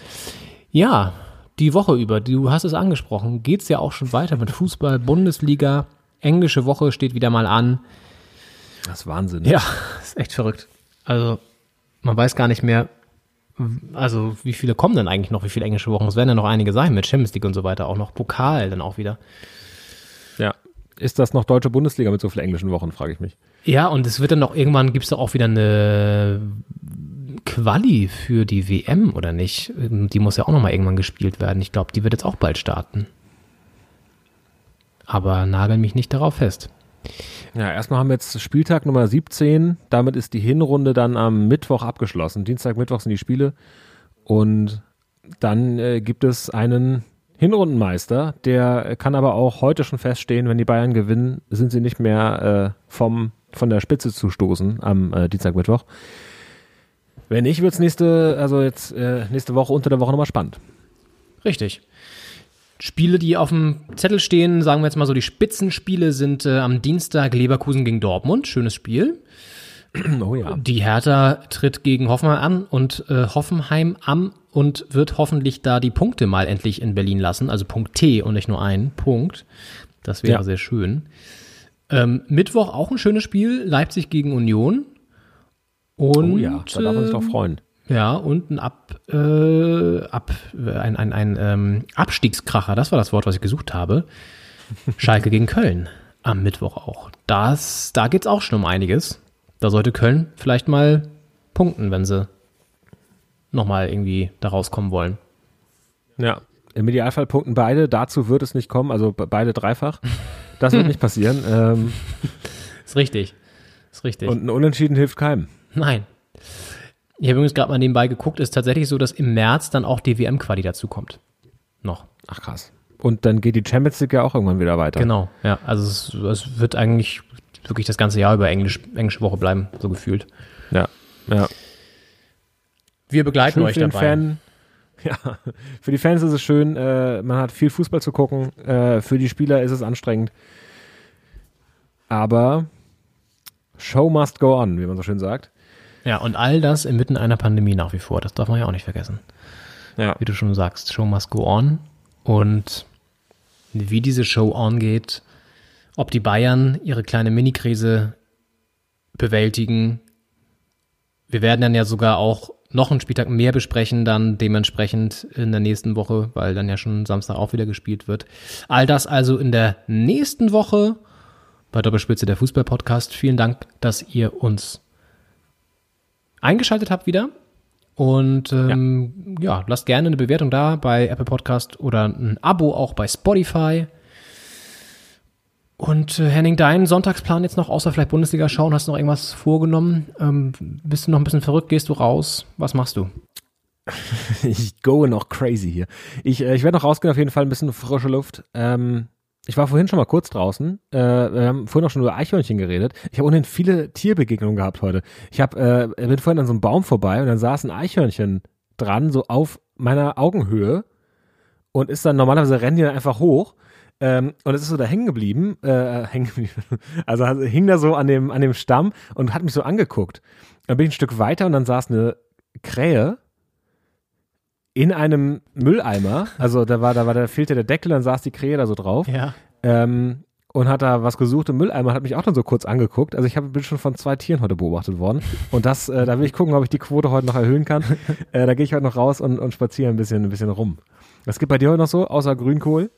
Ja, die Woche über, du hast es angesprochen, geht's ja auch schon weiter mit Fußball, Bundesliga, englische Woche steht wieder mal an. Das ist Wahnsinn. ne? Ja, ist echt verrückt. Also, man weiß gar nicht mehr, also wie viele kommen denn eigentlich noch, wie viele englische Wochen? Es werden ja noch einige sein mit Champions League und so weiter, auch noch Pokal dann auch wieder. Ja. Ist das noch deutsche Bundesliga mit so vielen englischen Wochen, frage ich mich. Ja, und es wird dann noch irgendwann, gibt's doch auch wieder eine Quali für die WM, oder nicht? Die muss ja auch nochmal irgendwann gespielt werden. Ich glaube, die wird jetzt auch bald starten. Aber nagel mich nicht darauf fest. Ja, erstmal haben wir jetzt Spieltag Nummer 17. Damit ist die Hinrunde dann am Mittwoch abgeschlossen. Dienstag, Mittwoch sind die Spiele. Und dann äh, gibt es einen Hinrundenmeister, der kann aber auch heute schon feststehen, wenn die Bayern gewinnen, sind sie nicht mehr äh, vom, von der Spitze zu stoßen am äh, Dienstag, Mittwoch. Wenn nicht, wird's nächste, also jetzt äh, nächste Woche unter der Woche nochmal spannend. Richtig. Spiele, die auf dem Zettel stehen, sagen wir jetzt mal so, die Spitzenspiele sind äh, am Dienstag Leverkusen gegen Dortmund. Schönes Spiel. Oh ja. Die Hertha tritt gegen Hoffenheim an und äh, Hoffenheim am und wird hoffentlich da die Punkte mal endlich in Berlin lassen. Also Punkt T und nicht nur ein Punkt. Das wäre Ja. sehr schön. Ähm, Mittwoch auch ein schönes Spiel. Leipzig gegen Union. Und, oh ja, da darf man sich doch ähm, freuen. Ja, und ein Ab, äh, Ab, ein, ein, ein ähm, Abstiegskracher, das war das Wort, was ich gesucht habe. Schalke gegen Köln am Mittwoch auch. Das, da geht's auch schon um einiges. Da sollte Köln vielleicht mal punkten, wenn sie nochmal irgendwie da rauskommen wollen. Ja, im Idealfall punkten beide. Dazu wird es nicht kommen, also be- beide dreifach. Das wird nicht passieren. Ähm, Ist richtig. Ist richtig. und ein Unentschieden hilft keinem. Nein. Ich habe übrigens gerade mal nebenbei geguckt, ist tatsächlich so, dass im März dann auch die WM-Quali dazu kommt. Noch. Ach krass. Und dann geht die Champions League ja auch irgendwann wieder weiter. Genau, ja. Also es, es wird eigentlich wirklich das ganze Jahr über Englisch, englische Woche bleiben, so gefühlt. Ja, ja. Wir begleiten Schön euch für den dabei. Fan. Ja, für die Fans ist es schön. Äh, man hat viel Fußball zu gucken. Äh, für die Spieler ist es anstrengend. Aber Show must go on, wie man so schön sagt. Ja, und all das inmitten einer Pandemie nach wie vor. Das darf man ja auch nicht vergessen. Ja. Wie du schon sagst, Show must go on. Und wie diese Show on geht, ob die Bayern ihre kleine Mini-Krise bewältigen. Wir werden dann ja sogar auch noch einen Spieltag mehr besprechen, dann dementsprechend in der nächsten Woche, weil dann ja schon Samstag auch wieder gespielt wird. All das also in der nächsten Woche bei Doppelspitze der Fußball-Podcast. Vielen Dank, dass ihr uns eingeschaltet habt wieder. Und ähm, ja. lasst gerne eine Bewertung da bei Apple Podcast oder ein Abo auch bei Spotify. Und äh, Henning, deinen Sonntagsplan jetzt noch, außer vielleicht Bundesliga schauen, hast du noch irgendwas vorgenommen? Ähm, bist du noch ein bisschen verrückt? Gehst du raus? Was machst du? ich go noch crazy hier. Ich, äh, ich werde noch rausgehen, auf jeden Fall ein bisschen frische Luft. Ähm, ich war vorhin schon mal kurz draußen. Äh, wir haben vorhin auch schon über Eichhörnchen geredet. Ich habe ohnehin viele Tierbegegnungen gehabt heute. Ich hab, äh, bin vorhin an so einem Baum vorbei und dann saß ein Eichhörnchen dran, so auf meiner Augenhöhe und ist dann normalerweise rennen die dann einfach hoch. Ähm, und es ist so da hängen geblieben, äh, hängen geblieben. Also, also hing da so an dem, an dem Stamm und hat mich so angeguckt. Dann bin ich ein Stück weiter und dann saß eine Krähe in einem Mülleimer. Also da war, da war, da fehlte der Deckel, dann saß die Krähe da so drauf. Ja. Ähm, und hat da was gesucht im Mülleimer, hat mich auch dann so kurz angeguckt. Also ich hab, bin schon von zwei Tieren heute beobachtet worden. Und das, äh, da will ich gucken, ob ich die Quote heute noch erhöhen kann. äh, da gehe ich heute noch raus und, und spaziere ein bisschen, ein bisschen rum. Was gibt bei dir heute noch so, außer Grünkohl?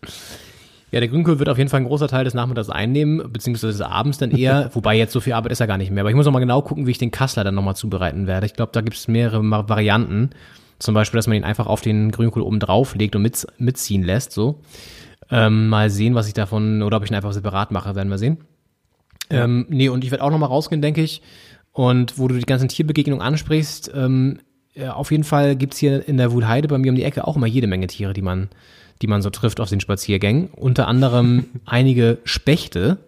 Ja, der Grünkohl wird auf jeden Fall ein großer Teil des Nachmittags einnehmen, beziehungsweise des Abends dann eher, wobei jetzt so viel Arbeit ist ja gar nicht mehr. Aber ich muss noch mal genau gucken, wie ich den Kassler dann nochmal zubereiten werde. Ich glaube, da gibt es mehrere Varianten. Zum Beispiel, dass man ihn einfach auf den Grünkohl oben drauf legt und mit, mitziehen lässt, so. Ähm, mal sehen, was ich davon, oder ob ich ihn einfach separat mache, werden wir sehen. Ähm, nee, und ich werde auch noch mal rausgehen, denke ich. Und wo du die ganzen Tierbegegnungen ansprichst, ähm, ja, auf jeden Fall gibt's hier in der Wuhlheide bei mir um die Ecke auch immer jede Menge Tiere, die man, die man so trifft auf den Spaziergängen. Unter anderem einige Spechte.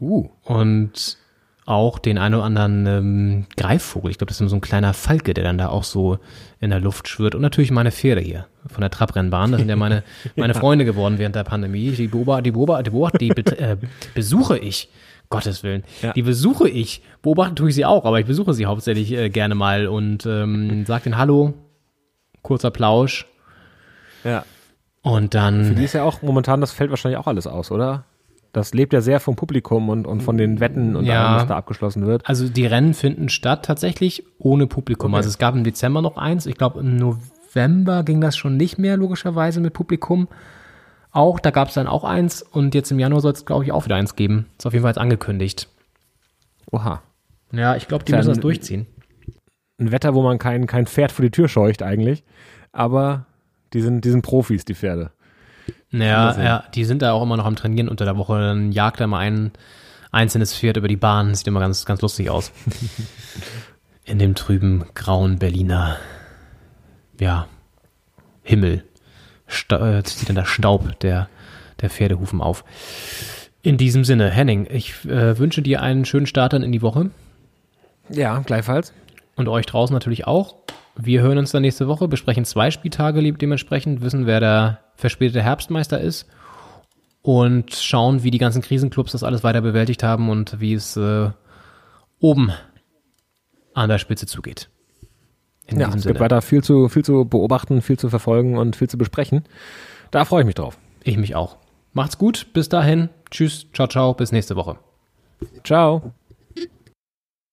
Uh. Und auch den einen oder anderen ähm, Greifvogel. Ich glaube, das ist so ein kleiner Falke, der dann da auch so in der Luft schwirrt. Und natürlich meine Pferde hier von der Trabrennbahn. Das sind ja meine, meine Freunde geworden während der Pandemie. Die beobachte, die beobachte, die, beobachte, die äh, besuche ich. Gottes Willen. Ja. Die besuche ich. Beobachten tue ich sie auch, aber ich besuche sie hauptsächlich äh, gerne mal und ähm, sag den Hallo. Kurzer Plausch. Ja. Und dann. Für die ist ja auch momentan, das fällt wahrscheinlich auch alles aus, oder? Das lebt ja sehr vom Publikum und, und von den Wetten und Ja. allem, was da abgeschlossen wird. Also die Rennen finden statt tatsächlich ohne Publikum. Okay. Also es gab im Dezember noch eins. Ich glaube im November ging das schon nicht mehr logischerweise mit Publikum. Auch, da gab es dann auch eins und jetzt im Januar soll es glaube ich auch wieder eins geben. Ist auf jeden Fall jetzt angekündigt. Oha. Ja, ich glaube, die müssen das durchziehen. Ein Wetter, wo man kein, kein Pferd vor die Tür scheucht eigentlich. Aber die sind, die sind Profis, die Pferde. Ja, sehen. ja, die sind da auch immer noch am Trainieren unter der Woche. Dann jagt er mal ein einzelnes Pferd über die Bahn. Sieht immer ganz, ganz lustig aus. In dem trüben, grauen Berliner, ja, Himmel sta äh, zieht dann der Staub der, der Pferdehufen auf. In diesem Sinne, Henning, ich äh, wünsche dir einen schönen Start dann in die Woche. Ja, gleichfalls. Und euch draußen natürlich auch. Wir hören uns dann nächste Woche, besprechen zwei Spieltage lieb dementsprechend, wissen, wer der verspätete Herbstmeister ist und schauen, wie die ganzen Krisenclubs das alles weiter bewältigt haben und wie es äh, oben an der Spitze zugeht. In ja, es Sinne. gibt weiter viel zu, viel zu beobachten, viel zu verfolgen und viel zu besprechen. Da freue ich mich drauf. Ich mich auch. Macht's gut, bis dahin. Tschüss, ciao, ciao, bis nächste Woche. Ciao.